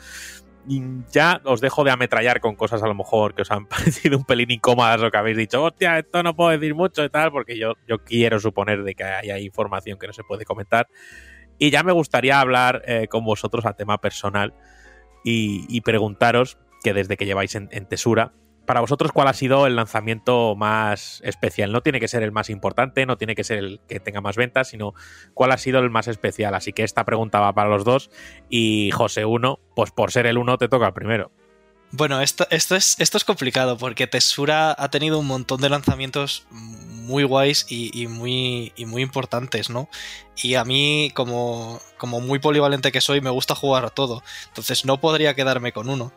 Ya os dejo de ametrallar con cosas a lo mejor que os han parecido un pelín incómodas o que habéis dicho, hostia, esto no puedo decir mucho y tal, porque yo, yo quiero suponer de que hay, hay información que no se puede comentar. Y ya me gustaría hablar eh, con vosotros a tema personal y, preguntaros que desde que lleváis en Tesura, para vosotros, ¿cuál ha sido el lanzamiento más especial? No tiene que ser el más importante, no tiene que ser el que tenga más ventas, sino cuál ha sido el más especial. Así que esta pregunta va para los dos. Y José 1, pues por ser el uno te toca el primero. Bueno, esto, esto, es, esto es complicado porque Tesura ha tenido un montón de lanzamientos muy guays y, y muy, y muy importantes, ¿no? Y a mí, como, como muy polivalente que soy, me gusta jugar a todo. Entonces no podría quedarme con uno.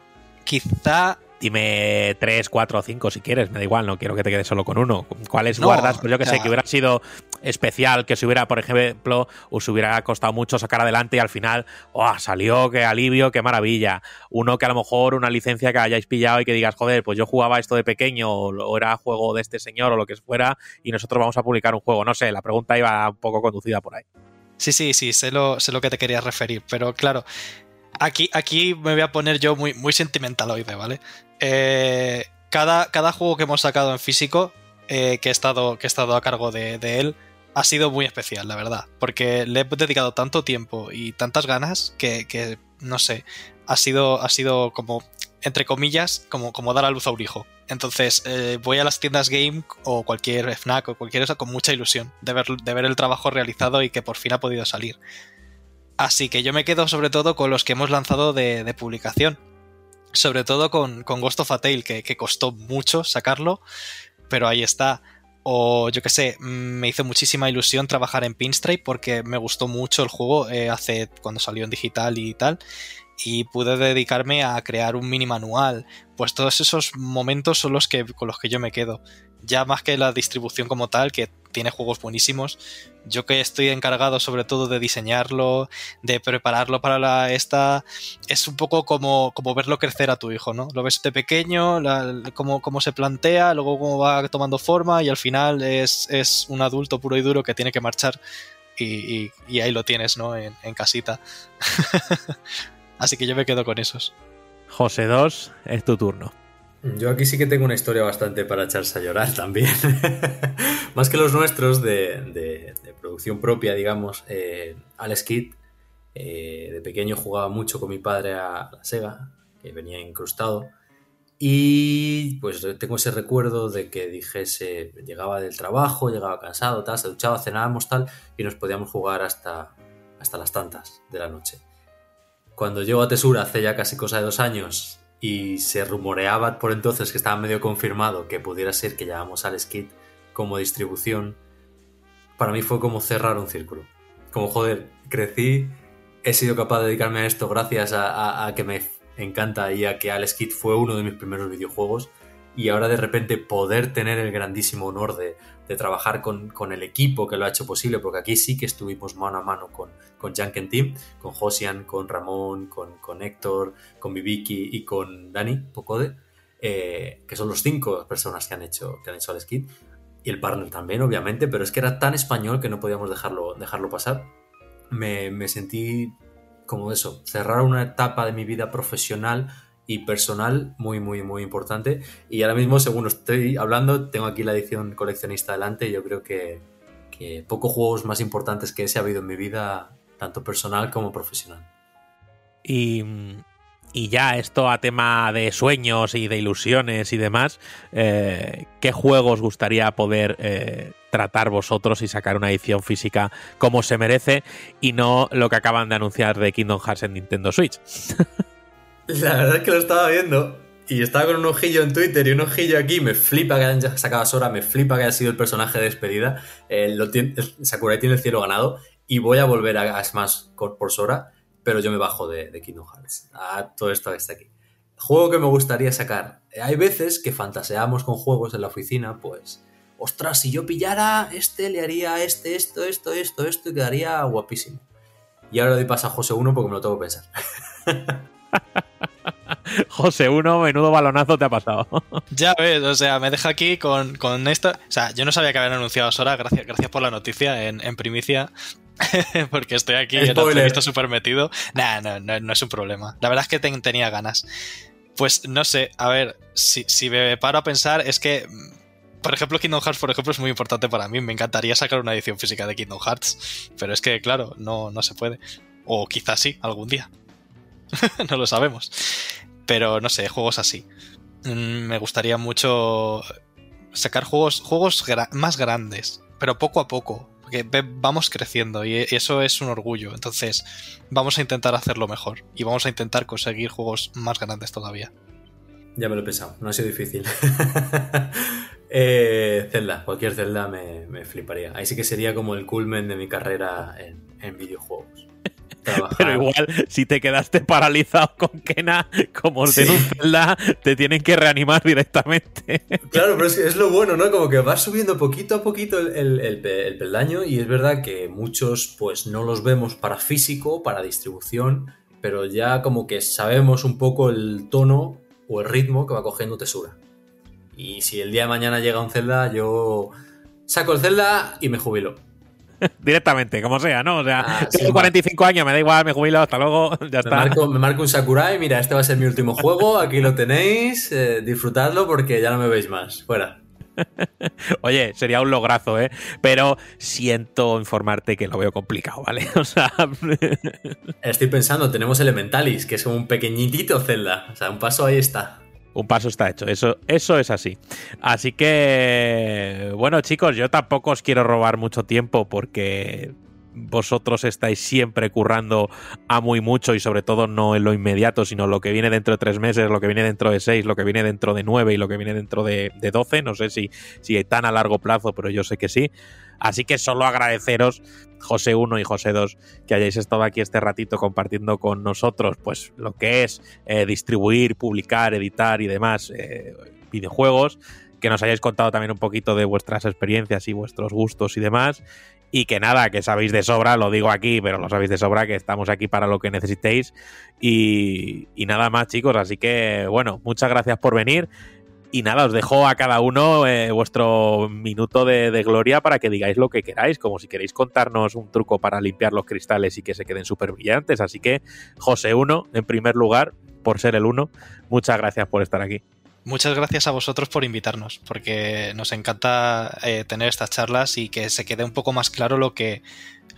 Quizá Dime 3, 4 o 5 si quieres, me da igual, no quiero que te quedes solo con uno. ¿Cuáles No, guardas? Pues yo que o sé, que hubiera sido especial, que se hubiera, por ejemplo, os hubiera costado mucho sacar adelante y al final, ¡oh! Salió, qué alivio, qué maravilla. Uno que a lo mejor una licencia que hayáis pillado y que digas, joder, pues yo jugaba esto de pequeño o, era juego de este señor o lo que fuera y nosotros vamos a publicar un juego. No sé, la pregunta iba un poco conducida por ahí. Sí, sí, sí, sé lo, sé lo que te querías referir, pero claro, aquí, aquí me voy a poner yo muy, muy sentimentaloide, ¿vale? Eh, cada, cada juego que hemos sacado en físico, eh, que, he estado, que estado a cargo de, él, ha sido muy especial, la verdad, porque le he dedicado tanto tiempo y tantas ganas que, que, no sé, ha sido, ha sido como, entre comillas, como, como dar a luz a un hijo. Entonces, eh, voy a las tiendas Game o cualquier FNAC o cualquier cosa con mucha ilusión de ver, de ver el trabajo realizado y que por fin ha podido salir. Así que yo me quedo sobre todo con los que hemos lanzado de publicación. Sobre todo con, con Ghost of a Tale, que, que costó mucho sacarlo, pero ahí está. O yo que sé, mm, me hizo muchísima ilusión trabajar en Pinstripe porque me gustó mucho el juego eh, hace cuando salió en digital y tal. Y pude dedicarme a crear un mini manual. Pues todos esos momentos son los que con los que yo me quedo. Ya más que la distribución como tal, que tiene juegos buenísimos, yo que estoy encargado sobre todo de diseñarlo, de prepararlo para la esta, es un poco como, como verlo crecer a tu hijo, ¿no? Lo ves de pequeño, la, cómo, cómo, se plantea, luego cómo va tomando forma y al final es, es un adulto puro y duro que tiene que marchar y, ahí lo tienes, ¿no? En, en casita. Así que yo me quedo con esos. José 2, es tu turno. Yo aquí sí que tengo una historia bastante para echarse a llorar también. Más que los nuestros de, de, de producción propia, digamos. Eh, Alex Kidd, eh, de pequeño jugaba mucho con mi padre a la Sega, que venía incrustado. Y pues tengo ese recuerdo de que dijese, llegaba del trabajo, llegaba cansado, tal, se duchaba, cenábamos tal, y nos podíamos jugar hasta, hasta las tantas de la noche. Cuando llego a Tesura hace ya casi cosa de dos años y se rumoreaba por entonces que estaba medio confirmado que pudiera ser que llevamos al Skid como distribución, para mí fue como cerrar un círculo. Como joder, crecí, he sido capaz de dedicarme a esto gracias a que me encanta y a que Alex Kidd fue uno de mis primeros videojuegos y ahora de repente poder tener el grandísimo honor de, de trabajar con, con, el equipo que lo ha hecho posible, porque aquí sí que estuvimos mano a mano con, con Janken Team, con Josian, con Ramón, con, con Héctor, con Viviki y con Dani Pocode, eh, que son los cinco personas que han hecho, que han hecho Alex Kidd, y el partner también, obviamente, pero es que era tan español que no podíamos dejarlo, dejarlo pasar. Me, me sentí como eso, cerrar una etapa de mi vida profesional y personal muy, muy, muy importante. Y ahora mismo, según estoy hablando, tengo aquí la edición coleccionista delante y yo creo que, que pocos juegos más importantes que ese ha habido en mi vida, tanto personal como profesional. Y, y ya esto a tema de sueños y de ilusiones y demás, eh, ¿qué juegos gustaría poder eh, tratar vosotros y sacar una edición física como se merece y no lo que acaban de anunciar de Kingdom Hearts en Nintendo Switch? La verdad es que lo estaba viendo y estaba con un ojillo en Twitter y un ojillo aquí. Me flipa que hayan sacado a Sora, me flipa que haya sido el personaje de despedida. Eh, lo tiene, Sakurai tiene el cielo ganado y voy a volver a, a Smash por Sora, pero yo me bajo de, de Kingdom Hearts. A todo esto que está aquí. Juego que me gustaría sacar. Hay veces que fantaseamos con juegos en la oficina, pues. Ostras, si yo pillara este, le haría este, esto, esto, esto, esto y quedaría guapísimo. Y ahora doy paso a José 1 porque me lo tengo que pensar. José 1, menudo balonazo te ha pasado. ya ves, o sea, me deja aquí con, con esto. O sea, yo no sabía que habían anunciado Sora, gracias, gracias por la noticia en, en primicia. porque estoy aquí en el súper metido. Nah, no, no, no, es un problema. La verdad es que ten, tenía ganas. Pues no sé, a ver, si, si me paro a pensar, es que por ejemplo, Kingdom Hearts, por ejemplo, es muy importante para mí. Me encantaría sacar una edición física de Kingdom Hearts. Pero es que, claro, no, no se puede. O quizás sí, algún día. no lo sabemos. Pero no sé, juegos así. Me gustaría mucho sacar juegos, juegos más grandes, pero poco a poco. Porque vamos creciendo y eso es un orgullo. Entonces, vamos a intentar hacerlo mejor. Y vamos a intentar conseguir juegos más grandes todavía. Ya me lo he pensado, no ha sido difícil. eh, Zelda, cualquier Zelda me, fliparía. Ahí sí que sería como el culmen de mi carrera en videojuegos. Trabajar. Pero igual, si te quedaste paralizado con Kena, como sí. en un Zelda, te tienen que reanimar directamente. Claro, pero es, es, lo bueno, ¿no? Como que vas subiendo poquito a poquito el, el, el, el, peldaño y es verdad que muchos pues no los vemos para físico, para distribución, pero ya como que sabemos un poco el tono o el ritmo que va cogiendo Tesura. Y si el día de mañana llega un Zelda, yo saco el Zelda y me jubilo. Directamente, como sea, ¿no? O sea, ah, tengo sí, 45 va. años, me da igual, me jubilo, hasta luego, ya me está. Marco, me marco un Sakurai, mira, este va a ser mi último juego, aquí lo tenéis, eh, disfrutadlo porque ya no me veis más. Fuera. Oye, sería un lograzo, ¿eh? Pero siento informarte que lo veo complicado, ¿vale? O sea. Estoy pensando, tenemos Elementalis, que es como un pequeñitito Zelda. O sea, un paso ahí está. Un paso está hecho, eso, eso es así. Así que, bueno chicos, yo tampoco os quiero robar mucho tiempo porque vosotros estáis siempre currando a muy mucho y sobre todo no en lo inmediato, sino lo que viene dentro de tres meses, lo que viene dentro de seis, lo que viene dentro de nueve y lo que viene dentro de, doce. No sé si, si tan a largo plazo, pero yo sé que sí. Así que solo agradeceros, José 1 y José 2, que hayáis estado aquí este ratito compartiendo con nosotros, pues lo que es eh, distribuir, publicar, editar y demás eh, videojuegos, que nos hayáis contado también un poquito de vuestras experiencias y vuestros gustos y demás. Y que nada, que sabéis de sobra, lo digo aquí, pero lo sabéis de sobra, que estamos aquí para lo que necesitéis. Y, y nada más, chicos. Así que, bueno, muchas gracias por venir. Y nada, os dejo a cada uno eh, vuestro minuto de, gloria para que digáis lo que queráis, como si queréis contarnos un truco para limpiar los cristales y que se queden súper brillantes. Así que, José 1, en primer lugar, por ser el uno, muchas gracias por estar aquí. Muchas gracias a vosotros por invitarnos, porque nos encanta eh, tener estas charlas y que se quede un poco más claro lo que,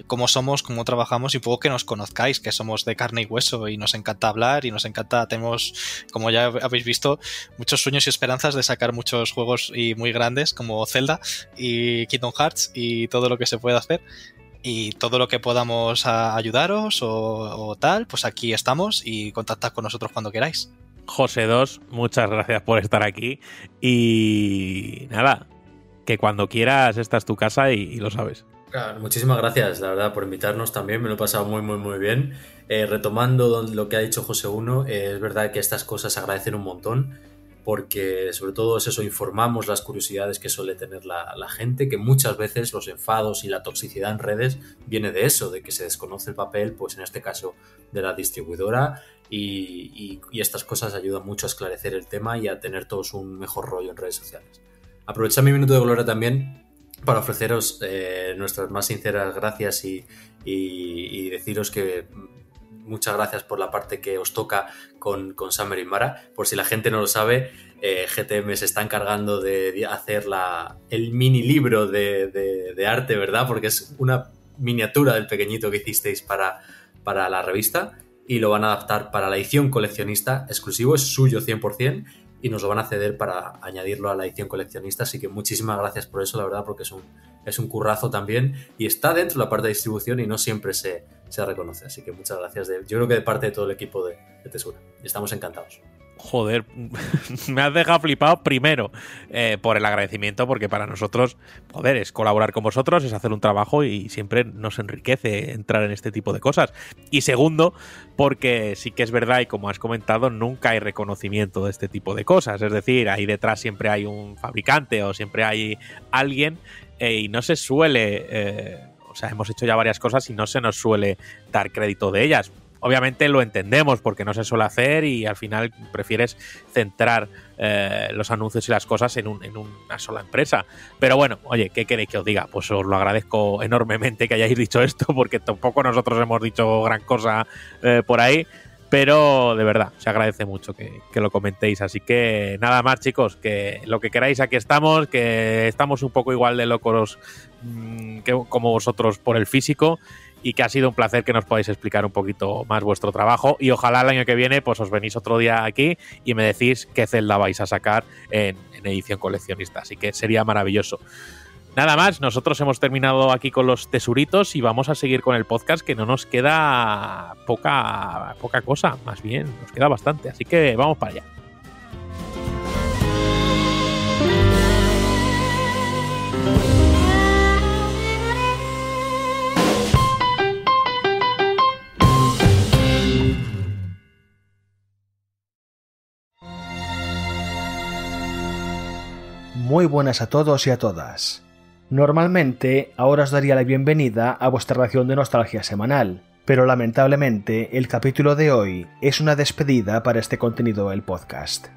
cómo somos, cómo trabajamos y un poco que nos conozcáis, que somos de carne y hueso y nos encanta hablar y nos encanta, tenemos, como ya habéis visto, muchos sueños y esperanzas de sacar muchos juegos y muy grandes como Zelda y Kingdom Hearts y todo lo que se pueda hacer. Y todo lo que podamos ayudaros o, tal, pues aquí estamos y contactad con nosotros cuando queráis. José 2, muchas gracias por estar aquí. Y nada, que cuando quieras esta es tu casa y lo sabes. Muchísimas gracias, la verdad, por invitarnos también. Me lo he pasado muy, muy, muy bien. Eh, retomando lo que ha dicho José 1, eh, es verdad que estas cosas agradecen un montón porque sobre todo es eso, informamos las curiosidades que suele tener la, gente, que muchas veces los enfados y la toxicidad en redes viene de eso, de que se desconoce el papel, pues en este caso de la distribuidora, y estas cosas ayudan mucho a esclarecer el tema y a tener todos un mejor rollo en redes sociales. Aprovechar mi minuto de gloria también para ofreceros eh, nuestras más sinceras gracias y, deciros que muchas gracias por la parte que os toca con, con Summer y Mara. Por si la gente no lo sabe, eh, GTM se está encargando de hacer la, el mini libro de, de, de, arte, ¿verdad? Porque es una miniatura del pequeñito que hicisteis para, para la revista y lo van a adaptar para la edición coleccionista exclusivo, es suyo 100% y nos lo van a ceder para añadirlo a la edición coleccionista. Así que muchísimas gracias por eso, la verdad, porque es un, es un currazo también y está dentro de la parte de distribución y no siempre se, se reconoce. Así que muchas gracias, de, yo creo que de parte de todo el equipo de, de Tesura. Estamos encantados. Joder, me has dejado flipado primero eh, por el agradecimiento, porque para nosotros, joder, es colaborar con vosotros, es hacer un trabajo y siempre nos enriquece entrar en este tipo de cosas. Y segundo, porque sí que es verdad, y como has comentado, nunca hay reconocimiento de este tipo de cosas. Es decir, ahí detrás siempre hay un fabricante o siempre hay alguien eh, y no se suele. Eh, o sea, hemos hecho ya varias cosas y no se nos suele dar crédito de ellas obviamente lo entendemos porque no se suele hacer y al final prefieres centrar eh, los anuncios y las cosas en, un, en, una sola empresa. Pero bueno, oye, ¿qué queréis que os diga? Pues os lo agradezco enormemente que hayáis dicho esto porque tampoco nosotros hemos dicho gran cosa eh, por ahí. Pero de verdad, se agradece mucho que, lo comentéis. Así que nada más, chicos, que lo que queráis, aquí estamos, que estamos un poco igual de locos mmm, que, como vosotros por el físico y que ha sido un placer que nos podáis explicar un poquito más vuestro trabajo y ojalá el año que viene pues os venís otro día aquí y me decís qué celda vais a sacar en, en edición coleccionista, así que sería maravilloso. Nada más, nosotros hemos terminado aquí con los tesuritos y vamos a seguir con el podcast que no nos queda poca, poca cosa, más bien, nos queda bastante, así que vamos para allá. Muy buenas a todos y a todas. Normalmente ahora os daría la bienvenida a vuestra ración de nostalgia semanal, pero lamentablemente el capítulo de hoy es una despedida para este contenido del podcast.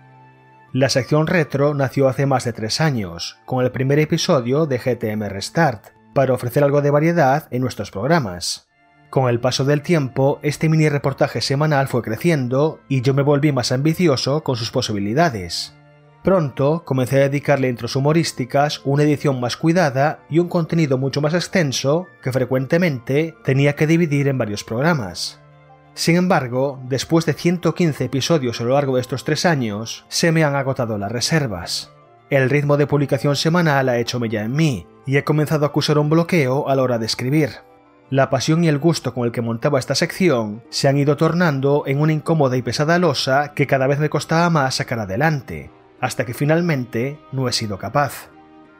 La sección retro nació hace más de tres años, con el primer episodio de GTM Restart, para ofrecer algo de variedad en nuestros programas. Con el paso del tiempo, este mini reportaje semanal fue creciendo y yo me volví más ambicioso con sus posibilidades. Pronto comencé a dedicarle intros humorísticas, una edición más cuidada y un contenido mucho más extenso que frecuentemente tenía que dividir en varios programas. Sin embargo, después de 115 episodios a lo largo de estos tres años, se me han agotado las reservas. El ritmo de publicación semanal ha hecho mella en mí, y he comenzado a acusar un bloqueo a la hora de escribir. La pasión y el gusto con el que montaba esta sección se han ido tornando en una incómoda y pesada losa que cada vez me costaba más sacar adelante, hasta que finalmente no he sido capaz.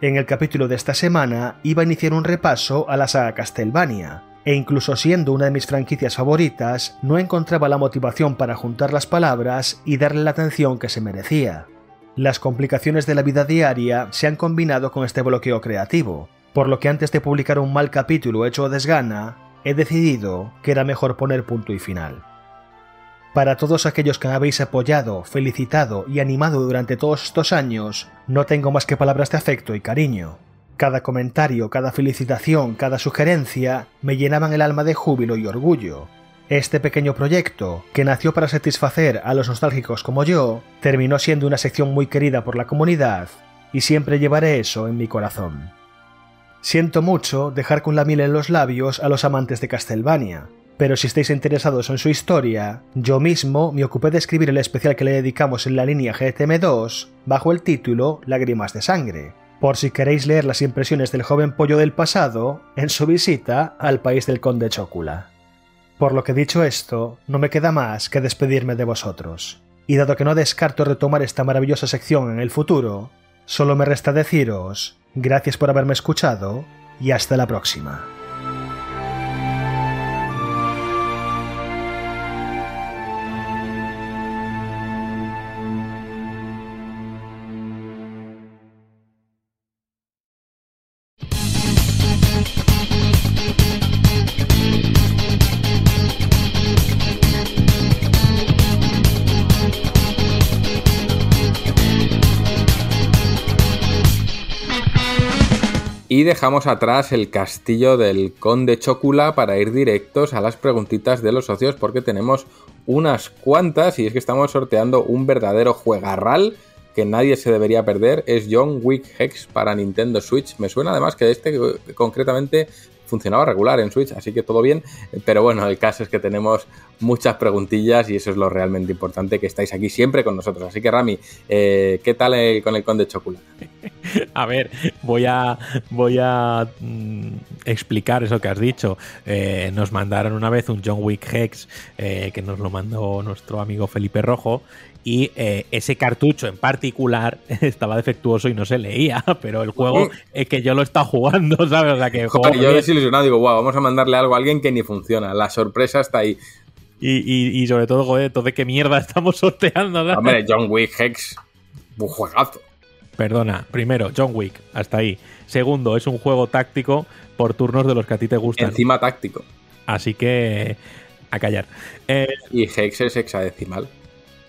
En el capítulo de esta semana iba a iniciar un repaso a la saga Castlevania, e incluso siendo una de mis franquicias favoritas, no encontraba la motivación para juntar las palabras y darle la atención que se merecía. Las complicaciones de la vida diaria se han combinado con este bloqueo creativo, por lo que antes de publicar un mal capítulo hecho a desgana, he decidido que era mejor poner punto y final. Para todos aquellos que me habéis apoyado, felicitado y animado durante todos estos años, no tengo más que palabras de afecto y cariño. Cada comentario, cada felicitación, cada sugerencia me llenaban el alma de júbilo y orgullo. Este pequeño proyecto, que nació para satisfacer a los nostálgicos como yo, terminó siendo una sección muy querida por la comunidad, y siempre llevaré eso en mi corazón. Siento mucho dejar con la miel en los labios a los amantes de Castlevania, pero si estáis interesados en su historia, yo mismo me ocupé de escribir el especial que le dedicamos en la línea GTM2 bajo el título Lágrimas de Sangre, por si queréis leer las impresiones del joven pollo del pasado en su visita al país del conde Chocula. Por lo que dicho esto, no me queda más que despedirme de vosotros. Y dado que no descarto retomar esta maravillosa sección en el futuro, solo me resta deciros gracias por haberme escuchado y hasta la próxima. Dejamos atrás el castillo del conde Chocula para ir directos a las preguntitas de los socios porque tenemos unas cuantas y es que estamos sorteando un verdadero juegarral que nadie se debería perder. Es John Wick Hex para Nintendo Switch. Me suena además que este concretamente funcionaba regular en Switch, así que todo bien. Pero bueno, el caso es que tenemos muchas preguntillas y eso es lo realmente importante, que estáis aquí siempre con nosotros. Así que Rami, eh, ¿qué tal con el Conde Chocula? A ver, voy a, voy a mm, explicar eso que has dicho. Eh, nos mandaron una vez un John Wick Hex eh, que nos lo mandó nuestro amigo Felipe Rojo y eh, ese cartucho en particular estaba defectuoso y no se leía, pero el juego es que yo lo he estado jugando, ¿sabes? O sea que Joder, yo desilusionado digo, wow, vamos a mandarle algo a alguien que ni funciona, la sorpresa está ahí. Y, sobre todo, joder, entonces qué mierda estamos sorteando, ¿sabes? Hombre, John Wick Hex, un juegazo. Perdona, primero, John Wick, hasta ahí. Segundo, es un juego táctico por turnos de los que a ti te gustan. Encima táctico. Así que a callar. Eh, y Hex es hexadecimal.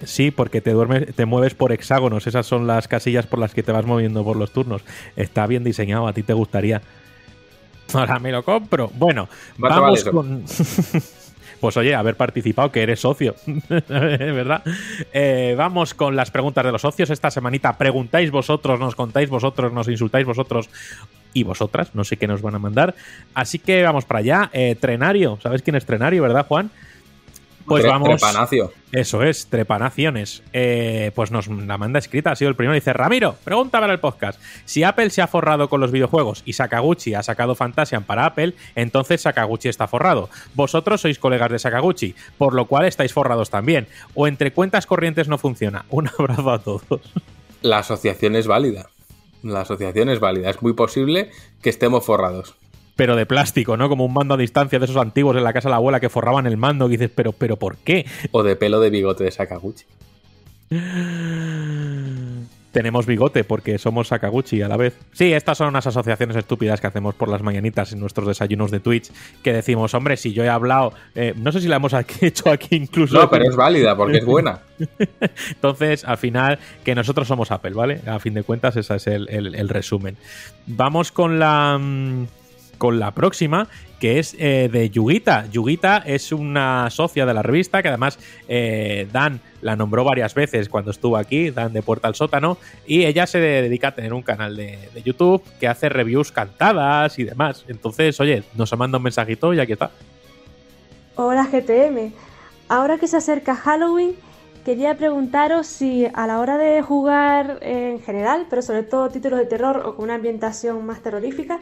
Sí, porque te duermes, te mueves por hexágonos. Esas son las casillas por las que te vas moviendo por los turnos. Está bien diseñado, a ti te gustaría. Ahora me lo compro. Bueno, vamos con. pues oye, haber participado, que eres socio, ¿verdad? Eh, vamos con las preguntas de los socios. Esta semanita preguntáis vosotros, nos contáis vosotros, nos insultáis vosotros y vosotras. No sé qué nos van a mandar. Así que vamos para allá. Eh, trenario, ¿sabes quién es Trenario, verdad, Juan? Pues vamos. Trepanacio. Eso es, Trepanaciones. Eh, pues nos la manda escrita, ha sido el primero. Dice: Ramiro, pregunta para el podcast. Si Apple se ha forrado con los videojuegos y Sakaguchi ha sacado Fantasian para Apple, entonces Sakaguchi está forrado. Vosotros sois colegas de Sakaguchi, por lo cual estáis forrados también. O entre cuentas corrientes no funciona. Un abrazo a todos. La asociación es válida. La asociación es válida. Es muy posible que estemos forrados pero de plástico, ¿no? Como un mando a distancia de esos antiguos en la casa de la abuela que forraban el mando y dices, pero, pero ¿por qué? O de pelo de bigote de Sakaguchi. Tenemos bigote porque somos Sakaguchi a la vez. Sí, estas son unas asociaciones estúpidas que hacemos por las mañanitas en nuestros desayunos de Twitch que decimos, hombre, si yo he hablado, eh, no sé si la hemos hecho aquí incluso. No, pero es válida porque es buena. Entonces, al final, que nosotros somos Apple, ¿vale? A fin de cuentas, ese es el resumen. Vamos con la mm, con la próxima, que es eh, de Yugita. Yugita es una socia de la revista que además eh, Dan la nombró varias veces cuando estuvo aquí, Dan de Puerta al Sótano, y ella se dedica a tener un canal de, YouTube que hace reviews cantadas y demás. Entonces, oye, nos manda un mensajito y aquí está. Hola GTM, ahora que se acerca Halloween, quería preguntaros si a la hora de jugar en general, pero sobre todo títulos de terror o con una ambientación más terrorífica,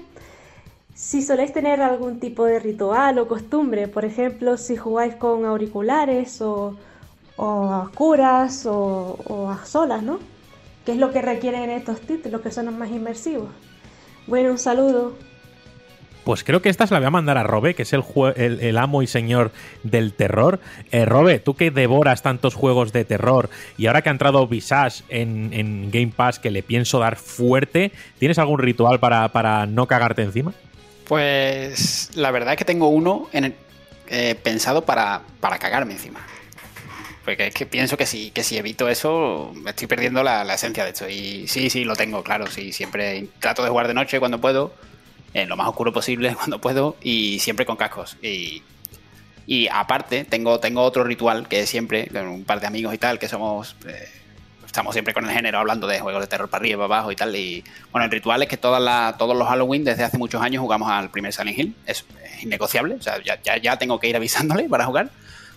si soléis tener algún tipo de ritual o costumbre, por ejemplo, si jugáis con auriculares o, a oscuras o, a solas, ¿no? ¿Qué es lo que requieren estos títulos que son los más inmersivos? Bueno, un saludo. Pues creo que esta se la voy a mandar a Robe, que es el, el- el amo y señor del terror. Eh, Robe, tú que devoras tantos juegos de terror y ahora que ha entrado Visage en, en Game Pass, que le pienso dar fuerte, ¿tienes algún ritual para, para no cagarte encima? Pues la verdad es que tengo uno en el- eh, pensado para, para cagarme encima. Porque es que pienso que si, que si evito eso, me estoy perdiendo la, esencia de esto. Y sí, sí, lo tengo, claro. Sí, siempre trato de jugar de noche cuando puedo, en lo más oscuro posible cuando puedo, y siempre con cascos. Y, y aparte, tengo, tengo otro ritual que siempre, con un par de amigos y tal, que somos. eh, estamos siempre con el género hablando de juegos de terror para arriba, para abajo y tal. Y bueno, el ritual es que todas las- todos los Halloween desde hace muchos años jugamos al primer Silent Hill. Es, es innegociable, o sea, ya, ya, ya tengo que ir avisándole para jugar.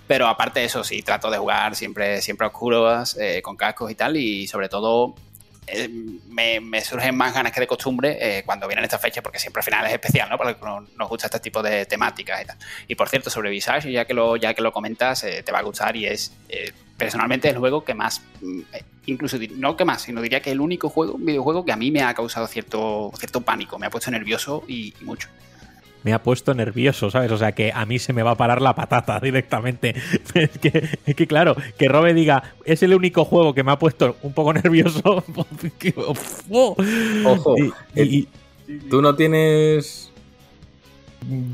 Pero aparte de eso, sí, trato de jugar siempre, siempre a oscuras, eh, con cascos y tal. Y sobre todo, eh, me, me surgen más ganas que de costumbre eh, cuando vienen estas fechas, porque siempre al final es especial, ¿no? Para los que no- nos gusta este tipo de temáticas y tal. Y por cierto, sobre Visage, ya que lo, ya que lo comentas, eh, te va a gustar y es eh, personalmente el juego que más, mm, incluso no que más, sino diría que el único juego, videojuego que a mí me ha causado cierto, cierto pánico, me ha puesto nervioso y mucho. Me ha puesto nervioso, ¿sabes? O sea, que a mí se me va a parar la patata directamente. Es que, es que claro, que Robe diga, es el único juego que me ha puesto un poco nervioso. Ojo, Y- y- Tú no tienes.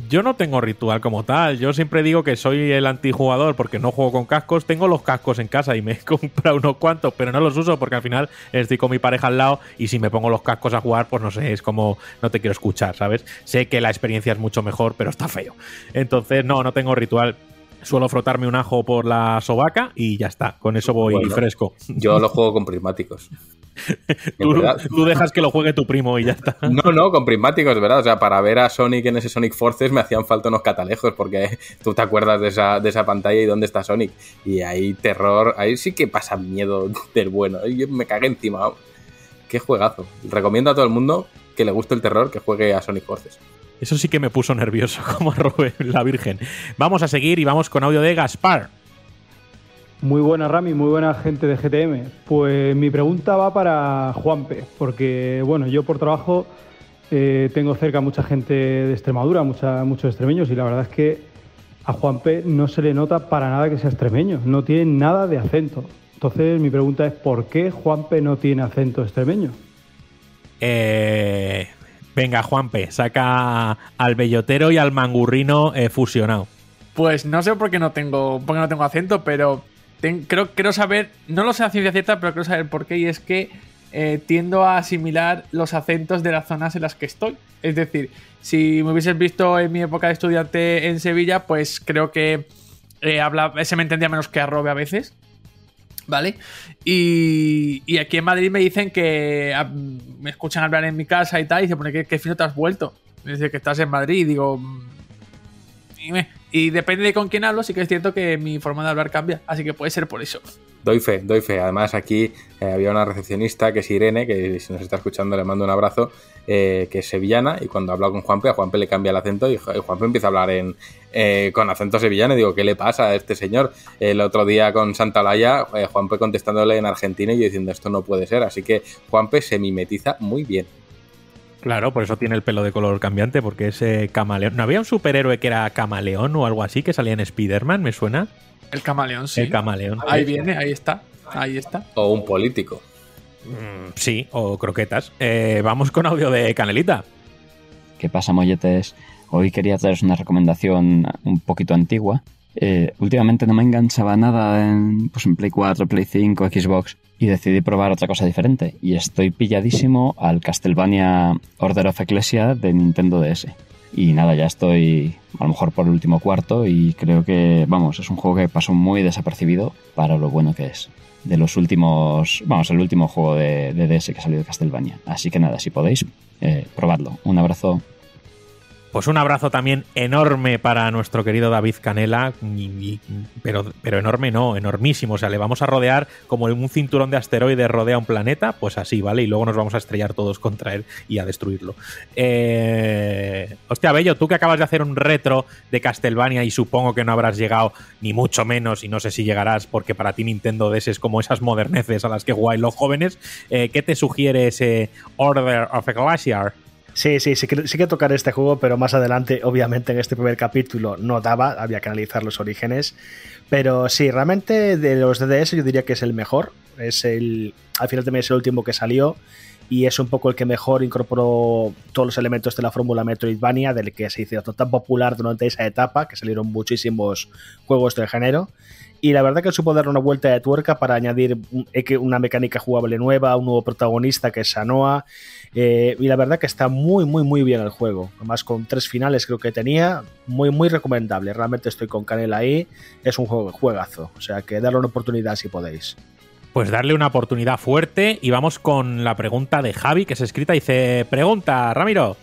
Yo no tengo ritual como tal. Yo siempre digo que soy el antijugador porque no juego con cascos. Tengo los cascos en casa y me he comprado unos cuantos, pero no los uso porque al final estoy con mi pareja al lado y si me pongo los cascos a jugar, pues no sé, es como no te quiero escuchar, ¿sabes? Sé que la experiencia es mucho mejor, pero está feo. Entonces, no, no tengo ritual. Suelo frotarme un ajo por la sobaca y ya está. Con eso voy Bueno. fresco. Yo lo juego con prismáticos. Tú, dejas que lo juegue tu primo y ya está. No, no, con prismáticos, ¿verdad? O sea, para ver a Sonic en ese Sonic Forces me hacían falta unos catalejos, porque tú te acuerdas de esa, de esa pantalla y dónde está Sonic. Y ahí terror, ahí sí que pasa miedo del bueno. Yo me cagué encima. vamos. Qué juegazo. Recomiendo a todo el mundo que le guste el terror que juegue a Sonic Forces. Eso sí que me puso nervioso, como a Robert, la Virgen. Vamos a seguir y vamos con audio de Gaspar. Muy buena Rami, muy buena gente de GTM. Pues mi pregunta va para Juanpe, porque bueno, yo por trabajo eh, tengo cerca mucha gente de Extremadura, mucha, muchos extremeños, y la verdad es que a Juanpe no se le nota para nada que sea extremeño, no tiene nada de acento. Entonces mi pregunta es, ¿por qué Juanpe no tiene acento extremeño? Eh, venga, Juanpe, saca al bellotero y al mangurrino eh, fusionado. Pues no sé por qué no tengo, por qué no tengo acento, pero creo, quiero saber, no lo sé a ciencia cierta, pero quiero saber por qué, y es que eh, tiendo a asimilar los acentos de las zonas en las que estoy. Es decir, si me hubieses visto en mi época de estudiante en Sevilla, pues creo que eh, habla, se me entendía menos que arrobe a veces. ¿Vale? Y, y aquí en Madrid me dicen que ah, me escuchan hablar en mi casa y tal, y se pone que qué fino te has vuelto. Dice que estás en Madrid, y digo, "Mm, dime". Y depende de con quién hablo, sí que es cierto que mi forma de hablar cambia, así que puede ser por eso. Doy fe, doy fe. Además, aquí eh, había una recepcionista que es Irene, que si nos está escuchando le mando un abrazo, eh, que es sevillana, y cuando habla con Juanpe, a Juanpe le cambia el acento y Ju- y Juanpe empieza a hablar en, eh, con acento sevillano. Y digo, ¿qué le pasa a este señor? El otro día con Santa Olaya, eh, Juanpe contestándole en argentino y yo diciendo, esto no puede ser. Así que Juanpe se mimetiza muy bien. Claro, por eso tiene el pelo de color cambiante, porque es eh, camaleón. ¿No había un superhéroe que era camaleón o algo así que salía en Spider-Man? ¿Me suena? El camaleón, sí. El camaleón. Ahí viene, ahí está. Ahí está. O un político. Mm, sí, o croquetas. Eh, vamos con audio de Canelita. ¿Qué pasa, molletes? Hoy quería traeros una recomendación un poquito antigua. Eh, últimamente no me enganchaba nada en, pues en Play 4, Play 5, Xbox y decidí probar otra cosa diferente. Y estoy pilladísimo al Castlevania Order of Ecclesia de Nintendo DS. Y nada, ya estoy a lo mejor por el último cuarto y creo que, vamos, es un juego que pasó muy desapercibido para lo bueno que es. De los últimos, vamos, el último juego de, DS que salió de Castlevania. Así que nada, si podéis, eh, probadlo. Un abrazo. Pues un abrazo también enorme para nuestro querido David Canela, pero, pero enorme no, enormísimo. O sea, le vamos a rodear como un cinturón de asteroides rodea un planeta, pues así, ¿vale? Y luego nos vamos a estrellar todos contra él y a destruirlo. Eh... Hostia, Bello, tú que acabas de hacer un retro de Castlevania y supongo que no habrás llegado ni mucho menos, y no sé si llegarás, porque para ti Nintendo DS es como esas moderneces a las que jugáis los jóvenes, eh, ¿qué te sugiere ese Order of a Glaciar? Sí, sí, sí que, sí que tocar este juego, pero más adelante, obviamente en este primer capítulo no daba, había que analizar los orígenes. Pero sí, realmente de los DDS yo diría que es el mejor. Es el. Al final también es el último que salió. Y es un poco el que mejor incorporó todos los elementos de la fórmula Metroidvania, del que se hizo tan popular durante esa etapa, que salieron muchísimos juegos del género y la verdad que supo dar una vuelta de tuerca para añadir una mecánica jugable nueva, un nuevo protagonista que es Sanoa, eh, y la verdad que está muy, muy, muy bien el juego. Además, con tres finales creo que tenía, muy, muy recomendable. Realmente estoy con Canela ahí, es un juego, juegazo, o sea que darle una oportunidad si podéis. Pues darle una oportunidad fuerte y vamos con la pregunta de Javi que es escrita. Dice, pregunta, Ramiro.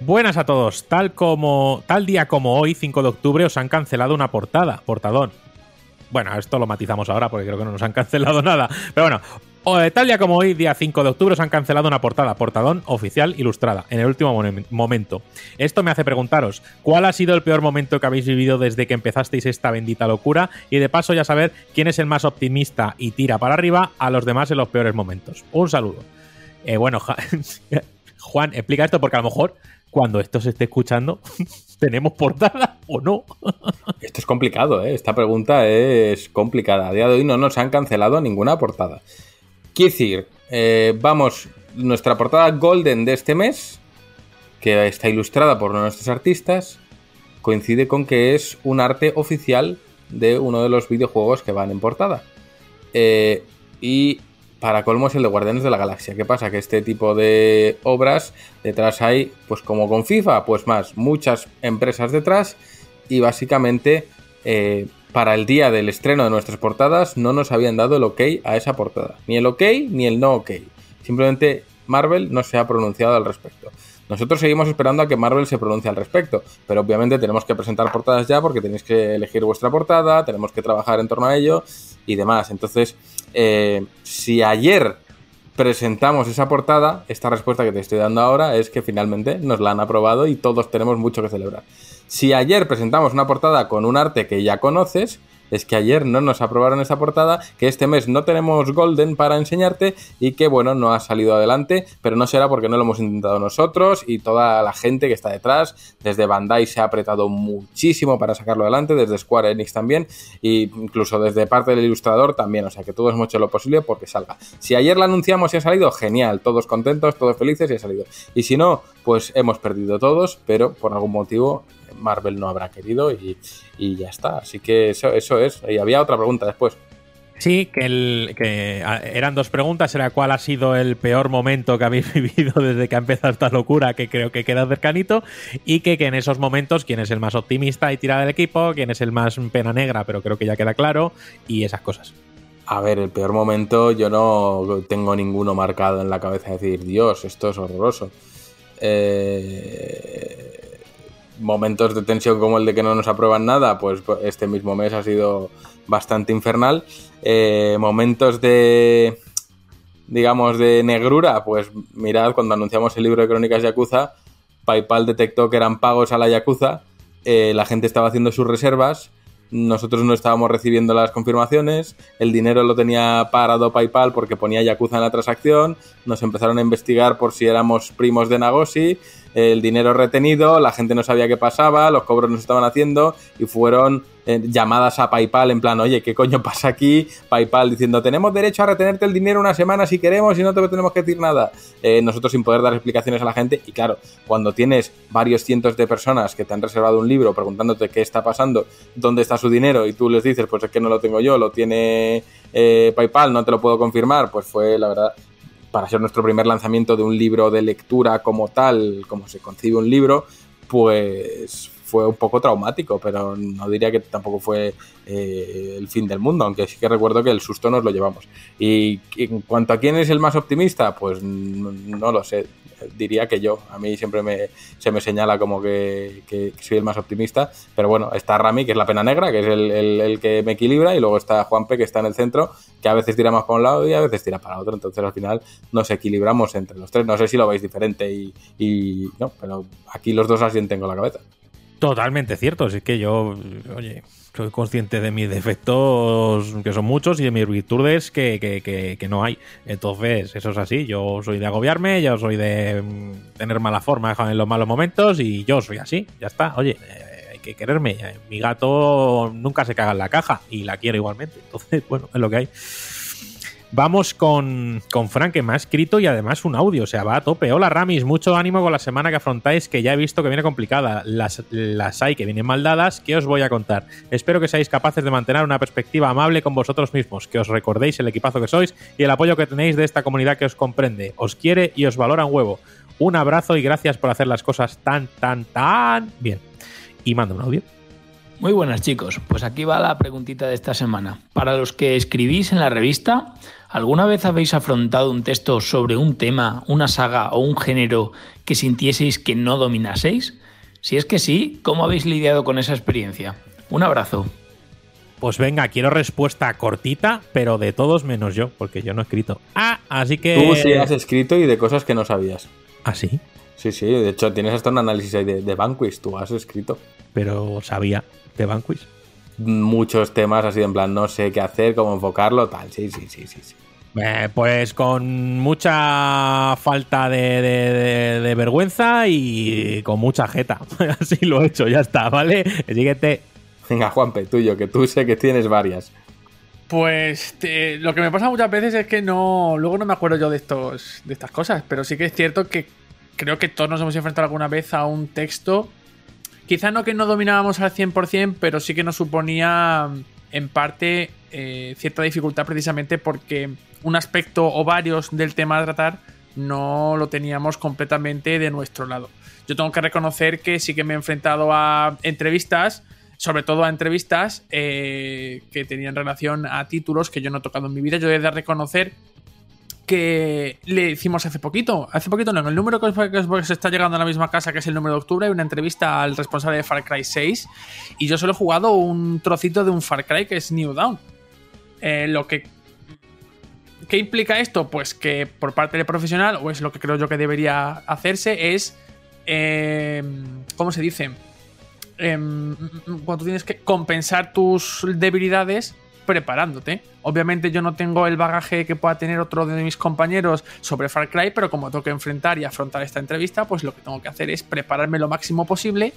Buenas a todos. Tal como tal día como hoy, 5 de octubre, os han cancelado una portada, portadón. Bueno, esto lo matizamos ahora porque creo que no nos han cancelado nada. Pero bueno, tal día como hoy, día 5 de octubre, os han cancelado una portada, portadón oficial ilustrada, en el último momento. Esto me hace preguntaros, ¿cuál ha sido el peor momento que habéis vivido desde que empezasteis esta bendita locura? Y de paso ya saber quién es el más optimista y tira para arriba a los demás en los peores momentos. Un saludo. Eh, bueno, Juan, explica esto porque a lo mejor cuando esto se esté escuchando, ¿tenemos portada o no? esto es complicado, ¿eh? Esta pregunta es complicada. A día de hoy no nos han cancelado ninguna portada. Quiero decir, eh, vamos, nuestra portada Golden de este mes, que está ilustrada por nuestros artistas, coincide con que es un arte oficial de uno de los videojuegos que van en portada. Eh, y para colmo es el de Guardianes de la Galaxia. ¿Qué pasa? Que este tipo de obras detrás hay, pues como con FIFA, pues más, muchas empresas detrás y básicamente eh, para el día del estreno de nuestras portadas no nos habían dado el ok a esa portada. Ni el ok ni el no ok. Simplemente Marvel no se ha pronunciado al respecto. Nosotros seguimos esperando a que Marvel se pronuncie al respecto, pero obviamente tenemos que presentar portadas ya porque tenéis que elegir vuestra portada, tenemos que trabajar en torno a ello y demás. Entonces, eh, si ayer presentamos esa portada, esta respuesta que te estoy dando ahora es que finalmente nos la han aprobado y todos tenemos mucho que celebrar. Si ayer presentamos una portada con un arte que ya conoces, es que ayer no nos aprobaron esa portada, que este mes no tenemos Golden para enseñarte y que bueno, no ha salido adelante, pero no será porque no lo hemos intentado nosotros y toda la gente que está detrás, desde Bandai se ha apretado muchísimo para sacarlo adelante, desde Square Enix también, e incluso desde parte del ilustrador también, o sea que todos hemos hecho lo posible porque salga. Si ayer la anunciamos y ha salido, genial, todos contentos, todos felices y ha salido. Y si no, pues hemos perdido todos, pero por algún motivo Marvel no habrá querido y, ya está. Así que eso, eso es. Y había otra pregunta después. Sí, que, el, que eran dos preguntas. Era cuál ha sido el peor momento que habéis vivido desde que ha empezado esta locura, que creo que queda cercanito, y que, que, en esos momentos quién es el más optimista y tira del equipo, quién es el más pena negra, pero creo que ya queda claro, y esas cosas. A ver, el peor momento yo no tengo ninguno marcado en la cabeza de decir, Dios, esto es horroroso. Eh, momentos de tensión como el de que no nos aprueban nada, pues este mismo mes ha sido bastante infernal. Eh, momentos de, digamos, de negrura, pues mirad, cuando anunciamos el libro de crónicas Yakuza, PayPal detectó que eran pagos a la Yakuza, eh, la gente estaba haciendo sus reservas, nosotros no estábamos recibiendo las confirmaciones, el dinero lo tenía parado PayPal porque ponía Yakuza en la transacción, nos empezaron a investigar por si éramos primos de Nagoshi, el dinero retenido, la gente no sabía qué pasaba, los cobros no se estaban haciendo y fueron eh, llamadas a PayPal en plan, oye, ¿qué coño pasa aquí? PayPal diciendo, tenemos derecho a retenerte el dinero una semana si queremos y no te tenemos que decir nada. Eh, nosotros sin poder dar explicaciones a la gente y claro, cuando tienes varios cientos de personas que te han reservado un libro preguntándote qué está pasando, dónde está su dinero y tú les dices, pues es que no lo tengo yo, lo tiene eh, PayPal, no te lo puedo confirmar, pues fue la verdad para ser nuestro primer lanzamiento de un libro de lectura como tal, como se concibe un libro, pues fue un poco traumático, pero no diría que tampoco fue eh, el fin del mundo, aunque sí que recuerdo que el susto nos lo llevamos. Y en cuanto a quién es el más optimista, pues no lo sé diría que yo. A mí siempre me, se me señala como que, soy el más optimista. Pero bueno, está Rami, que es la pena negra, que es el, que me equilibra. Y luego está Juanpe, que está en el centro, que a veces tira más para un lado y a veces tira para otro. Entonces al final nos equilibramos entre los tres. No sé si lo veis diferente y, no, pero aquí los dos así tengo la cabeza. Totalmente cierto, es que yo, oye, soy consciente de mis defectos, que son muchos, y de mis virtudes que, que, que, que no hay. Entonces, eso es así. Yo soy de agobiarme, yo soy de mm, tener mala forma en los malos momentos, y yo soy así. Ya está. Oye, eh, hay que quererme. Mi gato nunca se caga en la caja, y la quiero igualmente. Entonces, bueno, es lo que hay. Vamos con, con Frank, que me ha escrito y además un audio, o sea, va a tope. Hola Ramis, mucho ánimo con la semana que afrontáis, que ya he visto que viene complicada. Las, las hay que vienen mal dadas, que os voy a contar. Espero que seáis capaces de mantener una perspectiva amable con vosotros mismos, que os recordéis el equipazo que sois y el apoyo que tenéis de esta comunidad que os comprende, os quiere y os valora un huevo. Un abrazo y gracias por hacer las cosas tan, tan, tan bien. Y mando un audio. Muy buenas chicos, pues aquí va la preguntita de esta semana. Para los que escribís en la revista, ¿alguna vez habéis afrontado un texto sobre un tema, una saga o un género que sintieseis que no dominaseis? Si es que sí, ¿cómo habéis lidiado con esa experiencia? Un abrazo. Pues venga, quiero respuesta cortita, pero de todos menos yo, porque yo no he escrito. Ah, así que... Tú sí has escrito y de cosas que no sabías. ¿Ah, sí? Sí, sí, de hecho tienes hasta un análisis ahí de, de Vanquish, tú has escrito. Pero sabía de Vanquish. Muchos temas así en plan, no sé qué hacer, cómo enfocarlo, tal. Sí, sí, sí, sí. sí. Eh, pues con mucha falta de, de, de, de, vergüenza y con mucha jeta. Así lo he hecho, ya está, ¿vale? El siguiente. Venga, Juanpe, tuyo, que tú sé que tienes varias. Pues te, lo que me pasa muchas veces es que no. Luego no me acuerdo yo de estos. de estas cosas. Pero sí que es cierto que creo que todos nos hemos enfrentado alguna vez a un texto Quizá no que no dominábamos al 100%, pero sí que nos suponía en parte eh, cierta dificultad precisamente porque un aspecto o varios del tema a tratar no lo teníamos completamente de nuestro lado. Yo tengo que reconocer que sí que me he enfrentado a entrevistas, sobre todo a entrevistas eh, que tenían relación a títulos que yo no he tocado en mi vida. Yo he de reconocer que le hicimos hace poquito, hace poquito no, en el número que os está llegando a la misma casa, que es el número de octubre, hay una entrevista al responsable de Far Cry 6 y yo solo he jugado un trocito de un Far Cry que es New Dawn. Eh, lo que... ¿Qué implica esto? Pues que por parte del profesional, o es lo que creo yo que debería hacerse, es... Eh, ¿Cómo se dice? Eh, cuando tienes que compensar tus debilidades preparándote. Obviamente yo no tengo el bagaje que pueda tener otro de mis compañeros sobre Far Cry, pero como tengo que enfrentar y afrontar esta entrevista, pues lo que tengo que hacer es prepararme lo máximo posible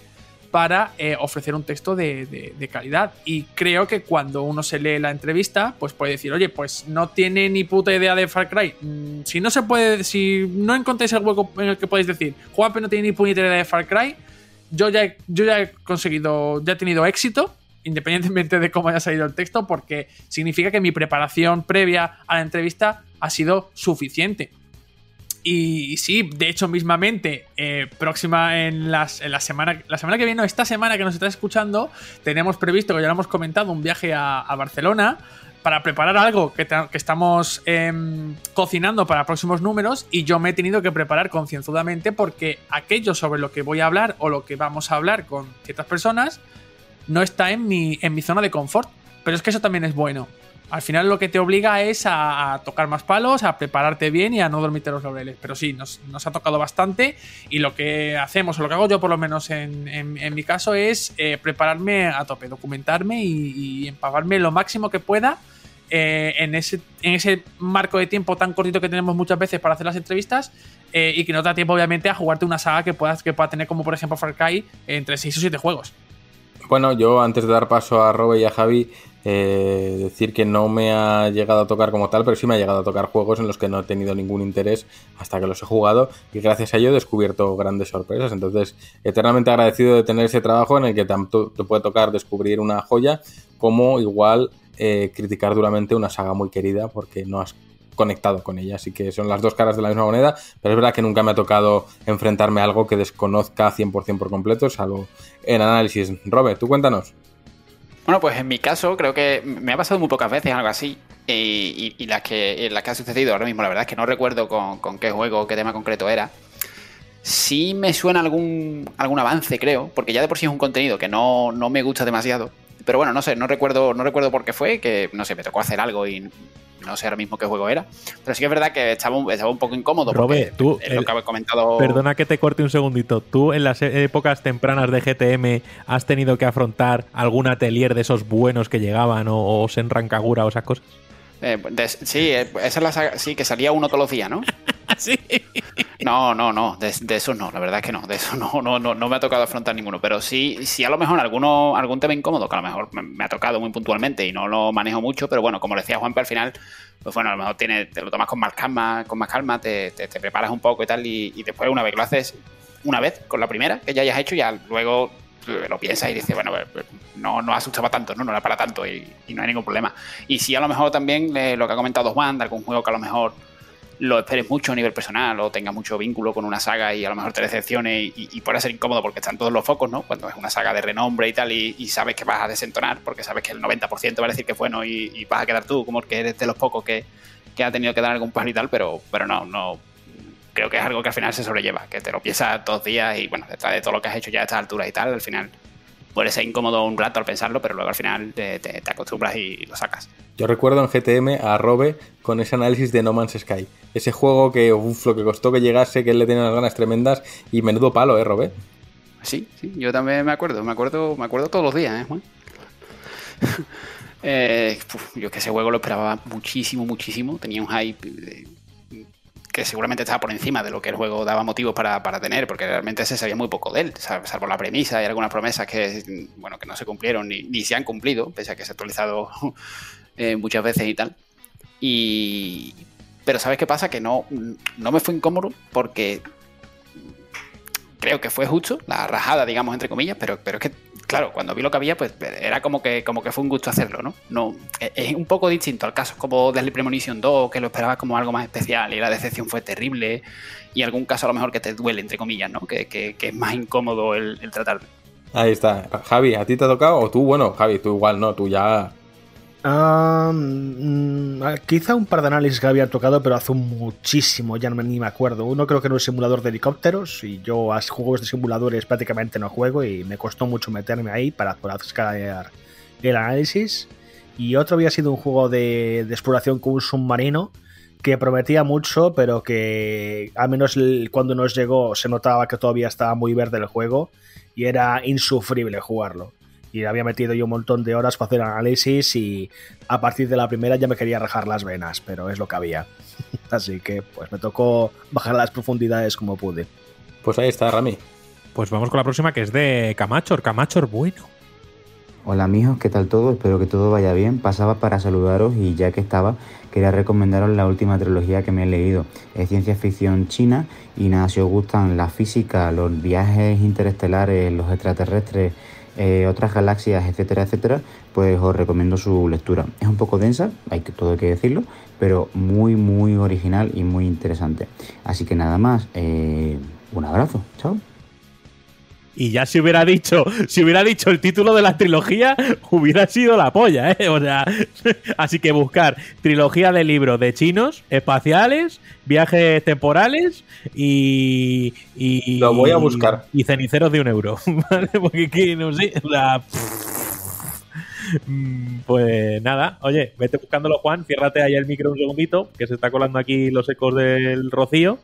para eh, ofrecer un texto de, calidad. Y creo que cuando uno se lee la entrevista, pues puede decir, oye, pues no tiene ni puta idea de Far Cry. Mm, si no se puede, si no encontráis el hueco en el que podéis decir, Juanpe no tiene ni puta idea de Far Cry, yo ya, yo ya he conseguido, ya he tenido éxito independientemente de cómo haya salido el texto, porque significa que mi preparación previa a la entrevista ha sido suficiente. Y sí, de hecho, mismamente, eh, próxima en, las, en, la semana la semana que viene, esta semana que nos está escuchando, tenemos previsto, que ya lo hemos comentado, un viaje a, Barcelona para preparar algo que, estamos eh, cocinando para próximos números y yo me he tenido que preparar concienzudamente porque aquello sobre lo que voy a hablar o lo que vamos a hablar con ciertas personas no está en mi, en mi zona de confort. Pero es que eso también es bueno. Al final lo que te obliga es a, tocar más palos, a prepararte bien y a no dormirte los laureles. Pero sí, nos, nos, ha tocado bastante y lo que hacemos, o lo que hago yo por lo menos en, en, mi caso, es eh, prepararme a tope, documentarme y, y, lo máximo que pueda eh, en, ese, en ese marco de tiempo tan cortito que tenemos muchas veces para hacer las entrevistas eh, y que no te da tiempo obviamente a jugarte una saga que, puedas, que pueda tener como por ejemplo Far Cry entre 6 o 7 juegos. Bueno, yo antes de dar paso a Robe y a Javi, eh, decir que no me ha llegado a tocar como tal, pero sí me ha llegado a tocar juegos en los que no he tenido ningún interés hasta que los he jugado y gracias a ello he descubierto grandes sorpresas. Entonces, eternamente agradecido de tener ese trabajo en el que tanto te puede tocar descubrir una joya como igual eh, criticar duramente una saga muy querida porque no has conectado con ella. Así que son las dos caras de la misma moneda, pero es verdad que nunca me ha tocado enfrentarme a algo que desconozca 100% por completo, salvo en análisis. Robert, tú cuéntanos. Bueno, pues en mi caso creo que me ha pasado muy pocas veces algo así. Y, las, que, las que ha sucedido ahora mismo, la verdad es que no recuerdo con, con qué juego, qué tema concreto era. Sí me suena algún, algún avance, creo, porque ya de por sí es un contenido que no, no me gusta demasiado. Pero bueno, no sé, no recuerdo, no recuerdo por qué fue, que no sé, me tocó hacer algo y no sé ahora mismo qué juego era. Pero sí que es verdad que estaba un, estaba un poco incómodo. Robe, porque tú, es lo que habéis comentado. Perdona que te corte un segundito. ¿Tú en las épocas tempranas de GTM has tenido que afrontar algún atelier de esos buenos que llegaban o, o Senran Kagura o esas cosas? Eh, de- sí, eh, esa es la saga, sí, que salía uno todos los días, ¿no? sí. No, no, no, de, de esos no, la verdad es que no, de eso no, no, no, no me ha tocado afrontar ninguno, pero sí, sí a lo mejor alguno, algún tema incómodo, que a lo mejor me, me ha tocado muy puntualmente y no lo manejo mucho, pero bueno, como decía Juanpe al final, pues bueno, a lo mejor tiene, te lo tomas con más calma, con más calma, te, te- te preparas un poco y tal, y, y después una vez que lo haces una vez con la primera que ya hayas hecho, ya luego lo piensas y dices, bueno, pues, no, no asustaba tanto, no, no era para tanto y, no hay ningún problema. Y sí, a lo mejor también eh, lo que ha comentado Juan, de algún juego que a lo mejor lo esperes mucho a nivel personal o tenga mucho vínculo con una saga y a lo mejor te decepcione y, y pueda ser incómodo porque están todos los focos, ¿no? Cuando es una saga de renombre y tal y, sabes que vas a desentonar porque sabes que el 90% va a decir que es bueno y, y vas a quedar tú como que eres de los pocos que, que ha tenido que dar algún paso y tal, pero, pero no, no. Creo que es algo que al final se sobrelleva, que te lo piensas dos días y bueno, detrás de todo lo que has hecho ya a estas alturas y tal, al final puede ser incómodo un rato al pensarlo, pero luego al final te, te- te acostumbras y lo sacas. Yo recuerdo en GTM a Robe con ese análisis de No Man's Sky. Ese juego que, uff, lo que costó que llegase, que él le tenía unas ganas tremendas y menudo palo, ¿eh, Robe? Sí, sí, yo también me acuerdo, me acuerdo, me acuerdo todos los días, ¿eh, Juan? Eh, puf, yo que ese juego lo esperaba muchísimo, muchísimo. Tenía un hype eh, que seguramente estaba por encima de lo que el juego daba motivos para, para tener, porque realmente se sabía muy poco de él, sal- salvo la premisa y algunas promesas que, bueno, que no se cumplieron ni, ni se han cumplido, pese a que se ha actualizado eh, muchas veces y tal. Y, pero ¿sabes qué pasa? Que no, no me fue incómodo porque creo que fue justo, la rajada, digamos, entre comillas, pero, pero es que, claro, cuando vi lo que había, pues era como que, como que fue un gusto hacerlo, ¿no? no es- es un poco distinto al caso como Deadly Premonition 2, que lo esperabas como algo más especial y la decepción fue terrible, y algún caso a lo mejor que te duele, entre comillas, ¿no? Que, que- que es más incómodo el, el tratar. Ahí está. Javi, ¿a ti te ha tocado? O tú, bueno, Javi, tú igual, no, tú ya. Ah, quizá un par de análisis que había tocado, pero hace muchísimo, ya no me, ni me acuerdo. Uno creo que era un simulador de helicópteros y yo a juegos de simuladores prácticamente no juego y me costó mucho meterme ahí para poder el análisis. Y otro había sido un juego de, de exploración con un submarino que prometía mucho, pero que al menos cuando nos llegó se notaba que todavía estaba muy verde el juego y era insufrible jugarlo. Y había metido yo un montón de horas para hacer análisis y a partir de la primera ya me quería rajar las venas, pero es lo que había. Así que pues me tocó bajar las profundidades como pude. Pues ahí está, Rami. Pues vamos con la próxima que es de Camachor. Camachor, bueno. Hola amigos, ¿qué tal todo? Espero que todo vaya bien. Pasaba para saludaros y ya que estaba, quería recomendaros la última trilogía que me he leído. Es ciencia ficción china y nada, si os gustan la física, los viajes interestelares, los extraterrestres, eh, otras galaxias, etcétera, etcétera, pues os recomiendo su lectura. Es un poco densa, hay que, todo hay que decirlo, pero muy, muy original y muy interesante. Así que nada más, eh, un abrazo, chao. Y ya si hubiera dicho, si hubiera dicho el título de la trilogía, hubiera sido la polla, ¿eh? O sea, así que buscar trilogía de libros de chinos, espaciales, viajes temporales y. y Lo voy a buscar. Y ceniceros de un euro, ¿vale? Porque aquí, no sé, o sea, Mm, Pues nada, oye, vete buscándolo, Juan, ciérrate ahí el micro un segundito, que se está colando aquí los ecos del rocío.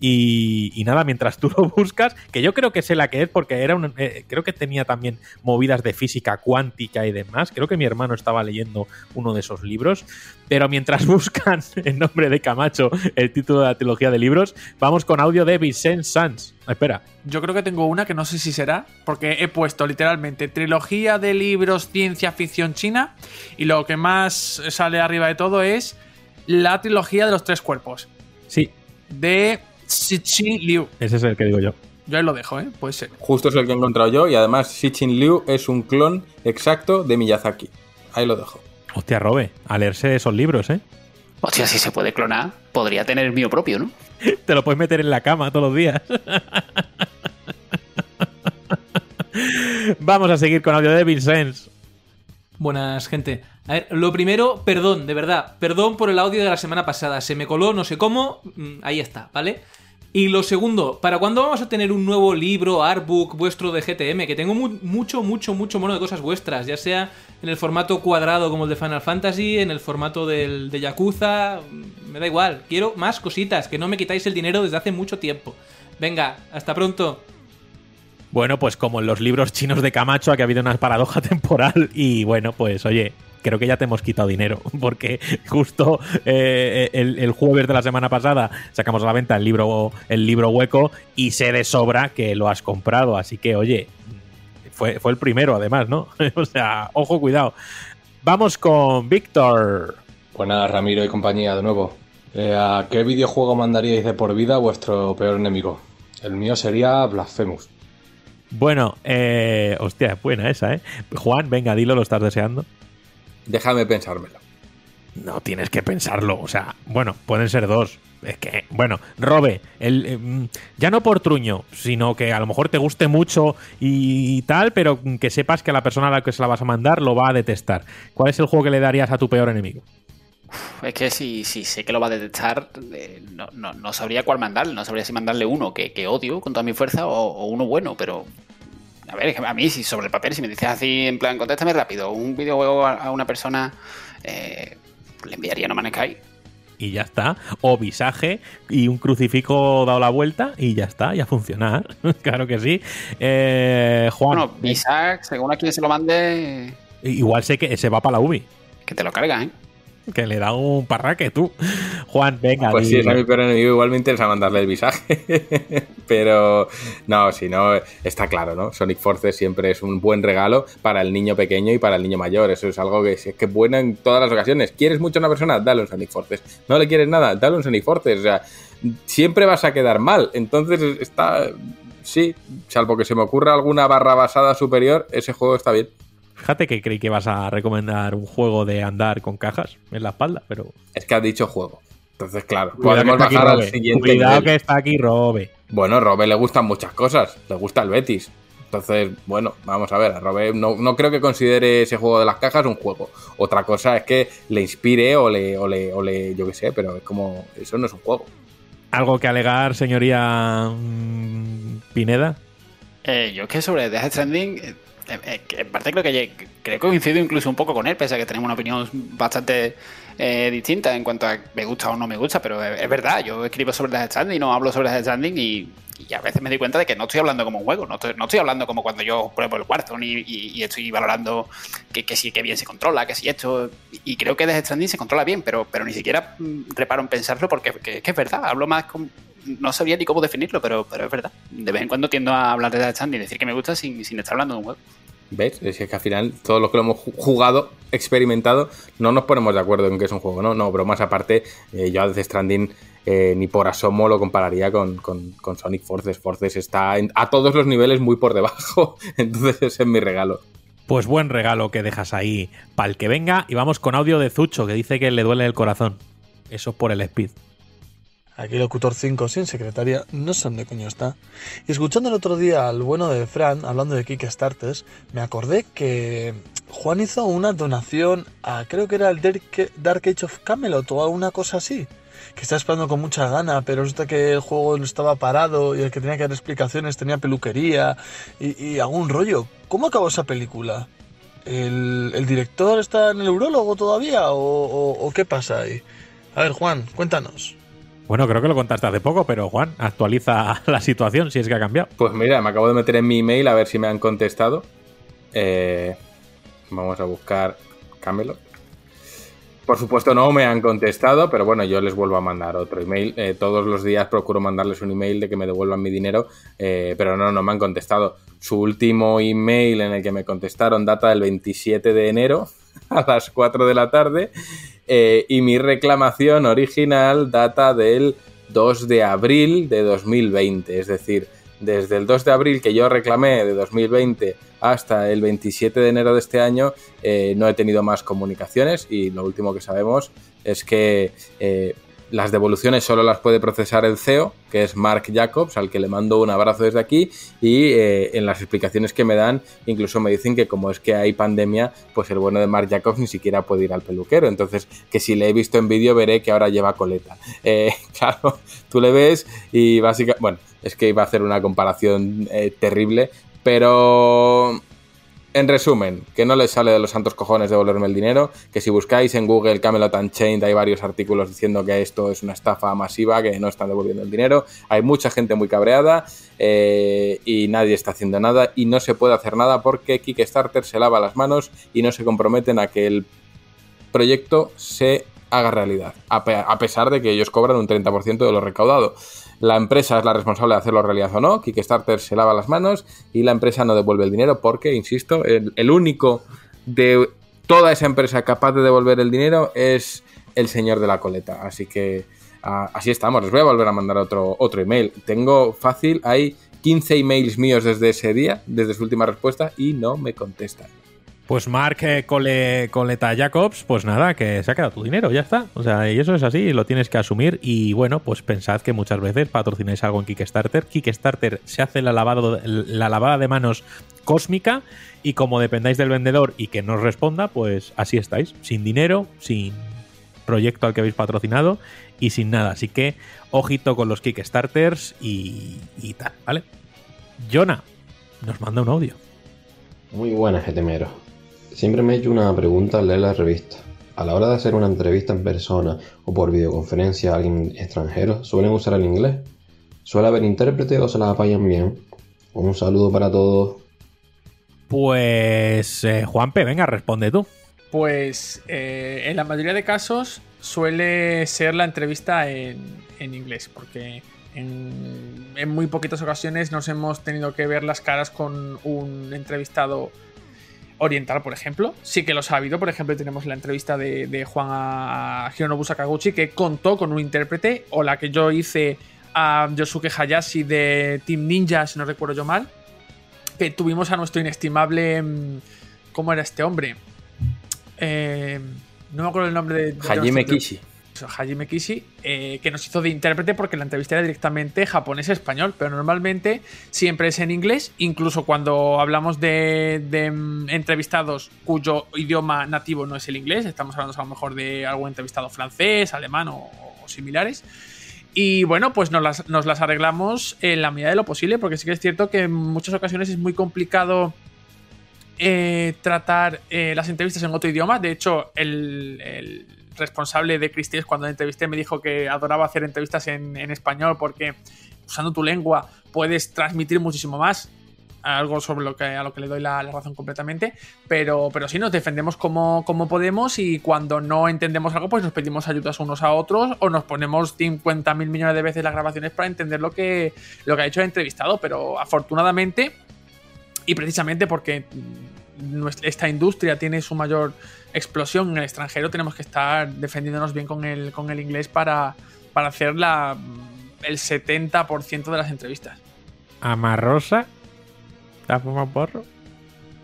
Y, y nada, mientras tú lo buscas, que yo creo que sé la que es, porque era un, eh, creo que tenía también movidas de física cuántica y demás. Creo que mi hermano estaba leyendo uno de esos libros. Pero mientras buscan en nombre de Camacho el título de la trilogía de libros, vamos con audio de Vicente Sanz. Espera, Yo creo que tengo una que no sé si será, porque he puesto literalmente trilogía de libros ciencia ficción china y lo que más sale arriba de todo es la trilogía de los tres cuerpos sí, de Cixin Liu. ese es el que digo yo. Yo ahí lo dejo, ¿eh? Puede ser. Justo es el que he encontrado yo y además Xichin Liu es un clon exacto de Miyazaki. Ahí lo dejo. Hostia, Robe, a leerse esos libros, ¿eh? Hostia, si se puede clonar, podría tener el mío propio, ¿no? Te lo puedes meter en la cama todos los días. Vamos a seguir con audio de Vincenz. Buenas, gente. A ver, lo primero, perdón, de verdad. Perdón por el audio de la semana pasada. Se me coló, no sé cómo. mm, Ahí está, ¿vale? Y lo segundo, ¿para cuándo vamos a tener un nuevo libro, artbook vuestro de GTM? Que tengo mu- mucho, mucho, mucho mono de cosas vuestras, ya sea en el formato cuadrado como el de Final Fantasy, en el formato del, de Yakuza, me da igual, quiero más cositas, que no me quitáis el dinero desde hace mucho tiempo. Venga, hasta pronto. Bueno, pues como en los libros chinos de Camacho, aquí ha habido una paradoja temporal y bueno, pues oye, creo que ya te hemos quitado dinero, porque justo eh, el, el jueves de la semana pasada sacamos a la venta el libro, el libro hueco y sé de sobra que lo has comprado, así que oye, fue, fue el primero además, ¿no? o sea, ojo, cuidado. Vamos con Víctor. Buenas, Ramiro y compañía, de nuevo. Eh, ¿A qué videojuego mandaríais de por vida vuestro peor enemigo? El mío sería Blasphemous. Bueno, eh, hostia, buena esa, ¿eh? Juan, venga, dilo, lo estás deseando. Déjame pensármelo. No tienes que pensarlo, o sea, bueno, pueden ser dos. Es que, bueno, Robe, el, eh, mm, ya no por truño, sino que a lo mejor te guste mucho y tal, pero que sepas que la persona a la que se la vas a mandar lo va a detestar. ¿Cuál es el juego que le darías a tu peor enemigo? Es que si, si sé que lo va a detectar, eh, no, no- no sabría cuál mandarle. No sabría si mandarle uno que, que odio con toda mi fuerza o, o uno bueno, pero. A ver, a mí, si sobre el papel, si me dices así, en plan, contéstame rápido, un videojuego a, a una persona, eh, le enviaría No Man's Sky. Y ya está. O visaje y un crucifijo dado la vuelta y ya está, ya funciona. claro que sí. Eh, Juan. Bueno, Isaac, según a quien se lo mande, Igual sé que se va para la UBI. que te lo carga, ¿eh? Que le da un parraque tú. Juan, venga. Pues sí, es a mi peor enemigo. Igual me interesa mandarle el visaje. Pero no, si no, está claro, ¿no? Sonic Forces siempre es un buen regalo para el niño pequeño y para el niño mayor. Eso es algo que es, es que es bueno en todas las ocasiones. ¿Quieres mucho a una persona? Dale un Sonic Forces. ¿No le quieres nada? Dale un Sonic Forces. O sea, siempre vas a quedar mal. Entonces está. Sí, salvo que se me ocurra alguna barra basada superior, ese juego está bien. Fíjate que creí que vas a recomendar un juego de andar con cajas en la espalda, pero. Es que has dicho juego. Entonces, claro, Cuidado podemos aquí bajar al Robe. siguiente Cuidado nivel. que está aquí Robe. Bueno, a Robe le gustan muchas cosas. Le gusta el Betis. Entonces, bueno, vamos a ver. A Robe no, no creo que considere ese juego de las cajas un juego. Otra cosa es que le inspire o le, o le, o le yo qué sé, pero es como, eso no es un juego. ¿Algo que alegar, señoría mm, Pineda? Eh, yo es que sobre Death Stranding, eh, eh, en parte creo que creo coincido incluso un poco con él, pese a que tenemos una opinión bastante eh, distinta en cuanto a me gusta o no me gusta, pero es, verdad, yo escribo sobre Death Stranding, no hablo sobre Death Stranding y, y a veces me doy cuenta de que no estoy hablando como un juego, no estoy, no estoy hablando como cuando yo pruebo el Warzone y, y- estoy valorando que, que sí, que bien se controla, que sí esto, y creo que Death Stranding se controla bien, pero, pero ni siquiera mm, reparo en pensarlo porque que- es verdad, hablo más con, no sabría ni cómo definirlo, pero, pero es verdad. De vez en cuando tiendo a hablar de Death Stranding y decir que me gusta sin, sin estar hablando de un juego. ¿Ves? Es que al final, todos los que lo hemos ju- jugado, experimentado, no nos ponemos de acuerdo en que es un juego, ¿no? No, bromas aparte, eh, yo a Death Stranding eh, ni por asomo lo compararía con, con- con Sonic Forces. Forces está en- a todos los niveles muy por debajo, entonces ese es mi regalo. Pues buen regalo que dejas ahí para el que venga. Y vamos con audio de Zucho, que dice que le duele el corazón. Eso es por el speed. Aquí Locutor 5 sin secretaria, no sé dónde coño está. Y escuchando el otro día al bueno de Fran hablando de Kickstarters, me acordé que Juan hizo una donación a creo que era el Dark Dark Age of Camelot o alguna cosa así. Que estaba esperando con mucha gana, pero resulta que el juego estaba parado y el que tenía que dar explicaciones tenía peluquería y, y algún rollo. ¿Cómo acabó esa película? ¿El, el director está en el urologo todavía o, o- o qué pasa ahí? A ver, Juan, cuéntanos. Bueno, creo que lo contaste hace poco, pero Juan, actualiza la situación si es que ha cambiado. Pues mira, me acabo de meter en mi email a ver si me han contestado. Eh, vamos a buscar Camelot. Por supuesto no me han contestado, pero bueno, yo les vuelvo a mandar otro email. Eh, todos los días procuro mandarles un email de que me devuelvan mi dinero, eh, pero no, no me han contestado. Su último email en el que me contestaron data del 27 de enero a las 4 de la tarde eh, y mi reclamación original data del 2 de abril de 2020, es decir, desde el 2 de abril que yo reclamé de 2020 hasta el 27 de enero de este año eh, no he tenido más comunicaciones y lo último que sabemos es que eh, las devoluciones solo las puede procesar el CEO, que es Mark Jacobs, al que le mando un abrazo desde aquí. Y eh, en las explicaciones que me dan, incluso me dicen que como es que hay pandemia, pues el bueno de Mark Jacobs ni siquiera puede ir al peluquero. Entonces, que si le he visto en vídeo, veré que ahora lleva coleta. Eh, claro, tú le ves y básicamente, bueno, es que iba a hacer una comparación terrible, pero en resumen, que no les sale de los santos cojones devolverme el dinero, que si buscáis en Google Camelot Unchained hay varios artículos diciendo que esto es una estafa masiva, que no están devolviendo el dinero, hay mucha gente muy cabreada eh, y nadie está haciendo nada y no se puede hacer nada porque Kickstarter se lava las manos y no se comprometen a que el proyecto se haga realidad, a pesar de que ellos cobran un 30% de lo recaudado. La empresa es la responsable de hacerlo realidad o no. Kickstarter se lava las manos y la empresa no devuelve el dinero porque, insisto, el, único de toda esa empresa capaz de devolver el dinero es el señor de la coleta. Así que así estamos. Les voy a volver a mandar otro, otro email. Tengo fácil, hay 15 emails míos desde ese día, desde su última respuesta, y no me contestan. Pues Mark eh, Coleta Jacobs, pues nada, que se ha quedado tu dinero, ya está. O sea, y eso es así, lo tienes que asumir. Y bueno, pues pensad que muchas veces patrocináis algo en Kickstarter. Kickstarter se hace la, lavado, la lavada de manos cósmica y como dependáis del vendedor y que no os responda, pues así estáis, sin dinero, sin proyecto al que habéis patrocinado y sin nada. Así que ojito con los Kickstarters y, y tal, ¿vale? Jonah nos manda un audio. Muy buenas, GTMero. Siempre me he hecho una pregunta al leer la revista. A la hora de hacer una entrevista en persona o por videoconferencia a alguien extranjero, ¿suelen usar el inglés? ¿Suele haber intérprete o se las apañan bien? Un saludo para todos. Pues eh, Juanpe, venga, responde tú. Pues eh, en la mayoría de casos suele ser la entrevista en, inglés, porque en, en, muy poquitas ocasiones nos hemos tenido que ver las caras con un entrevistado oriental, por ejemplo. Sí que los ha habido. Por ejemplo, tenemos la entrevista de, Juan a Hironobu Sakaguchi que contó con un intérprete, o la que yo hice a Yosuke Hayashi de Team Ninja, si no recuerdo yo mal. Que tuvimos a nuestro inestimable. Mm, ¿Cómo era este hombre? Eh, no me acuerdo el nombre de. Hajime Kishi. Hajime Kishi, eh, que nos hizo de intérprete porque la entrevista era directamente japonés-español, pero normalmente siempre es en inglés, incluso cuando hablamos de, mm, entrevistados cuyo idioma nativo no es el inglés, estamos hablando a lo mejor de algún entrevistado francés, alemán o, similares. Y bueno, pues nos las, arreglamos en la medida de lo posible, porque sí que es cierto que en muchas ocasiones es muy complicado eh, tratar eh, las entrevistas en otro idioma. De hecho, el responsable de Cristis cuando la entrevisté me dijo que adoraba hacer entrevistas en, español porque usando tu lengua puedes transmitir muchísimo más algo sobre lo que a lo que le doy la, razón completamente, pero, pero sí nos defendemos como, como, podemos y cuando no entendemos algo, pues nos pedimos ayudas unos a otros o nos ponemos 50 mil millones de veces las grabaciones para entender lo que, lo que ha hecho el entrevistado, pero afortunadamente y precisamente porque esta industria tiene su mayor explosión en el extranjero, tenemos que estar defendiéndonos bien con el, con el inglés para, para hacer la, el 70% de las entrevistas. Amarrosa. ¿Te has porro?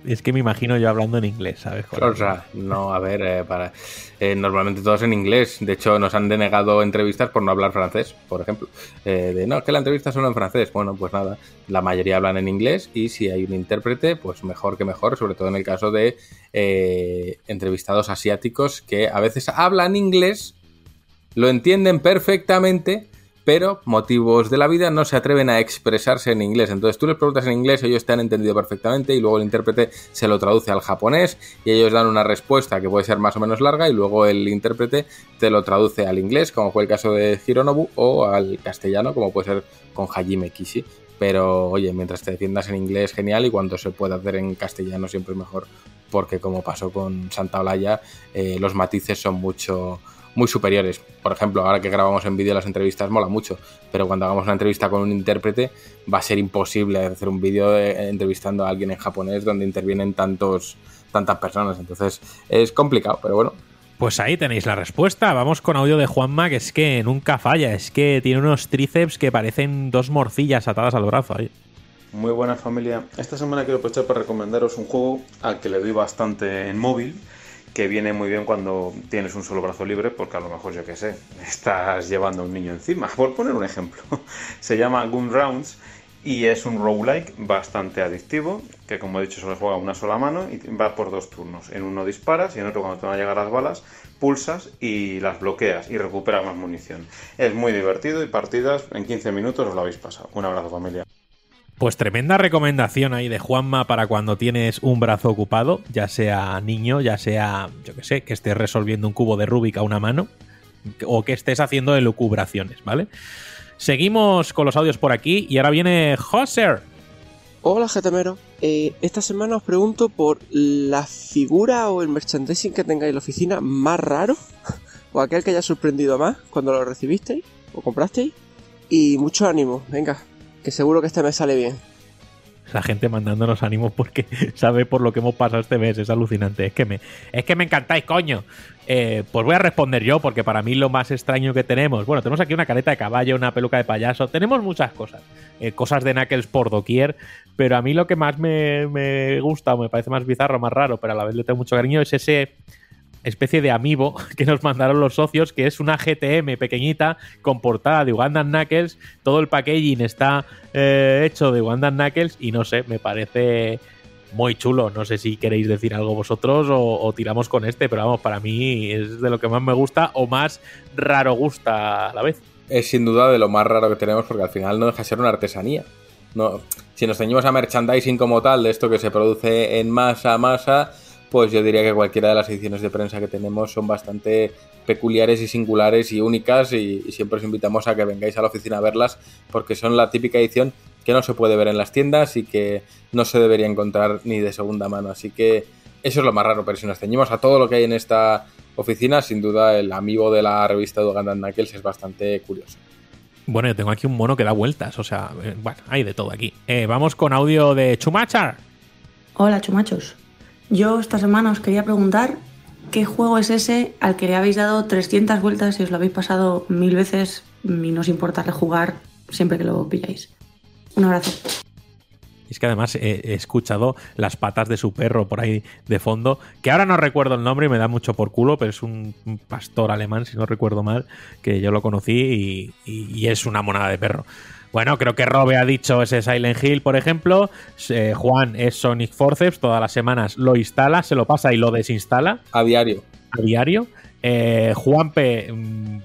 Es que me imagino yo hablando en inglés, ¿sabes? O sea, no, a ver, eh, para, eh, normalmente todos en inglés. De hecho, nos han denegado entrevistas por no hablar francés, por ejemplo. Eh, de no, que la entrevista solo en francés. Bueno, pues nada, la mayoría hablan en inglés y si hay un intérprete, pues mejor que mejor, sobre todo en el caso de entrevistados asiáticos que a veces hablan inglés, lo entienden perfectamente, pero motivos de la vida no se atreven a expresarse en inglés. Entonces tú les preguntas en inglés, ellos te han entendido perfectamente y luego el intérprete se lo traduce al japonés y ellos dan una respuesta que puede ser más o menos larga y luego el intérprete te lo traduce al inglés, como fue el caso de Hironobu, o al castellano, como puede ser con Hajime Kishi. Pero oye, mientras te defiendas en inglés, genial, y cuando se puede hacer en castellano siempre mejor, porque como pasó con Santa Olaya, eh, los matices son mucho muy superiores. Por ejemplo, ahora que grabamos en vídeo las entrevistas mola mucho, pero cuando hagamos una entrevista con un intérprete va a ser imposible hacer un vídeo entrevistando a alguien en japonés donde intervienen tantos tantas personas. Entonces es complicado, pero bueno. Pues ahí tenéis la respuesta. Vamos con audio de Juanma, que es que nunca falla. Es que tiene unos tríceps que parecen dos morcillas atadas al brazo. Ahí. Muy buena familia. Esta semana quiero aprovechar para recomendaros un juego al que le doy bastante en móvil que viene muy bien cuando tienes un solo brazo libre, porque a lo mejor, yo qué sé, estás llevando a un niño encima. Por poner un ejemplo, se llama Gun Rounds y es un roguelike bastante adictivo, que como he dicho solo juega una sola mano y va por dos turnos. En uno disparas y en otro cuando te van a llegar las balas pulsas y las bloqueas y recuperas más munición. Es muy divertido y partidas en 15 minutos os lo habéis pasado. Un abrazo familia. Pues tremenda recomendación ahí de Juanma para cuando tienes un brazo ocupado, ya sea niño, ya sea, yo que sé, que estés resolviendo un cubo de Rubik a una mano o que estés haciendo elucubraciones, ¿vale? Seguimos con los audios por aquí y ahora viene Hoser. Hola GTMero, eh, esta semana os pregunto por la figura o el merchandising que tengáis en la oficina más raro o aquel que haya sorprendido más cuando lo recibisteis o comprasteis y mucho ánimo, venga, que seguro que este mes sale bien. La gente mandándonos ánimos porque sabe por lo que hemos pasado este mes, es alucinante. Es que me, es que me encantáis, coño. Eh, pues voy a responder yo, porque para mí lo más extraño que tenemos. Bueno, tenemos aquí una careta de caballo, una peluca de payaso, tenemos muchas cosas. Eh, cosas de Knuckles por doquier, pero a mí lo que más me, me gusta o me parece más bizarro, más raro, pero a la vez le tengo mucho cariño, es ese especie de amiibo que nos mandaron los socios, que es una GTM pequeñita con portada de Ugandan Knuckles. Todo el packaging está eh, hecho de Ugandan Knuckles y no sé, me parece muy chulo. No sé si queréis decir algo vosotros o, o, tiramos con este, pero vamos, para mí es de lo que más me gusta o más raro gusta a la vez. Es sin duda de lo más raro que tenemos porque al final no deja de ser una artesanía. No, si nos ceñimos a merchandising como tal, de esto que se produce en masa, masa, pues yo diría que cualquiera de las ediciones de prensa que tenemos son bastante peculiares y singulares y únicas y, y, siempre os invitamos a que vengáis a la oficina a verlas porque son la típica edición que no se puede ver en las tiendas y que no se debería encontrar ni de segunda mano. Así que eso es lo más raro, pero si nos ceñimos a todo lo que hay en esta oficina, sin duda el amigo de la revista de Ugandan Knuckles es bastante curioso. Bueno, yo tengo aquí un mono que da vueltas, o sea, eh, bueno, hay de todo aquí. Eh, vamos con audio de Chumachar. Hola, chumachos. Yo esta semana os quería preguntar qué juego es ese al que le habéis dado 300 vueltas y os lo habéis pasado mil veces y no os importa rejugar siempre que lo pilláis. Un abrazo. Es que además he, he, escuchado las patas de su perro por ahí de fondo, que ahora no recuerdo el nombre y me da mucho por culo, pero es un, pastor alemán, si no recuerdo mal, que yo lo conocí y es una monada de perro. Bueno, creo que Robe ha dicho ese Silent Hill, por ejemplo. Eh, Juan es Sonic Forceps, todas las semanas lo instala, se lo pasa y lo desinstala. A diario. A diario. Eh, Juanpe. Mmm,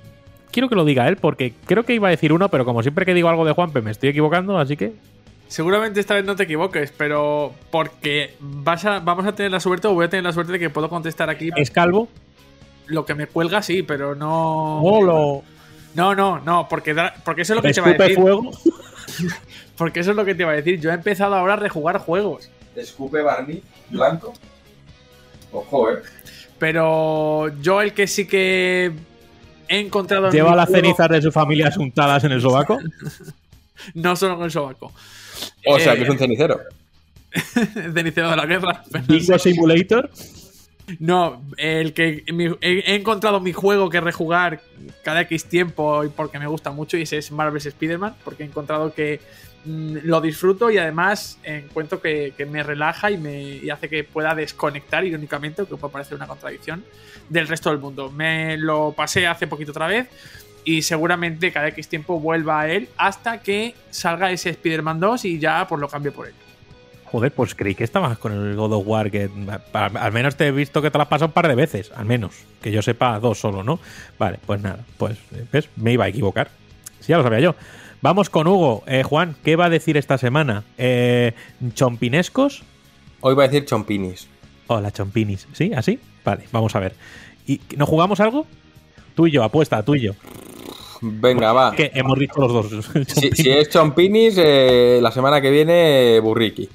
quiero que lo diga él, porque creo que iba a decir uno, pero como siempre que digo algo de Juanpe me estoy equivocando, así que. Seguramente esta vez no te equivoques, pero porque vas a, vamos a tener la suerte o voy a tener la suerte de que puedo contestar aquí. ¿Es calvo? Lo que me cuelga sí, pero no. ¡Holo! No, no, no, porque, porque eso es lo que te va a decir. fuego? porque eso es lo que te iba a decir. Yo he empezado ahora a rejugar juegos. ¿Escupe Barney blanco? Ojo, eh. Pero yo el que sí que he encontrado. ¿Lleva las juego... cenizas de su familia asuntadas en el sobaco? no solo en el sobaco. O sea, que es un cenicero. cenicero de la guerra. ¿Bingo Simulator? No, el que he, encontrado mi juego que rejugar cada X tiempo y porque me gusta mucho y ese es Marvel's Spider-Man, porque he encontrado que mmm, lo disfruto y además encuentro que, que me relaja y me hace que pueda desconectar irónicamente, que puede parecer una contradicción, del resto del mundo. Me lo pasé hace poquito otra vez y seguramente cada X tiempo vuelva a él hasta que salga ese Spider-Man 2 y ya pues lo cambio por él. Joder, pues creí que estabas con el God of War, que al menos te he visto que te lo has pasado un par de veces, al menos. Que yo sepa, dos solo, ¿no? Vale, pues nada, pues ¿ves? me iba a equivocar. Sí, ya lo sabía yo. Vamos con Hugo. Eh, Juan, ¿qué va a decir esta semana? Eh, ¿Chompinescos? Hoy va a decir chompinis. Hola, chompinis. ¿Sí? ¿Así? Vale, vamos a ver. ¿Y ¿No jugamos algo? Tú y yo, apuesta, tú y yo. Venga, va. Que hemos dicho los dos. Si, si es chompinis, eh, la semana que viene, burriki.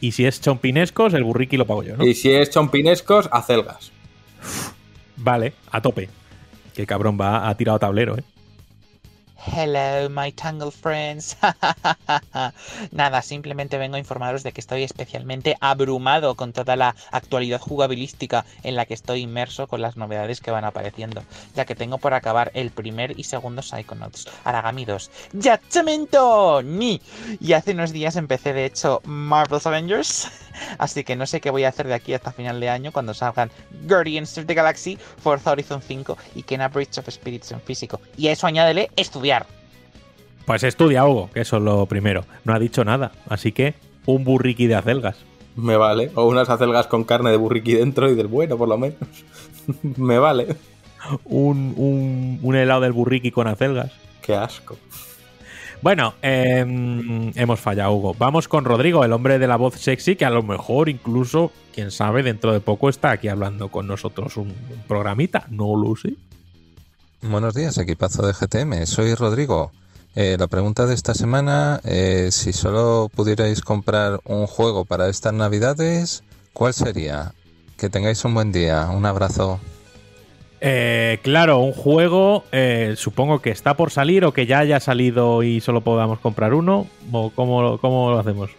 Y si es chompinescos, el burriki lo pago yo, ¿no? Y si es chompinescos, acelgas. Vale, a tope. Que cabrón va a tirado tablero, ¿eh? Hello, my Tangle Friends. Nada, simplemente vengo a informaros de que estoy especialmente abrumado con toda la actualidad jugabilística en la que estoy inmerso con las novedades que van apareciendo, ya que tengo por acabar el primer y segundo Psychonauts, Aragami 2, ¡Yachamento! ¡Ni! Y hace unos días empecé, de hecho, Marvel's Avengers Así que no sé qué voy a hacer de aquí hasta final de año cuando salgan Guardians of the Galaxy, Forza Horizon 5 y Kena Bridge of Spirits en físico. Y a eso añádele estudiar. Pues estudia, Hugo, que eso es lo primero. No ha dicho nada, así que un burriqui de acelgas. Me vale. O unas acelgas con carne de burriqui dentro y del bueno, por lo menos. Me vale. Un, un, un helado del burriqui con acelgas. Qué asco. Bueno, eh, hemos fallado, Hugo. Vamos con Rodrigo, el hombre de la voz sexy, que a lo mejor incluso, quién sabe, dentro de poco está aquí hablando con nosotros un, programita. No lo sé. Buenos días, equipazo de GTM. Soy Rodrigo. Eh, la pregunta de esta semana, si solo pudierais comprar un juego para estas navidades, ¿cuál sería? Que tengáis un buen día. Un abrazo. Eh, claro, un juego, eh, supongo que está por salir o que ya haya salido y solo podamos comprar uno. ¿O cómo, cómo lo hacemos?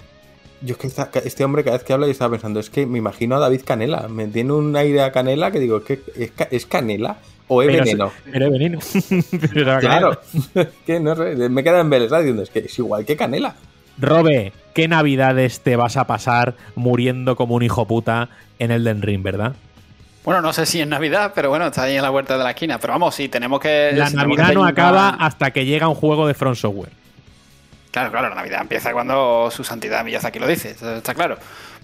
Yo es que esta- este hombre cada vez que habla yo estaba pensando, es que me imagino a David Canela. Me tiene un aire a Canela que digo, ¿es, que, es, ca- ¿es Canela o es Pero veneno? Pero es veneno. Pero era Claro, que no sé, me queda embelesado diciendo, es que es igual que Canela. Robe, ¿qué navidades te vas a pasar muriendo como un hijo puta en Elden Ring, verdad? Bueno, no sé si es Navidad, pero bueno, está ahí en la huerta de la esquina. Pero vamos, sí, tenemos que. La si tenemos que Navidad no acaba hasta que llega un juego de Front Software. Claro, claro, la Navidad empieza cuando su santidad Miyazaki lo dice, está claro.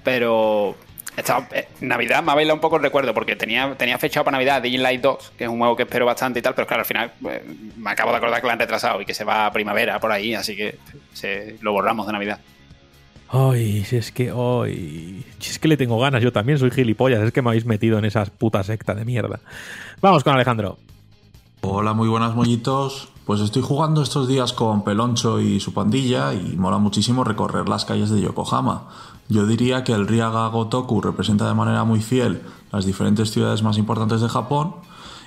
Pero esta- eh, Navidad me ha bailado un poco el recuerdo porque tenía, tenía fechado para Navidad Dying Light 2, que es un juego que espero bastante y tal, pero claro, al final eh, me acabo de acordar que lo han retrasado y que se va a primavera por ahí, así que se, lo borramos de Navidad. Ay, si es que. Ay, si es que le tengo ganas, yo también soy gilipollas. Es que me habéis metido en esas puta secta de mierda. Vamos con Alejandro. Hola, muy buenas moñitos. Pues estoy jugando estos días con Peloncho y su pandilla y mola muchísimo recorrer las calles de Yokohama. Yo diría que el Ryaga Gotoku representa de manera muy fiel las diferentes ciudades más importantes de Japón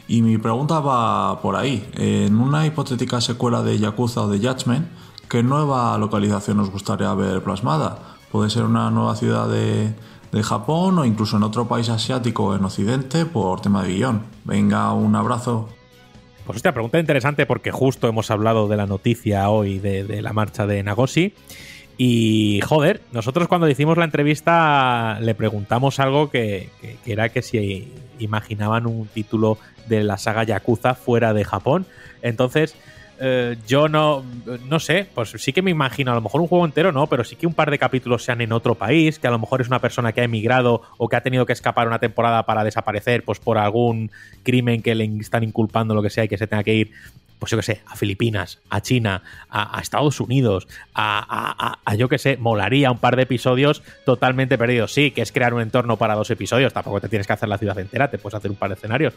y mi pregunta va por ahí. En una hipotética secuela de Yakuza o de Judgment, ¿qué nueva localización os gustaría ver plasmada? Puede ser una nueva ciudad de, Japón o incluso en otro país asiático en Occidente por tema de guion. Venga, un abrazo. Pues esta pregunta es interesante porque justo hemos hablado de la noticia hoy de, la marcha de Nagoshi. Y joder, nosotros cuando hicimos la entrevista le preguntamos algo que- que era que si imaginaban un título de la saga Yakuza fuera de Japón. Entonces, eh, yo no, no sé, pues sí que me imagino, a lo mejor un juego entero no, pero sí que un par de capítulos sean en otro país, que a lo mejor es una persona que ha emigrado o que ha tenido que escapar una temporada para desaparecer, pues por algún crimen que le están inculpando, lo que sea, y que se tenga que ir, pues yo que sé, a Filipinas, a China, a, Estados Unidos, a- a yo que sé, molaría un par de episodios totalmente perdidos. Sí, que es crear un entorno para dos episodios, tampoco te tienes que hacer la ciudad entera, te puedes hacer un par de escenarios.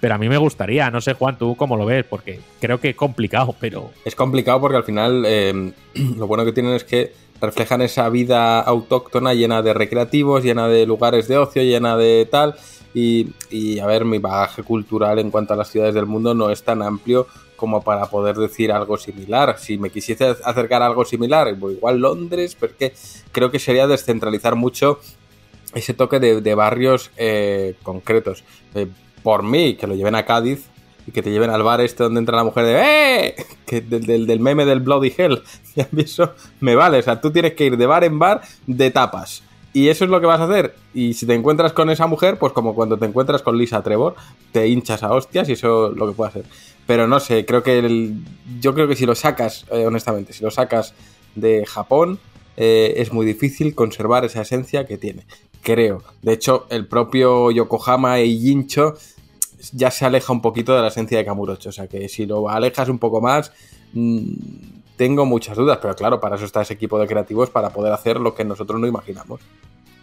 Pero a mí me gustaría, no sé Juan, tú cómo lo ves, porque creo que complicado, pero Es complicado porque al final eh, lo bueno que tienen es que reflejan esa vida autóctona llena de recreativos, llena de lugares de ocio, llena de tal. Y, y, a ver, mi bagaje cultural en cuanto a las ciudades del mundo no es tan amplio como para poder decir algo similar. Si me quisiese acercar a algo similar, igual Londres, porque creo que sería descentralizar mucho ese toque de, de barrios eh, concretos. Eh, por mí, que lo lleven a Cádiz y que te lleven al bar este donde entra la mujer de ¡Eh! Que del, meme del Bloody Hell. Y a mí eso me vale. O sea, tú tienes que ir de bar en bar de tapas. Y eso es lo que vas a hacer. Y si te encuentras con esa mujer, pues como cuando te encuentras con Lisa Trevor, te hinchas a hostias y eso es lo que puede hacer. Pero no sé, creo que el- yo creo que si lo sacas, eh, honestamente, si lo sacas de Japón, eh, es muy difícil conservar esa esencia que tiene. Creo. De hecho, el propio Yokohama y Jincho ya se aleja un poquito de la esencia de Kamurocho. O sea que si lo alejas un poco más, mm, tengo muchas dudas. Pero claro, para eso está ese equipo de creativos para poder hacer lo que nosotros no imaginamos.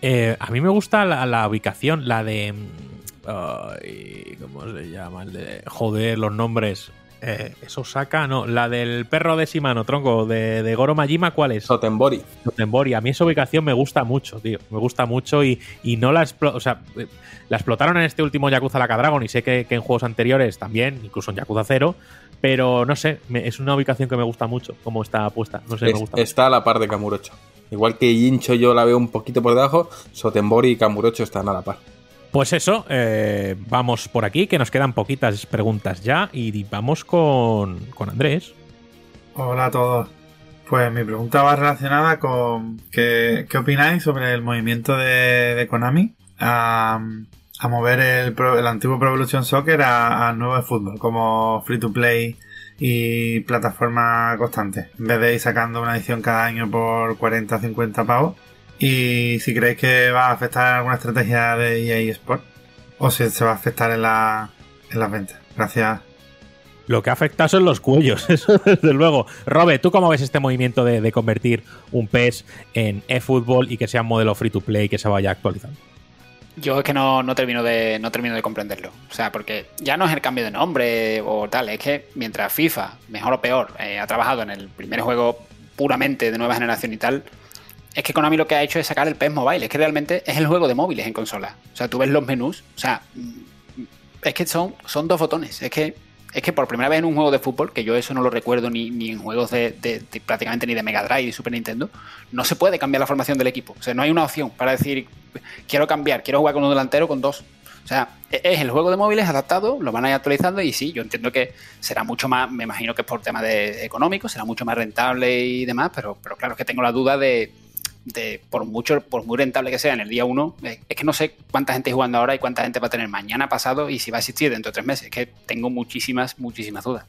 Eh, a mí me gusta la, ubicación, la de. mm, ¿Cómo se llama? El de, joder, los nombres. Eh, ¿Es Osaka? No, la del perro de Shimano, tronco, de, de Goro Majima, ¿cuál es? Sotenbori. Sotenbori. A mí esa ubicación me gusta mucho, tío. Me gusta mucho y, y no la O sea, eh, la explotaron en este último Yakuza Like a Dragon y sé que, que en juegos anteriores también, incluso en Yakuza 0. Pero no sé, me- es una ubicación que me gusta mucho, como está puesta. No sé, Es- me gusta. está a la par de Kamurocho. Igual que Jincho yo la veo un poquito por debajo, Sotenbori y Kamurocho están a la par. Pues eso, eh, vamos por aquí, que nos quedan poquitas preguntas ya y vamos con, con Andrés. Hola a todos. Pues mi pregunta va relacionada con qué, qué opináis sobre el movimiento de, de Konami a, mover el, el antiguo Pro Evolution Soccer a, a nuevo de fútbol, como free to play y plataforma constante, en vez de ir sacando una edición cada año por 40 o 50 pavos. Y si creéis que va a afectar alguna estrategia de EA Sport o si se va a afectar en, la, en las ventas. Gracias. Lo que afecta son los cuellos, eso desde luego. Robe, ¿tú cómo ves este movimiento de, de convertir un PES en eFootball y que sea un modelo free to play que se vaya actualizando? Yo es que no, no termino de no termino de comprenderlo. O sea, porque ya no es el cambio de nombre o tal, es que mientras FIFA, mejor o peor, eh, ha trabajado en el primer juego puramente de nueva generación y tal, es que Konami lo que ha hecho es sacar el PES Mobile. Es que realmente es el juego de móviles en consola. O sea, tú ves los menús, o sea, es que son, son dos botones. Es que es que por primera vez en un juego de fútbol, que yo eso no lo recuerdo ni, ni en juegos de, prácticamente ni de Mega Drive y Super Nintendo, no se puede cambiar la formación del equipo. O sea, no hay una opción para decir, quiero cambiar, quiero jugar con un delantero con dos. O sea, e- es el juego de móviles adaptado, lo van a ir actualizando y sí, yo entiendo que será mucho más, me imagino que es por tema de económico, será mucho más rentable y demás, pero, pero claro, es que tengo la duda de, de por mucho, por muy rentable que sea en el día uno, eh, es que no sé cuánta gente jugando ahora y cuánta gente va a tener mañana pasado y si va a existir dentro de tres meses. Es que tengo muchísimas, muchísimas dudas.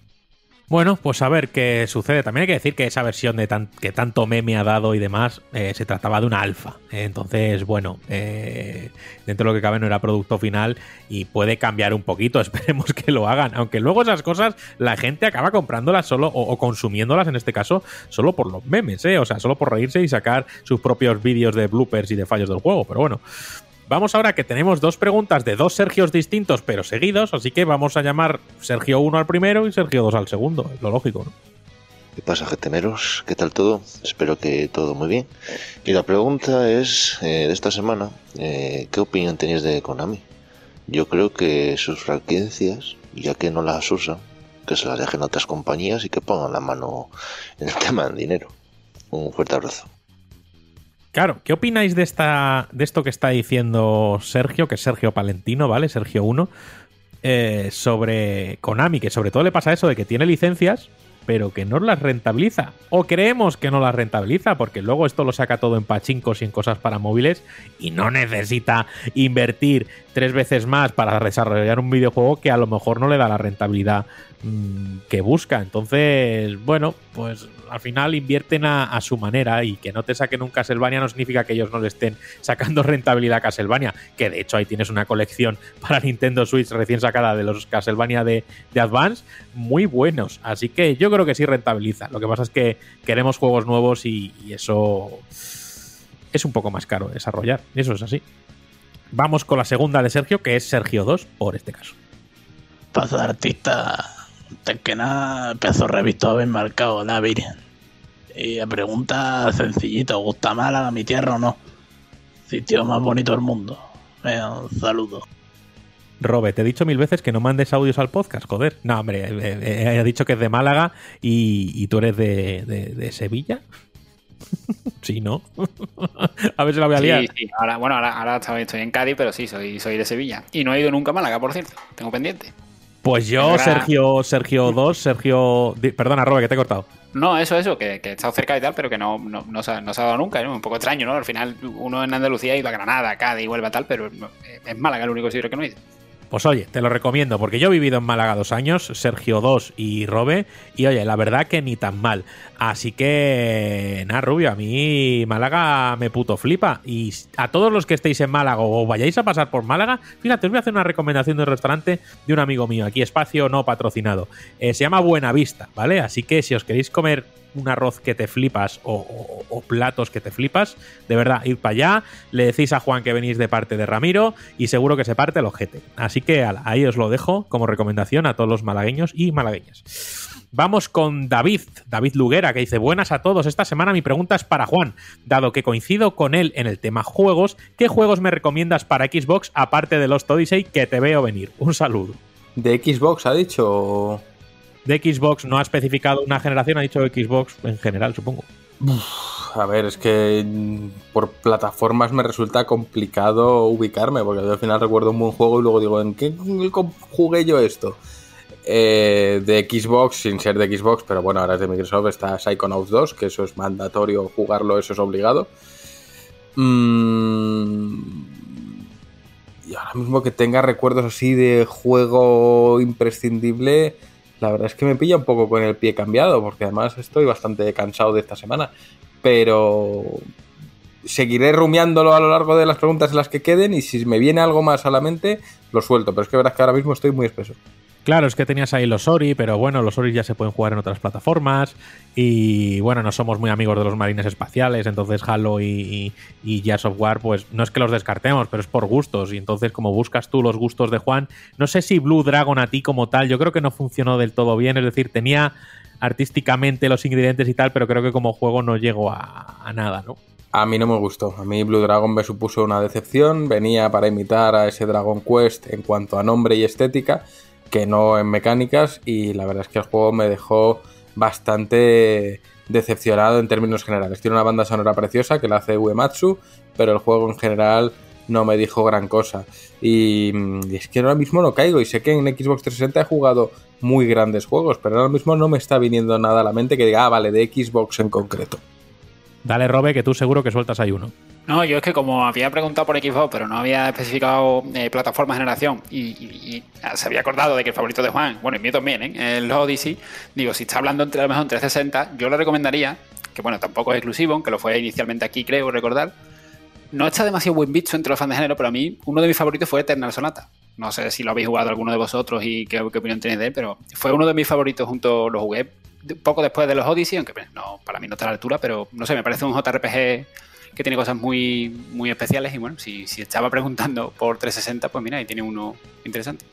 Bueno, pues a ver qué sucede. También hay que decir que esa versión de tan- que tanto meme ha dado y demás eh, se trataba de una alfa. Entonces, bueno, eh, dentro de lo que cabe no era producto final y puede cambiar un poquito. Esperemos que lo hagan. Aunque luego esas cosas la gente acaba comprándolas solo o, o consumiéndolas en este caso solo por los memes, ¿eh? O sea, solo por reírse y sacar sus propios vídeos de bloopers y de fallos del juego. Pero bueno. Vamos ahora que tenemos dos preguntas de dos Sergios distintos pero seguidos, así que vamos a llamar Sergio 1 al primero y Sergio 2 al segundo, es lo lógico, ¿no? ¿Qué pasa, GTMeros? ¿Qué tal todo? Espero que todo muy bien. Y la pregunta es, eh, de esta semana, eh, ¿qué opinión tenéis de Konami? Yo creo que sus franquicias, ya que no las usan, que se las dejen a otras compañías y que pongan la mano en el tema del dinero. Un fuerte abrazo. Claro, ¿qué opináis de esta de esto que está diciendo Sergio, que es Sergio Palentino, ¿vale? Sergio 1, eh, sobre Konami, que sobre todo le pasa eso de que tiene licencias, pero que no las rentabiliza. O creemos que no las rentabiliza, porque luego esto lo saca todo en pachincos y en cosas para móviles y no necesita invertir tres veces más para desarrollar un videojuego que a lo mejor no le da la rentabilidad mm, que busca. Entonces, bueno, pues al final invierten a, a su manera y que no te saquen un Castlevania no significa que ellos no le estén sacando rentabilidad a Castlevania, que de hecho ahí tienes una colección para Nintendo Switch recién sacada de los Castlevania de, de Advance, muy buenos. Así que yo creo que sí rentabiliza. Lo que pasa es que queremos juegos nuevos y, eso es un poco más caro de desarrollar. Eso es así. Vamos con la segunda de Sergio, que es Sergio 2, por este caso. Paso de artista, antes que nada, pedazo revisto habéis marcado la Virgen. Y la pregunta sencillita, ¿os gusta Málaga, mi tierra o no? Sitio más bonito del mundo. Venga, un saludo. Robe, te he dicho mil veces que no mandes audios al podcast, joder. No, hombre, eh, eh, he dicho que es de Málaga y, y tú eres de, de- de Sevilla. sí, ¿no? a ver si la voy a liar. Sí, sí. Ahora, bueno, ahora, ahora estoy estoy en Cádiz, pero sí, soy, soy de Sevilla. Y no he ido nunca a Málaga, por cierto. Tengo pendiente. Pues yo, Sergio, Sergio 2, Sergio. Perdona, Robe, que te he cortado. No, eso, eso, que, que he estado cerca y tal, pero que no, no, no, se, ha, no se ha dado nunca. ¿no? Un poco extraño, ¿no? Al final uno en Andalucía iba a Granada, Cádiz, Huelva, tal, pero eh, es Málaga el único sitio que no he ido. Pues oye, te lo recomiendo, porque yo he vivido en Málaga dos años, Sergio 2 y Robe, y oye, la verdad que ni tan mal. Así que, nada, Rubio, a mí Málaga me puto flipa. Y a todos los que estéis en Málaga o vayáis a pasar por Málaga, fíjate, os voy a hacer una recomendación de un restaurante de un amigo mío, aquí espacio no patrocinado. Eh, se llama Buenavista, ¿vale? Así que si os queréis comer un arroz que te flipas o, platos que te flipas, de verdad, id para allá, le decís a Juan que venís de parte de Ramiro y seguro que se parte el ojete. Así que ahí os lo dejo como recomendación a todos los malagueños y malagueñas. Vamos con David, David Luguera, que dice, buenas a todos, esta semana mi pregunta es para Juan, dado que coincido con él en el tema juegos, ¿qué juegos me recomiendas para Xbox aparte de los Odyssey que te veo venir? Un saludo. ¿De Xbox ha dicho? De Xbox no ha especificado una generación, ha dicho Xbox en general, supongo. A ver, es que mm, por plataformas me resulta complicado ubicarme, porque al final recuerdo un buen juego y luego digo, ¿en qué jugué yo esto? Eh, de Xbox, sin ser de Xbox, pero bueno, ahora es de Microsoft, está Psychonauts 2, que eso es mandatorio jugarlo, eso es obligado. Mm, y ahora mismo que tenga recuerdos así de juego imprescindible, la verdad es que me pilla un poco con el pie cambiado, porque además estoy bastante cansado de esta semana. Pero seguiré rumiándolo a lo largo de las preguntas en las que queden y si me viene algo más a la mente, lo suelto. Pero es que verás que ahora mismo estoy muy espeso. Claro, es que tenías ahí los Ori, pero bueno, los Ori ya se pueden jugar en otras plataformas. Y bueno, no somos muy amigos de los marines espaciales, entonces Halo y, y, Gears of War, pues no es que los descartemos, pero es por gustos. Y entonces, como buscas tú los gustos de Juan, no sé si Blue Dragon a ti como tal, yo creo que no funcionó del todo bien. Es decir, tenía artísticamente los ingredientes y tal, pero creo que como juego no llegó a, a nada, ¿no? A mí no me gustó. A mí Blue Dragon me supuso una decepción. Venía para imitar a ese Dragon Quest en cuanto a nombre y estética que no en mecánicas y la verdad es que el juego me dejó bastante decepcionado en términos generales. Tiene una banda sonora preciosa que la hace Uematsu, pero el juego en general no me dijo gran cosa. Y, y, es que ahora mismo no caigo y sé que en Xbox 360 he jugado muy grandes juegos, pero ahora mismo no me está viniendo nada a la mente que diga, ah, vale, de Xbox en concreto. Dale, Robe, que tú seguro que sueltas ahí uno. No, yo es que como había preguntado por Xbox, pero no había especificado eh, plataforma generación y, y, se había acordado de que el favorito de Juan, bueno, y mío también, ¿eh? el Odyssey, digo, si está hablando entre a lo mejor en 360, yo le recomendaría, que bueno, tampoco es exclusivo, aunque lo fue inicialmente aquí, creo recordar, no está demasiado buen visto entre los fans de género, pero a mí uno de mis favoritos fue Eternal Sonata. No sé si lo habéis jugado alguno de vosotros y qué, qué opinión tenéis de él, pero fue uno de mis favoritos junto, lo jugué poco después de los Odyssey, aunque no, para mí no está a la altura, pero no sé, me parece un JRPG que tiene cosas muy, muy especiales y bueno, si, si estaba preguntando por 360, pues mira, ahí tiene uno interesante.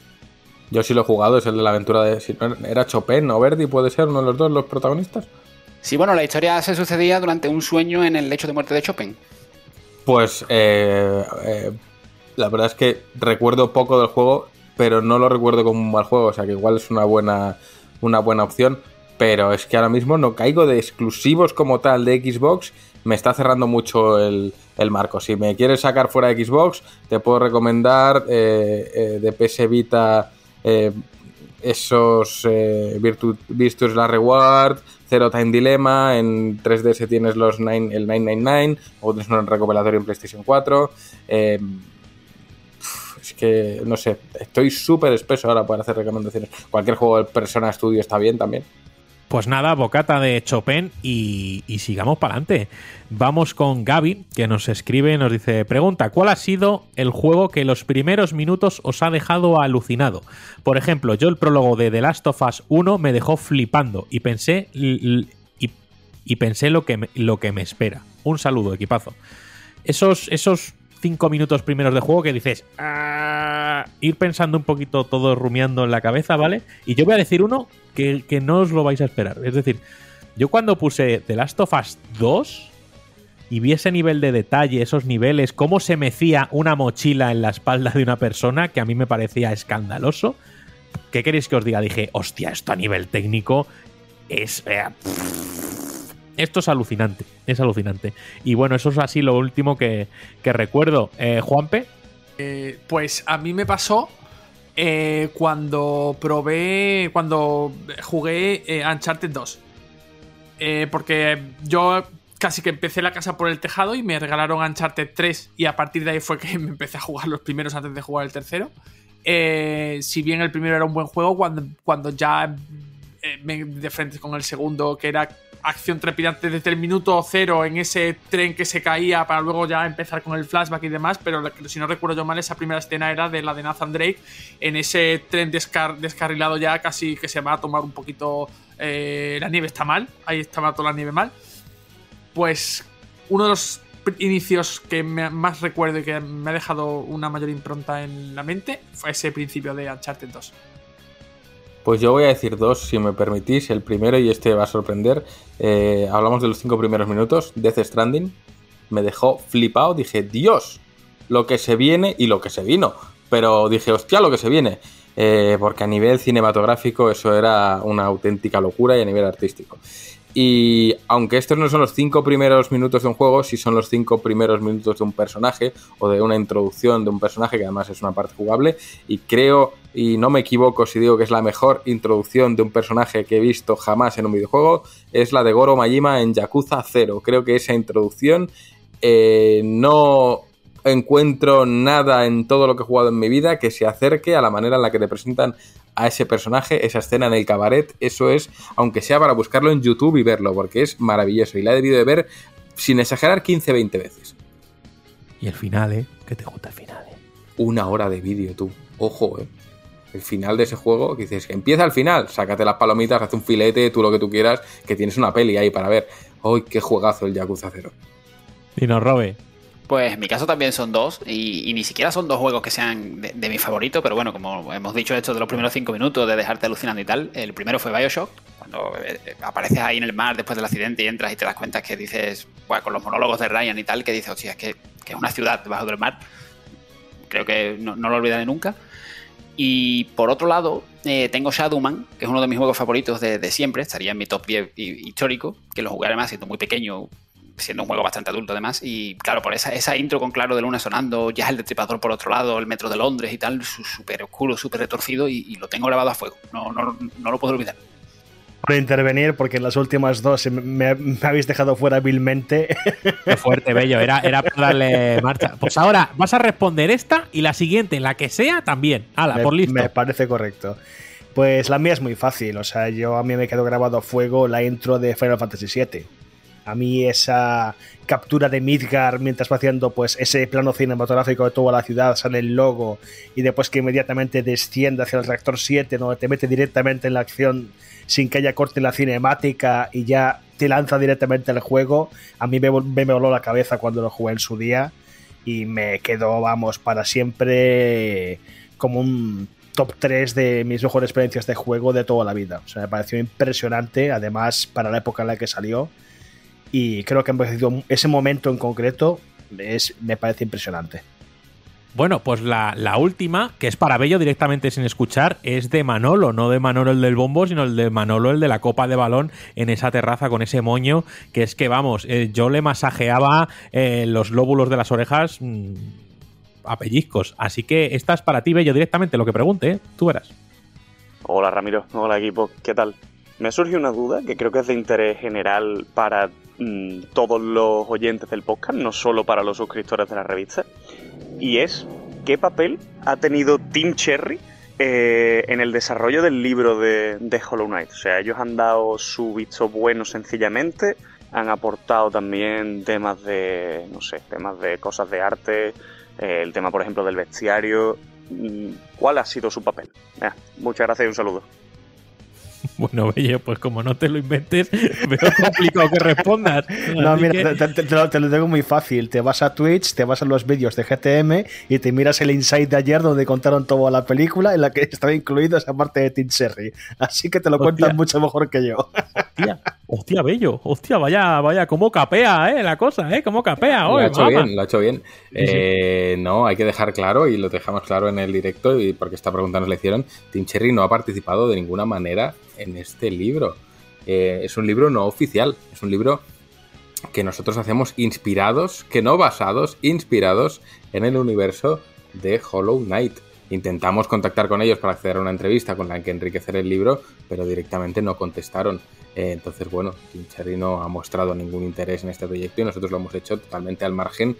Yo sí lo he jugado, es el de la aventura de... ¿Era Chopin o Verdi? ¿Puede ser uno de los dos los protagonistas? Sí, bueno, la historia se sucedía durante un sueño en el lecho de muerte de Chopin. Pues eh, eh, la verdad es que recuerdo poco del juego, pero no lo recuerdo como un mal juego, o sea que igual es una buena, una buena opción pero es que ahora mismo no caigo de exclusivos como tal de Xbox, me está cerrando mucho el, el marco. Si me quieres sacar fuera de Xbox, te puedo recomendar eh, eh, de PS Vita eh, esos Virtu, Virtus La Reward, Zero Time Dilemma, en 3DS tienes los 9, el 999, o tienes un recopilatorio en PlayStation 4. es que, no sé, estoy súper espeso ahora para hacer recomendaciones. Cualquier juego de Persona Studio está bien también. Pues nada, bocata de Chopin y, sigamos para adelante. Vamos con Gaby, que nos escribe, nos dice, pregunta, ¿cuál ha sido el juego que los primeros minutos os ha dejado alucinado? Por ejemplo, yo el prólogo de The Last of Us 1 me dejó flipando y pensé, y, y pensé lo, que me, lo que me espera. Un saludo, equipazo. Esos, esos cinco minutos primeros de juego que dices, ah, ir pensando un poquito todo rumiando en la cabeza, ¿vale? Y yo voy a decir uno que, que, no os lo vais a esperar. Es decir, yo cuando puse The Last of Us 2 y vi ese nivel de detalle, esos niveles, cómo se mecía una mochila en la espalda de una persona, que a mí me parecía escandaloso. ¿Qué queréis que os diga? Dije, hostia, esto a nivel técnico es... Eh, esto es alucinante, es alucinante. Y bueno, eso es así lo último que, que recuerdo. Eh, Juanpe. Eh, pues a mí me pasó eh, cuando probé, cuando jugué Uncharted 2. Eh, porque yo casi que empecé la casa por el tejado y me regalaron Uncharted 3 y a partir de ahí fue que me empecé a jugar los primeros antes de jugar el tercero. Si bien el primero era un buen juego, cuando, cuando ya me de frente con el segundo, que era acción trepidante desde el minuto cero en ese tren que se caía para luego ya empezar con el flashback y demás, pero si no recuerdo yo mal, esa primera escena era de la de Nathan Drake en ese tren descar descarrilado ya casi que se va a tomar un poquito... Eh, la nieve está mal, ahí estaba toda la nieve mal. Pues uno de los inicios que me, más recuerdo y que me ha dejado una mayor impronta en la mente fue ese principio de Uncharted 2. Pues yo voy a decir dos, si me permitís. El primero, y este va a sorprender. Eh, hablamos de los cinco primeros minutos. Death Stranding. Me dejó flipado. Dije, Dios, lo que se viene y lo que se vino. Pero dije, hostia, lo que se viene. Eh, porque a nivel cinematográfico eso era una auténtica locura y a nivel artístico. Y aunque estos no son los cinco primeros minutos de un juego, sí son los cinco primeros minutos de un personaje o de una introducción de un personaje que además es una parte jugable. Y creo, y no me equivoco si digo que es la mejor introducción de un personaje que he visto jamás en un videojuego, es la de Goro Majima en Yakuza 0. Creo que esa introducción eh, no encuentro nada en todo lo que he jugado en mi vida que se acerque a la manera en la que te presentan a ese personaje, esa escena en el cabaret. Eso es, aunque sea para buscarlo en YouTube y verlo, porque es maravilloso. Y la he debido de ver, sin exagerar, 15-20 veces. Y el final, ¿eh? ¿Qué te gusta el final, eh? Una hora de vídeo, tú. Ojo, ¿eh? El final de ese juego, que dices, empieza al final, sácate las palomitas, haz un filete, tú lo que tú quieras, que tienes una peli ahí para ver. ¡Uy, qué juegazo el Yakuza 0! Y nos robe. Pues en mi caso también son dos, y, ni siquiera son dos juegos que sean de, mi favorito, pero bueno, como hemos dicho esto de los primeros cinco minutos, de dejarte alucinando y tal, el primero fue Bioshock, cuando eh, apareces ahí en el mar después del accidente y entras y te das cuenta que dices, bueno, con los monólogos de Ryan y tal, que dices, hostia, es que, es una ciudad debajo del mar, creo que no, lo olvidaré nunca. Y por otro lado, eh, tengo Shadowman, que es uno de mis juegos favoritos de, de siempre, estaría en mi top 10 hi- histórico, que lo jugué además siendo muy pequeño, siendo un juego bastante adulto además, y claro, por esa, esa intro con Claro de Luna sonando, ya el destripador por otro lado, el metro de Londres y tal, súper oscuro, súper retorcido, y, y lo tengo grabado a fuego, no, no, no lo puedo olvidar. Por intervenir, porque en las últimas dos me, me habéis dejado fuera vilmente. Qué fuerte, bello. Era, era para darle marcha. Pues ahora vas a responder esta y la siguiente, la que sea, también. Hala, me, por listo. me parece correcto. Pues la mía es muy fácil. O sea, yo a mí me quedó grabado a fuego la intro de Final Fantasy VII. A mí esa captura de Midgar mientras va haciendo pues ese plano cinematográfico de toda la ciudad, sale el logo y después que inmediatamente desciende hacia el reactor 7, donde te mete directamente en la acción sin que haya corte en la cinemática y ya te lanza directamente al juego, a mí me, me voló la cabeza cuando lo jugué en su día y me quedó, vamos, para siempre como un top 3 de mis mejores experiencias de juego de toda la vida. O sea, me pareció impresionante, además para la época en la que salió. Y creo que ha envejecido- ese momento en concreto es, me parece impresionante. Bueno, pues la, la última, que es para Bello directamente sin escuchar, es de Manolo, no de Manolo el del bombo, sino el de Manolo el de la copa de balón en esa terraza con ese moño, que es que, vamos, eh, yo le masajeaba eh, los lóbulos de las orejas mm, a pellizcos. Así que esta es para ti, Bello, directamente, lo que pregunte, ¿eh? tú verás. Hola Ramiro, hola equipo, ¿qué tal? Me surge una duda que creo que es de interés general para mm, todos los oyentes del podcast, no solo para los suscriptores de la revista, y es ¿qué papel ha tenido Team Cherry eh, en el desarrollo del libro de, de Hollow Knight? O sea, ellos han dado su visto bueno sencillamente, han aportado también temas de, no sé, temas de cosas de arte, eh, el tema, por ejemplo, del bestiario. Mm, ¿Cuál ha sido su papel? Muchas gracias y un saludo. Bueno, Bello, pues como no te lo inventes, veo complicado que respondas. No, Así mira, que- te, te- te lo, te lo tengo muy fácil. Te vas a Twitch, te vas a los vídeos de GTM y te miras el Inside de ayer donde contaron toda la película en la que estaba incluida esa parte de Tim Sherry. Así que te lo cuentan mucho mejor que yo. Hostia, hostia, Bello, hostia, vaya, vaya, cómo capea, ¿eh? La cosa, ¿eh? Cómo capea, Lo ha hecho bien, lo ha hecho bien. Sí, sí. Eh, no, hay que dejar claro, y lo dejamos claro en el directo, y porque esta pregunta nos la hicieron, Tim Cherry no ha participado de ninguna manera en este libro. Eh, es un libro no oficial, es un libro que nosotros hacemos inspirados, que no basados, inspirados en el universo de Hollow Knight. Intentamos contactar con ellos para acceder a una entrevista con la que enriquecer el libro, pero directamente no contestaron. Eh, entonces, bueno, Tim no ha mostrado ningún interés en este proyecto y nosotros lo hemos hecho totalmente al margen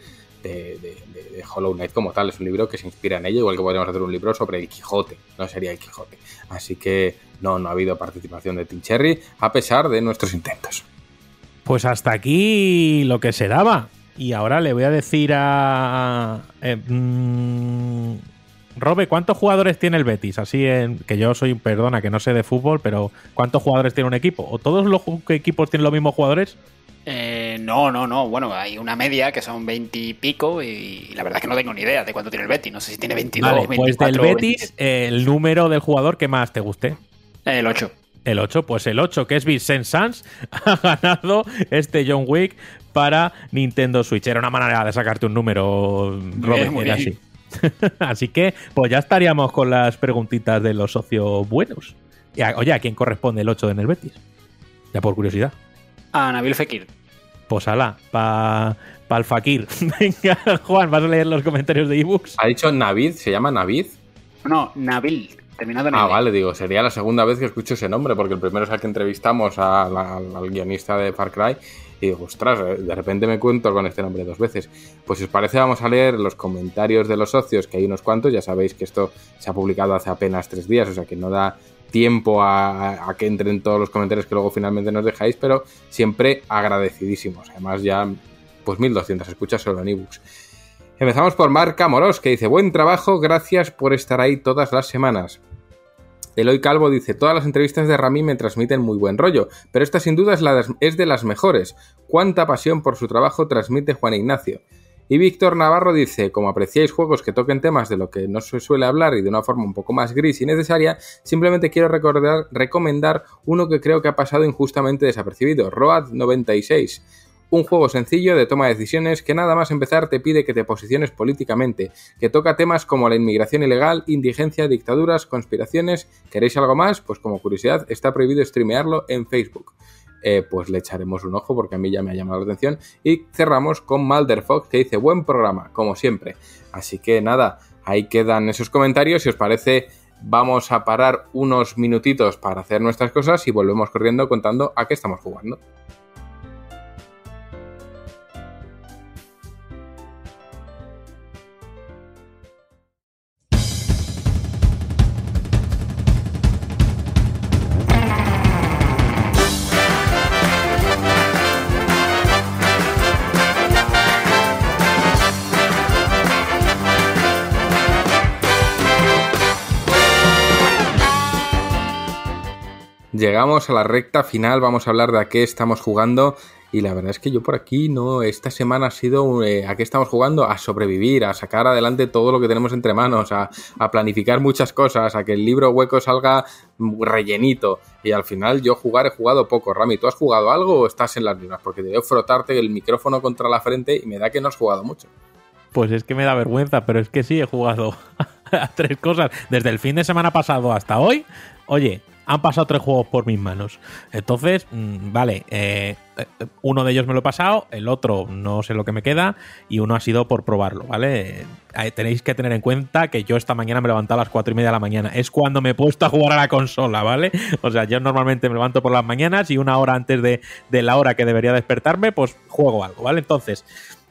de, Hollow Knight como tal. Es un libro que se inspira en ello, igual que podríamos hacer un libro sobre el Quijote, no sería el Quijote. Así que no, no ha habido participación de Tim Cherry, a pesar de nuestros intentos. Pues hasta aquí lo que se daba. Y ahora le voy a decir a. eh, mm, Robe, ¿cuántos jugadores tiene el Betis? Así. Que yo soy, perdona, que no sé de fútbol, pero ¿cuántos jugadores tiene un equipo? ¿O todos los equipos tienen los mismos jugadores? Eh, no, no, no. Bueno, hay una media que son 20 y pico y la verdad es que no tengo ni idea de cuánto tiene el Betis. No sé si tiene 22, Vale, 24, pues del Betis, eh, el número del jugador que más te guste. El 8. El 8, pues el 8, que es Vincent Sans, ha ganado este John Wick para Nintendo Switch. Era una manera de sacarte un número, Robert, era bien. así. así que, pues ya estaríamos con las preguntitas de los socios buenos. Oye, ¿a quién corresponde el 8 en el Betis? Ya por curiosidad. A Nabil Fekir. Pues ala, para pa el Fakir. Venga, Juan, vas a leer los comentarios de ebooks. Ha dicho Navid, ¿se llama Navid? No, Nabil, terminado en Ah, vale, digo, sería la segunda vez que escucho ese nombre, porque el primero es el que entrevistamos a la- al, al guionista de Far Cry. Y digo, ostras, eh, de repente me cuento con este nombre dos veces. Pues si os parece, vamos a leer los comentarios de los socios, que hay unos cuantos. Ya sabéis que esto se ha publicado hace apenas tres días, o sea que no da tiempo a, que entren todos los comentarios que luego finalmente nos dejáis, pero siempre agradecidísimos. Además, ya pues 1200 escuchas solo en ebooks. Empezamos por Marca Moros, que dice: Buen trabajo, gracias por estar ahí todas las semanas. Eloy Calvo dice, todas las entrevistas de Rami me transmiten muy buen rollo, pero esta sin duda es, la es de las mejores. Cuánta pasión por su trabajo transmite Juan Ignacio. Y Víctor Navarro dice, como apreciáis juegos que toquen temas de lo que no se suele hablar y de una forma un poco más gris y necesaria, simplemente quiero recordar, recomendar uno que creo que ha pasado injustamente desapercibido, Road 96. Un juego sencillo de toma de decisiones que nada más empezar te pide que te posiciones políticamente, que toca temas como la inmigración ilegal, indigencia, dictaduras, conspiraciones. ¿Queréis algo más? Pues como curiosidad, está prohibido streamearlo en Facebook. Eh, pues le echaremos un ojo porque a mí ya me ha llamado la atención. Y cerramos con Malder Fox que dice buen programa, como siempre. Así que nada, ahí quedan esos comentarios. Si os parece, vamos a parar unos minutitos para hacer nuestras cosas y volvemos corriendo contando a qué estamos jugando. Llegamos a la recta final, vamos a hablar de a qué estamos jugando y la verdad es que yo por aquí no, esta semana ha sido eh, a qué estamos jugando, a sobrevivir, a sacar adelante todo lo que tenemos entre manos, a, planificar muchas cosas, a que el libro hueco salga rellenito y al final yo jugar he jugado poco. Rami, ¿tú has jugado algo o estás en las mismas? Porque te veo frotarte el micrófono contra la frente y me da que no has jugado mucho. Pues es que me da vergüenza, pero es que sí he jugado a tres cosas. Desde el fin de semana pasado hasta hoy, oye, han pasado tres juegos por mis manos. Entonces, mm, vale, eh, eh, uno de ellos me lo he pasado, el otro no sé lo que me queda y uno ha sido por probarlo, ¿vale? Eh, tenéis que tener en cuenta que yo esta mañana me he levantado a las cuatro y media de la mañana. Es cuando me he puesto a jugar a la consola, ¿vale? O sea, yo normalmente me levanto por las mañanas y una hora antes de, la hora que debería despertarme, pues juego algo, ¿vale? Entonces,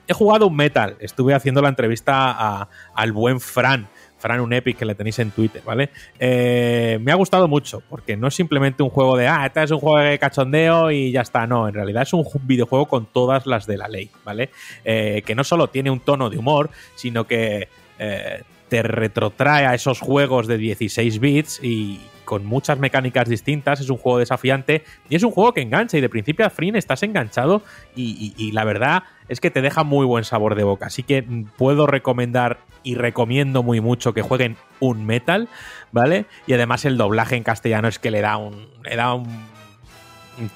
he jugado un Metal. Estuve haciendo la entrevista al buen Fran. Fran, un Epic que le tenéis en Twitter, ¿vale? Eh, me ha gustado mucho, porque no es simplemente un juego de, ah, este es un juego de cachondeo y ya está. No, en realidad es un ju- videojuego con todas las de la ley, ¿vale? Eh, que no solo tiene un tono de humor, sino que eh, te retrotrae a esos juegos de 16 bits y con muchas mecánicas distintas. Es un juego desafiante y es un juego que engancha y de principio a fin estás enganchado y la verdad es que te deja muy buen sabor de boca. Así que puedo recomendar y recomiendo muy mucho que jueguen un Metal, ¿vale? Y además el doblaje en castellano es que le da un, le da un,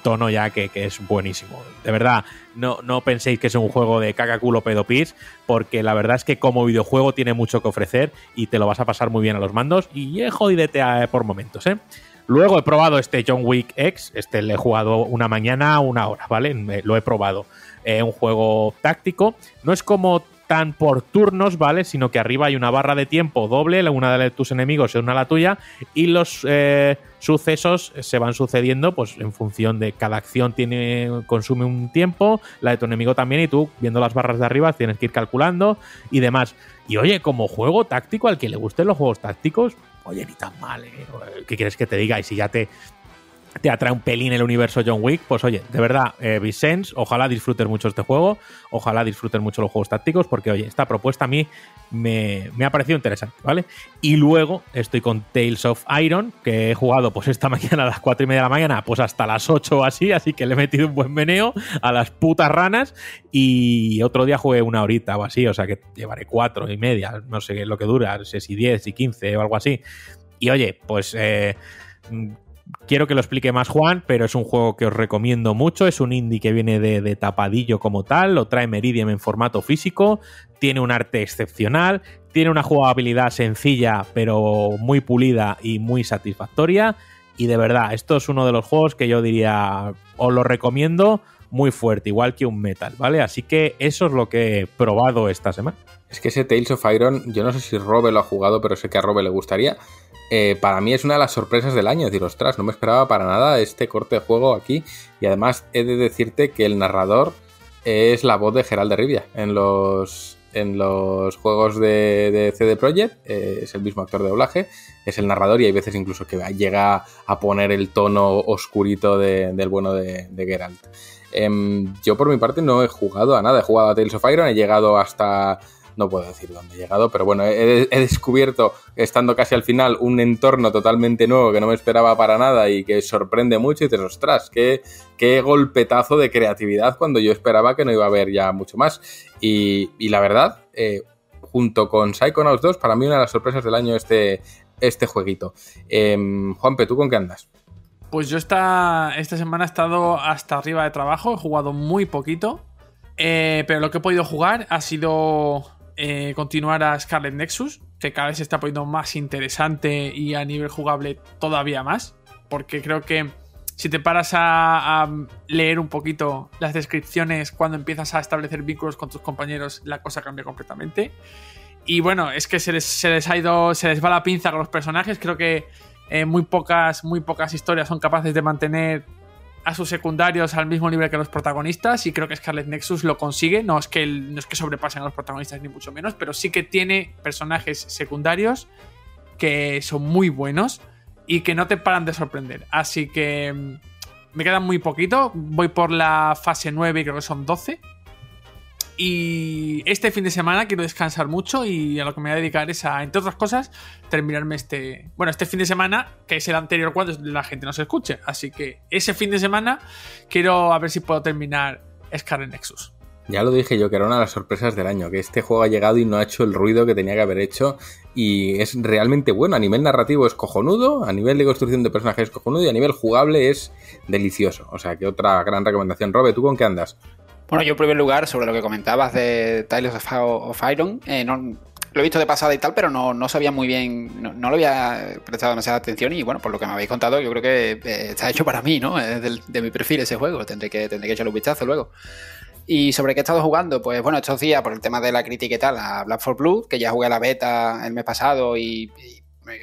tono ya que, que es buenísimo. De verdad, no, no penséis que es un juego de caca culo pedo pis, porque la verdad es que como videojuego tiene mucho que ofrecer y te lo vas a pasar muy bien a los mandos y es jodidete eh, por momentos, ¿eh? Luego he probado este John Wick X, este le he jugado una mañana, una hora, ¿vale? Me- lo he probado. Eh, un juego táctico. No es como tan por turnos, ¿vale? Sino que arriba hay una barra de tiempo doble, una de tus enemigos y una la tuya, y los eh, sucesos se van sucediendo pues en función de cada acción tiene consume un tiempo, la de tu enemigo también, y tú viendo las barras de arriba tienes que ir calculando y demás. Y oye, como juego táctico, al que le gusten los juegos tácticos, oye, ni tan mal, ¿eh? ¿Qué quieres que te diga? Y si ya te, te atrae un pelín el universo John Wick, pues oye, de verdad, eh, ojalá disfrutes mucho este juego, ojalá disfrutes mucho los juegos tácticos, porque oye, esta propuesta a mí me, me ha parecido interesante, ¿vale? Y luego estoy con Tales of Iron, que he jugado pues esta mañana a las 4 y media de la mañana, pues hasta las 8 o así, así que le he metido un buen meneo a las putas ranas y otro día jugué una horita o así, o sea que llevaré 4 y media, no sé lo que dura, no sé si 10, si 15 o algo así. Y oye, pues... eh, Quiero que lo explique más Juan, pero es un juego que os recomiendo mucho. Es un indie que viene de, tapadillo como tal, lo trae Meridian en formato físico, tiene un arte excepcional, tiene una jugabilidad sencilla pero muy pulida y muy satisfactoria. Y de verdad, esto es uno de los juegos que yo diría, os lo recomiendo muy fuerte, igual que un metal, ¿vale? Así que eso es lo que he probado esta semana. Es que ese Tales of Iron, yo no sé si Robe lo ha jugado, pero sé que a Robe le gustaría. Eh, para mí es una de las sorpresas del año. Es decir, ostras, no me esperaba para nada este corte de juego aquí. Y además he de decirte que el narrador es la voz de Gerald de Rivia en los, en los juegos de, CD Projekt. Eh, es el mismo actor de doblaje, es el narrador y hay veces incluso que llega a poner el tono oscurito de- del bueno de, de Geralt. Em, yo por mi parte no he jugado a nada, he jugado a Tales of Iron, he llegado hasta... No puedo decir dónde he llegado, pero bueno, he, descubierto, estando casi al final, un entorno totalmente nuevo que no me esperaba para nada y que sorprende mucho y dices, ostras, qué, qué golpetazo de creatividad cuando yo esperaba que no iba a haber ya mucho más. Y, y la verdad, eh, junto con Psychonauts 2, para mí una de las sorpresas del año este, este jueguito. Em, Juanpe, ¿tú con qué andas? Pues yo esta, esta semana he estado hasta arriba de trabajo, he jugado muy poquito, eh, pero lo que he podido jugar ha sido eh, continuar a Scarlet Nexus, que cada vez se está poniendo más interesante y a nivel jugable todavía más, porque creo que si te paras a, leer un poquito las descripciones cuando empiezas a establecer vínculos con tus compañeros, la cosa cambia completamente. Y bueno, es que se les, se les ha ido, se les va la pinza con los personajes. Creo que eh, muy, pocas, muy pocas historias son capaces de mantener a sus secundarios al mismo nivel que los protagonistas. Y creo que Scarlet Nexus lo consigue. No es que, no es que sobrepasen a los protagonistas, ni mucho menos, pero sí que tiene personajes secundarios que son muy buenos y que no te paran de sorprender. Así que mm, me quedan muy poquito. Voy por la fase 9 y creo que son 12. Y este fin de semana quiero descansar mucho y a lo que me voy a dedicar es a, entre otras cosas, terminarme este. Bueno, este fin de semana, que es el anterior cuando la gente no se escuche. Así que ese fin de semana quiero a ver si puedo terminar Scarlet Nexus. Ya lo dije yo, que era una de las sorpresas del año, que este juego ha llegado y no ha hecho el ruido que tenía que haber hecho y es realmente bueno. A nivel narrativo es cojonudo, a nivel de construcción de personajes es cojonudo y a nivel jugable es delicioso. O sea que otra gran recomendación. Robe, ¿tú con qué andas? Bueno, yo en primer lugar, sobre lo que comentabas de Tales of, of Iron, eh, no, lo he visto de pasada y tal, pero no, no sabía muy bien, no, no lo había prestado demasiada atención y bueno, por lo que me habéis contado, yo creo que eh, está hecho para mí, ¿no? Es del- de mi perfil ese juego, tendré que, tendré que echarle un vistazo luego. ¿Y sobre qué he estado jugando? Pues bueno, estos días, por el tema de la crítica y tal, a Black for Blue, que ya jugué a la beta el mes pasado y, y me-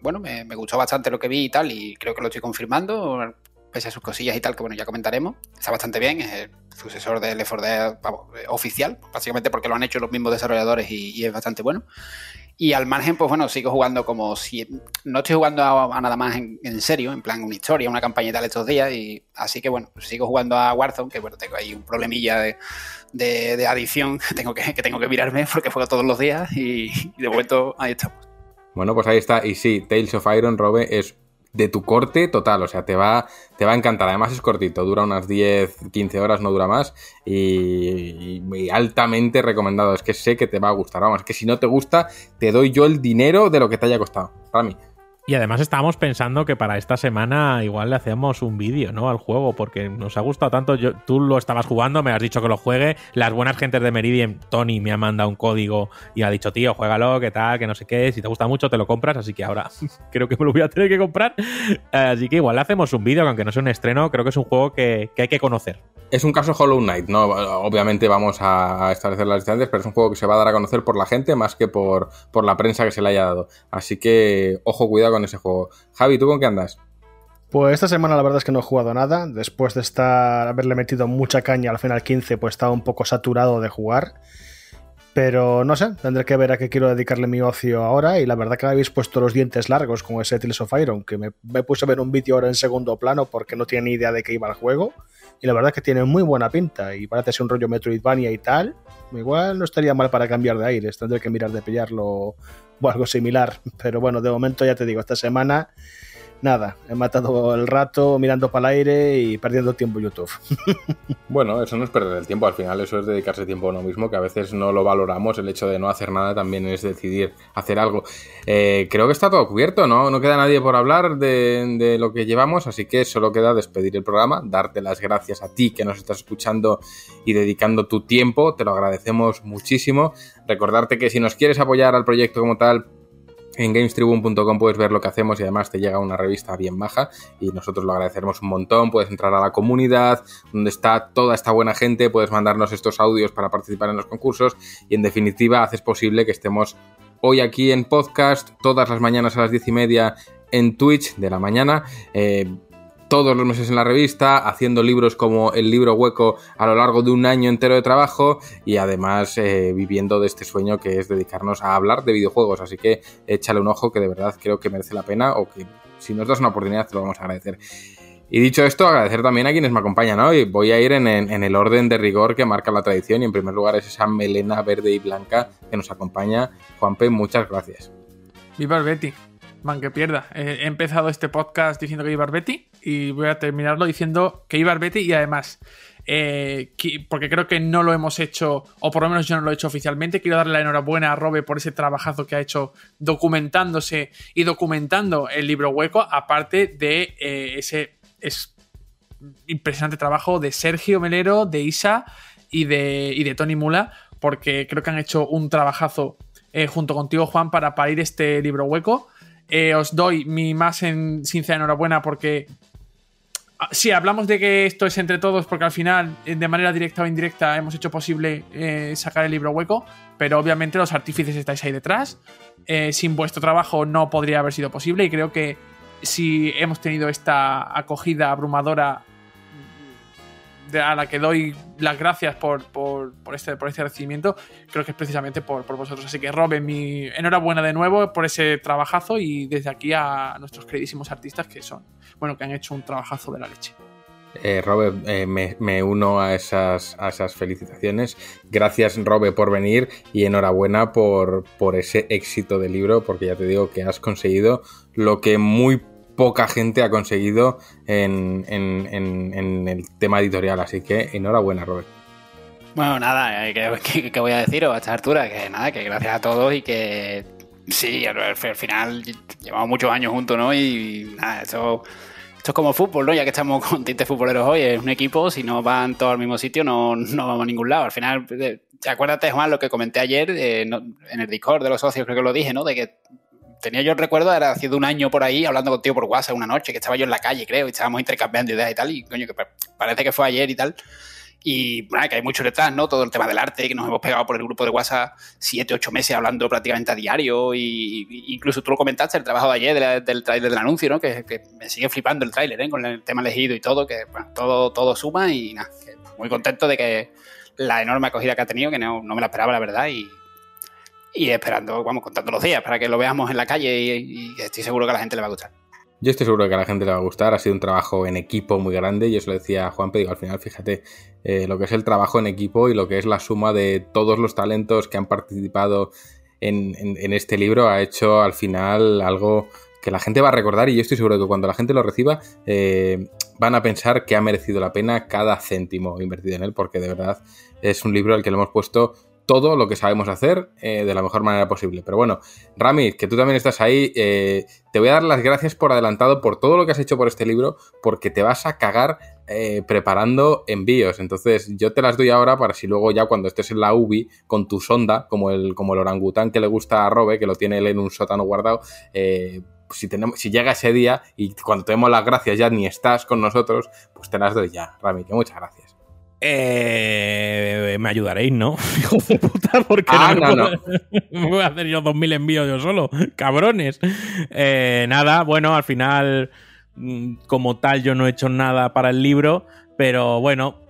bueno, me, me gustó bastante lo que vi y tal, y creo que lo estoy confirmando, pese a sus cosillas y tal, que bueno, ya comentaremos. Está bastante bien, es el sucesor de Left 4 Dead vamos, eh, oficial, básicamente porque lo han hecho los mismos desarrolladores y, es bastante bueno. Y al margen, pues bueno, sigo jugando como si. No estoy jugando a, nada más en, en serio, en plan una historia, una campaña y tal estos días. Y así que bueno, sigo jugando a Warzone, que bueno, tengo ahí un problemilla de, de, de adicción que tengo que, tengo que mirarme porque juego todos los días y, y de momento ahí estamos. Bueno, pues ahí está. Y sí, Tales of Iron, Robe, es de tu corte total. O sea, te va, te va a encantar. Además es cortito, dura unas 10, 15 horas, no dura más. Y, y- altamente recomendado. Es que sé que te va a gustar. Vamos, es que si no te gusta, te doy yo el dinero de lo que te haya costado. Rami. Y además estábamos pensando que para esta semana igual le hacemos un vídeo, ¿no? Al juego, porque nos ha gustado tanto. Yo, tú lo estabas jugando, me has dicho que lo juegue. Las buenas gentes de Meridian, Tony me ha mandado un código y ha dicho, tío, juégalo, que tal, que no sé qué. Si te gusta mucho, te lo compras. Así que ahora creo que me lo voy a tener que comprar. Así que igual le hacemos un vídeo, que aunque no sea un estreno, creo que es un juego que, que hay que conocer. Es un caso Hollow Knight, ¿no? Obviamente vamos a establecer las distancias, pero es un juego que se va a dar a conocer por la gente más que por, por la prensa que se le haya dado. Así que, ojo, cuidado con ese juego. Javi, ¿tú con qué andas? Pues esta semana la verdad es que no he jugado nada. Después de estar haberle metido mucha caña al final 15, pues estaba un poco saturado de jugar. Pero no sé, tendré que ver a qué quiero dedicarle mi ocio ahora. Y la verdad que me habéis puesto los dientes largos con ese Tales of Iron, que me, puse a ver un vídeo ahora en segundo plano porque no tenía ni idea de qué iba el juego. Y la verdad es que tiene muy buena pinta. Y parece ser un rollo Metroidvania y tal. Igual no estaría mal para cambiar de aires. Tendré que mirar de pillarlo o algo similar. Pero bueno, de momento ya te digo, esta semana nada, he matado el rato mirando para el aire y perdiendo tiempo YouTube. Bueno, eso no es perder el tiempo, al final eso es dedicarse tiempo a uno mismo, que a veces no lo valoramos, el hecho de no hacer nada también es decidir hacer algo. Eh, creo que está todo cubierto, ¿no? No queda nadie por hablar de, de lo que llevamos, así que solo queda despedir el programa, darte las gracias a ti que nos estás escuchando y dedicando tu tiempo, te lo agradecemos muchísimo. Recordarte que si nos quieres apoyar al proyecto como tal, En gamestribune.com puedes ver lo que hacemos y además te llega una revista bien baja y nosotros lo agradeceremos un montón. Puedes entrar a la comunidad donde está toda esta buena gente, puedes mandarnos estos audios para participar en los concursos y en definitiva haces posible que estemos hoy aquí en podcast, todas las mañanas a las diez y media en Twitch de la mañana. Eh, todos los meses en la revista, haciendo libros como el libro hueco a lo largo de un año entero de trabajo y además eh, viviendo de este sueño que es dedicarnos a hablar de videojuegos. Así que échale un ojo que de verdad creo que merece la pena o que si nos das una oportunidad te lo vamos a agradecer. Y dicho esto, agradecer también a quienes me acompañan hoy. Voy a ir en, el orden de rigor que marca la tradición y en primer lugar es esa melena verde y blanca que nos acompaña. Juanpe, muchas gracias. Viva el Betty. Man, que pierda. He empezado este podcast diciendo que iba Betty y voy a terminarlo diciendo que iba Betty y además, eh, porque creo que no lo hemos hecho, o por lo menos yo no lo he hecho oficialmente, quiero darle la enhorabuena a Robe por ese trabajazo que ha hecho documentándose y documentando el libro hueco, aparte de eh, ese impresionante trabajo de Sergio Melero, de Isa y de, y de Tony Mula, porque creo que han hecho un trabajazo eh, junto contigo, Juan, para parir este libro hueco. Eh, os doy mi más en, sincera enhorabuena porque ah, sí, hablamos de que esto es entre todos porque al final, eh, de manera directa o indirecta, hemos hecho posible eh, sacar el libro hueco, pero obviamente los artífices estáis ahí detrás. sin vuestro trabajo no podría haber sido posible y creo que si hemos tenido esta acogida abrumadora a la que doy las gracias por, este, por este recibimiento, creo que es precisamente por, vosotros. Así que Robin, mi enhorabuena de nuevo por ese trabajazo y desde aquí a nuestros queridísimos artistas que son, bueno, que han hecho un trabajazo de la leche. Eh, Robert, eh, me, uno a esas, a esas felicitaciones. Gracias, Robert, por venir y enhorabuena por, por ese éxito del libro, porque ya te digo que has conseguido lo que muy poca gente ha conseguido en, el tema editorial. Así que enhorabuena, Robert. Bueno, nada, eh, ¿qué, voy a deciros a esta altura? Que nada, que gracias a todos y que sí, al, final llevamos muchos años juntos, ¿no? Y nada, esto, esto es como fútbol, ¿no? Ya que estamos con tintes futboleros hoy, es un equipo, si no van todos al mismo sitio, no, no vamos a ningún lado. Al final, eh, acuérdate, Juan, lo que comenté ayer eh, en el Discord de los socios, creo que lo dije, ¿no? De que tenía yo el recuerdo, era hace un año por ahí, hablando contigo por WhatsApp una noche, que estaba yo en la calle, creo, y estábamos intercambiando ideas y tal, y coño, que parece que fue ayer y tal. Y bueno, que hay mucho detrás, ¿no? Todo el tema del arte, que nos hemos pegado por el grupo de WhatsApp siete, ocho meses hablando prácticamente a diario. Y, incluso tú lo comentaste, el trabajo de ayer del tráiler del anuncio, ¿no? Que, me sigue flipando el tráiler, ¿eh? Con el tema elegido y todo, que todo, todo suma y nada, muy contento de que la enorme acogida que ha tenido, que no, no me la esperaba, la verdad, y, y esperando, vamos, contando los días para que lo veamos en la calle y, estoy seguro que a la gente le va a gustar. Yo estoy seguro que a la gente le va a gustar. Ha sido un trabajo en equipo muy grande. Yo se lo decía Juan, pero al final, fíjate, eh, lo que es el trabajo en equipo y lo que es la suma de todos los talentos que han participado en, este libro ha hecho al final algo que la gente va a recordar y yo estoy seguro que cuando la gente lo reciba eh, van a pensar que ha merecido la pena cada céntimo invertido en él porque de verdad es un libro al que le hemos puesto todo lo que sabemos hacer eh, de la mejor manera posible. Pero bueno, Rami, que tú también estás ahí, eh, te voy a dar las gracias por adelantado por todo lo que has hecho por este libro, porque te vas a cagar eh, preparando envíos. Entonces, yo te las doy ahora para si luego ya cuando estés en la UBI con tu sonda, como el, como el orangután que le gusta a Robe, que lo tiene él en un sótano guardado, si, tenemos, si llega ese día y cuando te demos las gracias ya ni estás con nosotros, pues te las doy ya, Rami, que muchas gracias. Eh, me ayudaréis, ¿no? Hijos de puta, porque ah, no, no, me voy a hacer yo 2.000 envíos yo solo, cabrones. Eh, nada, bueno, al final, mm, como tal, yo no he hecho nada para el libro, pero bueno,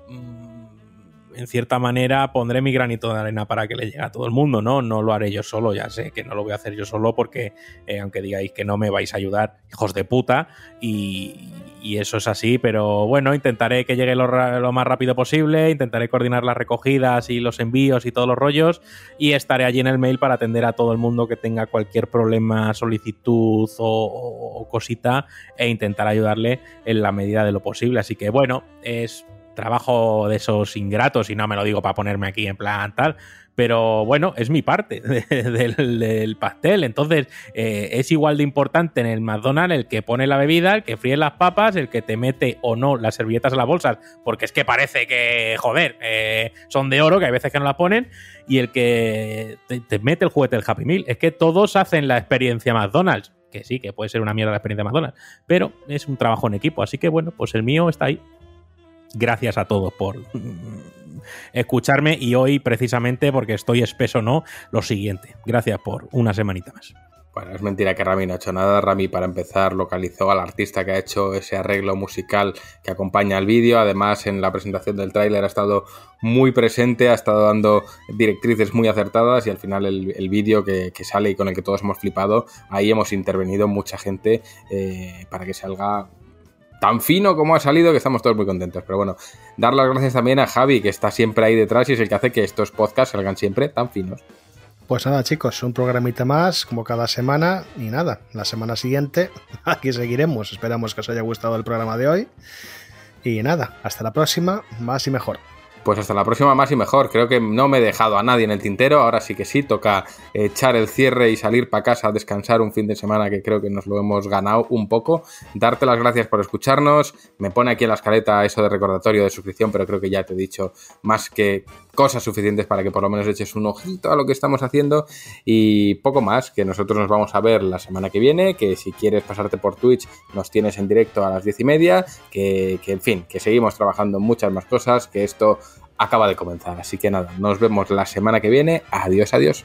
en cierta manera pondré mi granito de arena para que le llegue a todo el mundo, ¿no? No lo haré yo solo, ya sé que no lo voy a hacer yo solo porque, eh, aunque digáis que no me vais a ayudar, hijos de puta, y, y eso es así, pero bueno, intentaré que llegue lo, más rápido posible, intentaré coordinar las recogidas y los envíos y todos los rollos y estaré allí en el mail para atender a todo el mundo que tenga cualquier problema, solicitud o, cosita e intentar ayudarle en la medida de lo posible. Así que bueno, es trabajo de esos ingratos y no me lo digo para ponerme aquí en plan tal, pero bueno, es mi parte de- del, pastel. Entonces, eh, es igual de importante en el McDonald's el que pone la bebida, el que fríe las papas, el que te mete o no las servilletas a las bolsas, porque es que parece que, joder, eh, son de oro, que hay veces que no las ponen, y el que te, te mete el juguete del Happy Meal. Es que todos hacen la experiencia McDonald's. Que sí, que puede ser una mierda la experiencia McDonald's, pero es un trabajo en equipo. Así que bueno, pues el mío está ahí. Gracias a todos por escucharme y hoy precisamente porque estoy espeso no, lo siguiente. Gracias por una semanita más. Bueno, es mentira que Rami no ha hecho nada. Rami, para empezar, localizó al artista que ha hecho ese arreglo musical que acompaña al vídeo. Además, en la presentación del tráiler ha estado muy presente, ha estado dando directrices muy acertadas y al final el, vídeo que, que sale y con el que todos hemos flipado, ahí hemos intervenido mucha gente eh, para que salga tan fino como ha salido que estamos todos muy contentos. Pero bueno, dar las gracias también a Javi, que está siempre ahí detrás y es el que hace que estos podcasts salgan siempre tan finos. Pues nada, chicos, un programita más, como cada semana. Y nada, la semana siguiente aquí seguiremos. Esperamos que os haya gustado el programa de hoy. Y nada, hasta la próxima, más y mejor. Pues hasta la próxima más y mejor. Creo que no me he dejado a nadie en el tintero. Ahora sí que sí, toca echar el cierre y salir para casa a descansar un fin de semana que creo que nos lo hemos ganado un poco. Darte las gracias por escucharnos. Me pone aquí en la escaleta eso de recordatorio de suscripción, pero creo que ya te he dicho más que cosas suficientes para que por lo menos eches un ojito a lo que estamos haciendo. Y poco más, que nosotros nos vamos a ver la semana que viene. Que si quieres pasarte por Twitch, nos tienes en directo a las diez y media. Que, que en fin, que seguimos trabajando en muchas más cosas. Que esto acaba de comenzar. Así que nada, nos vemos la semana que viene. Adiós, adiós.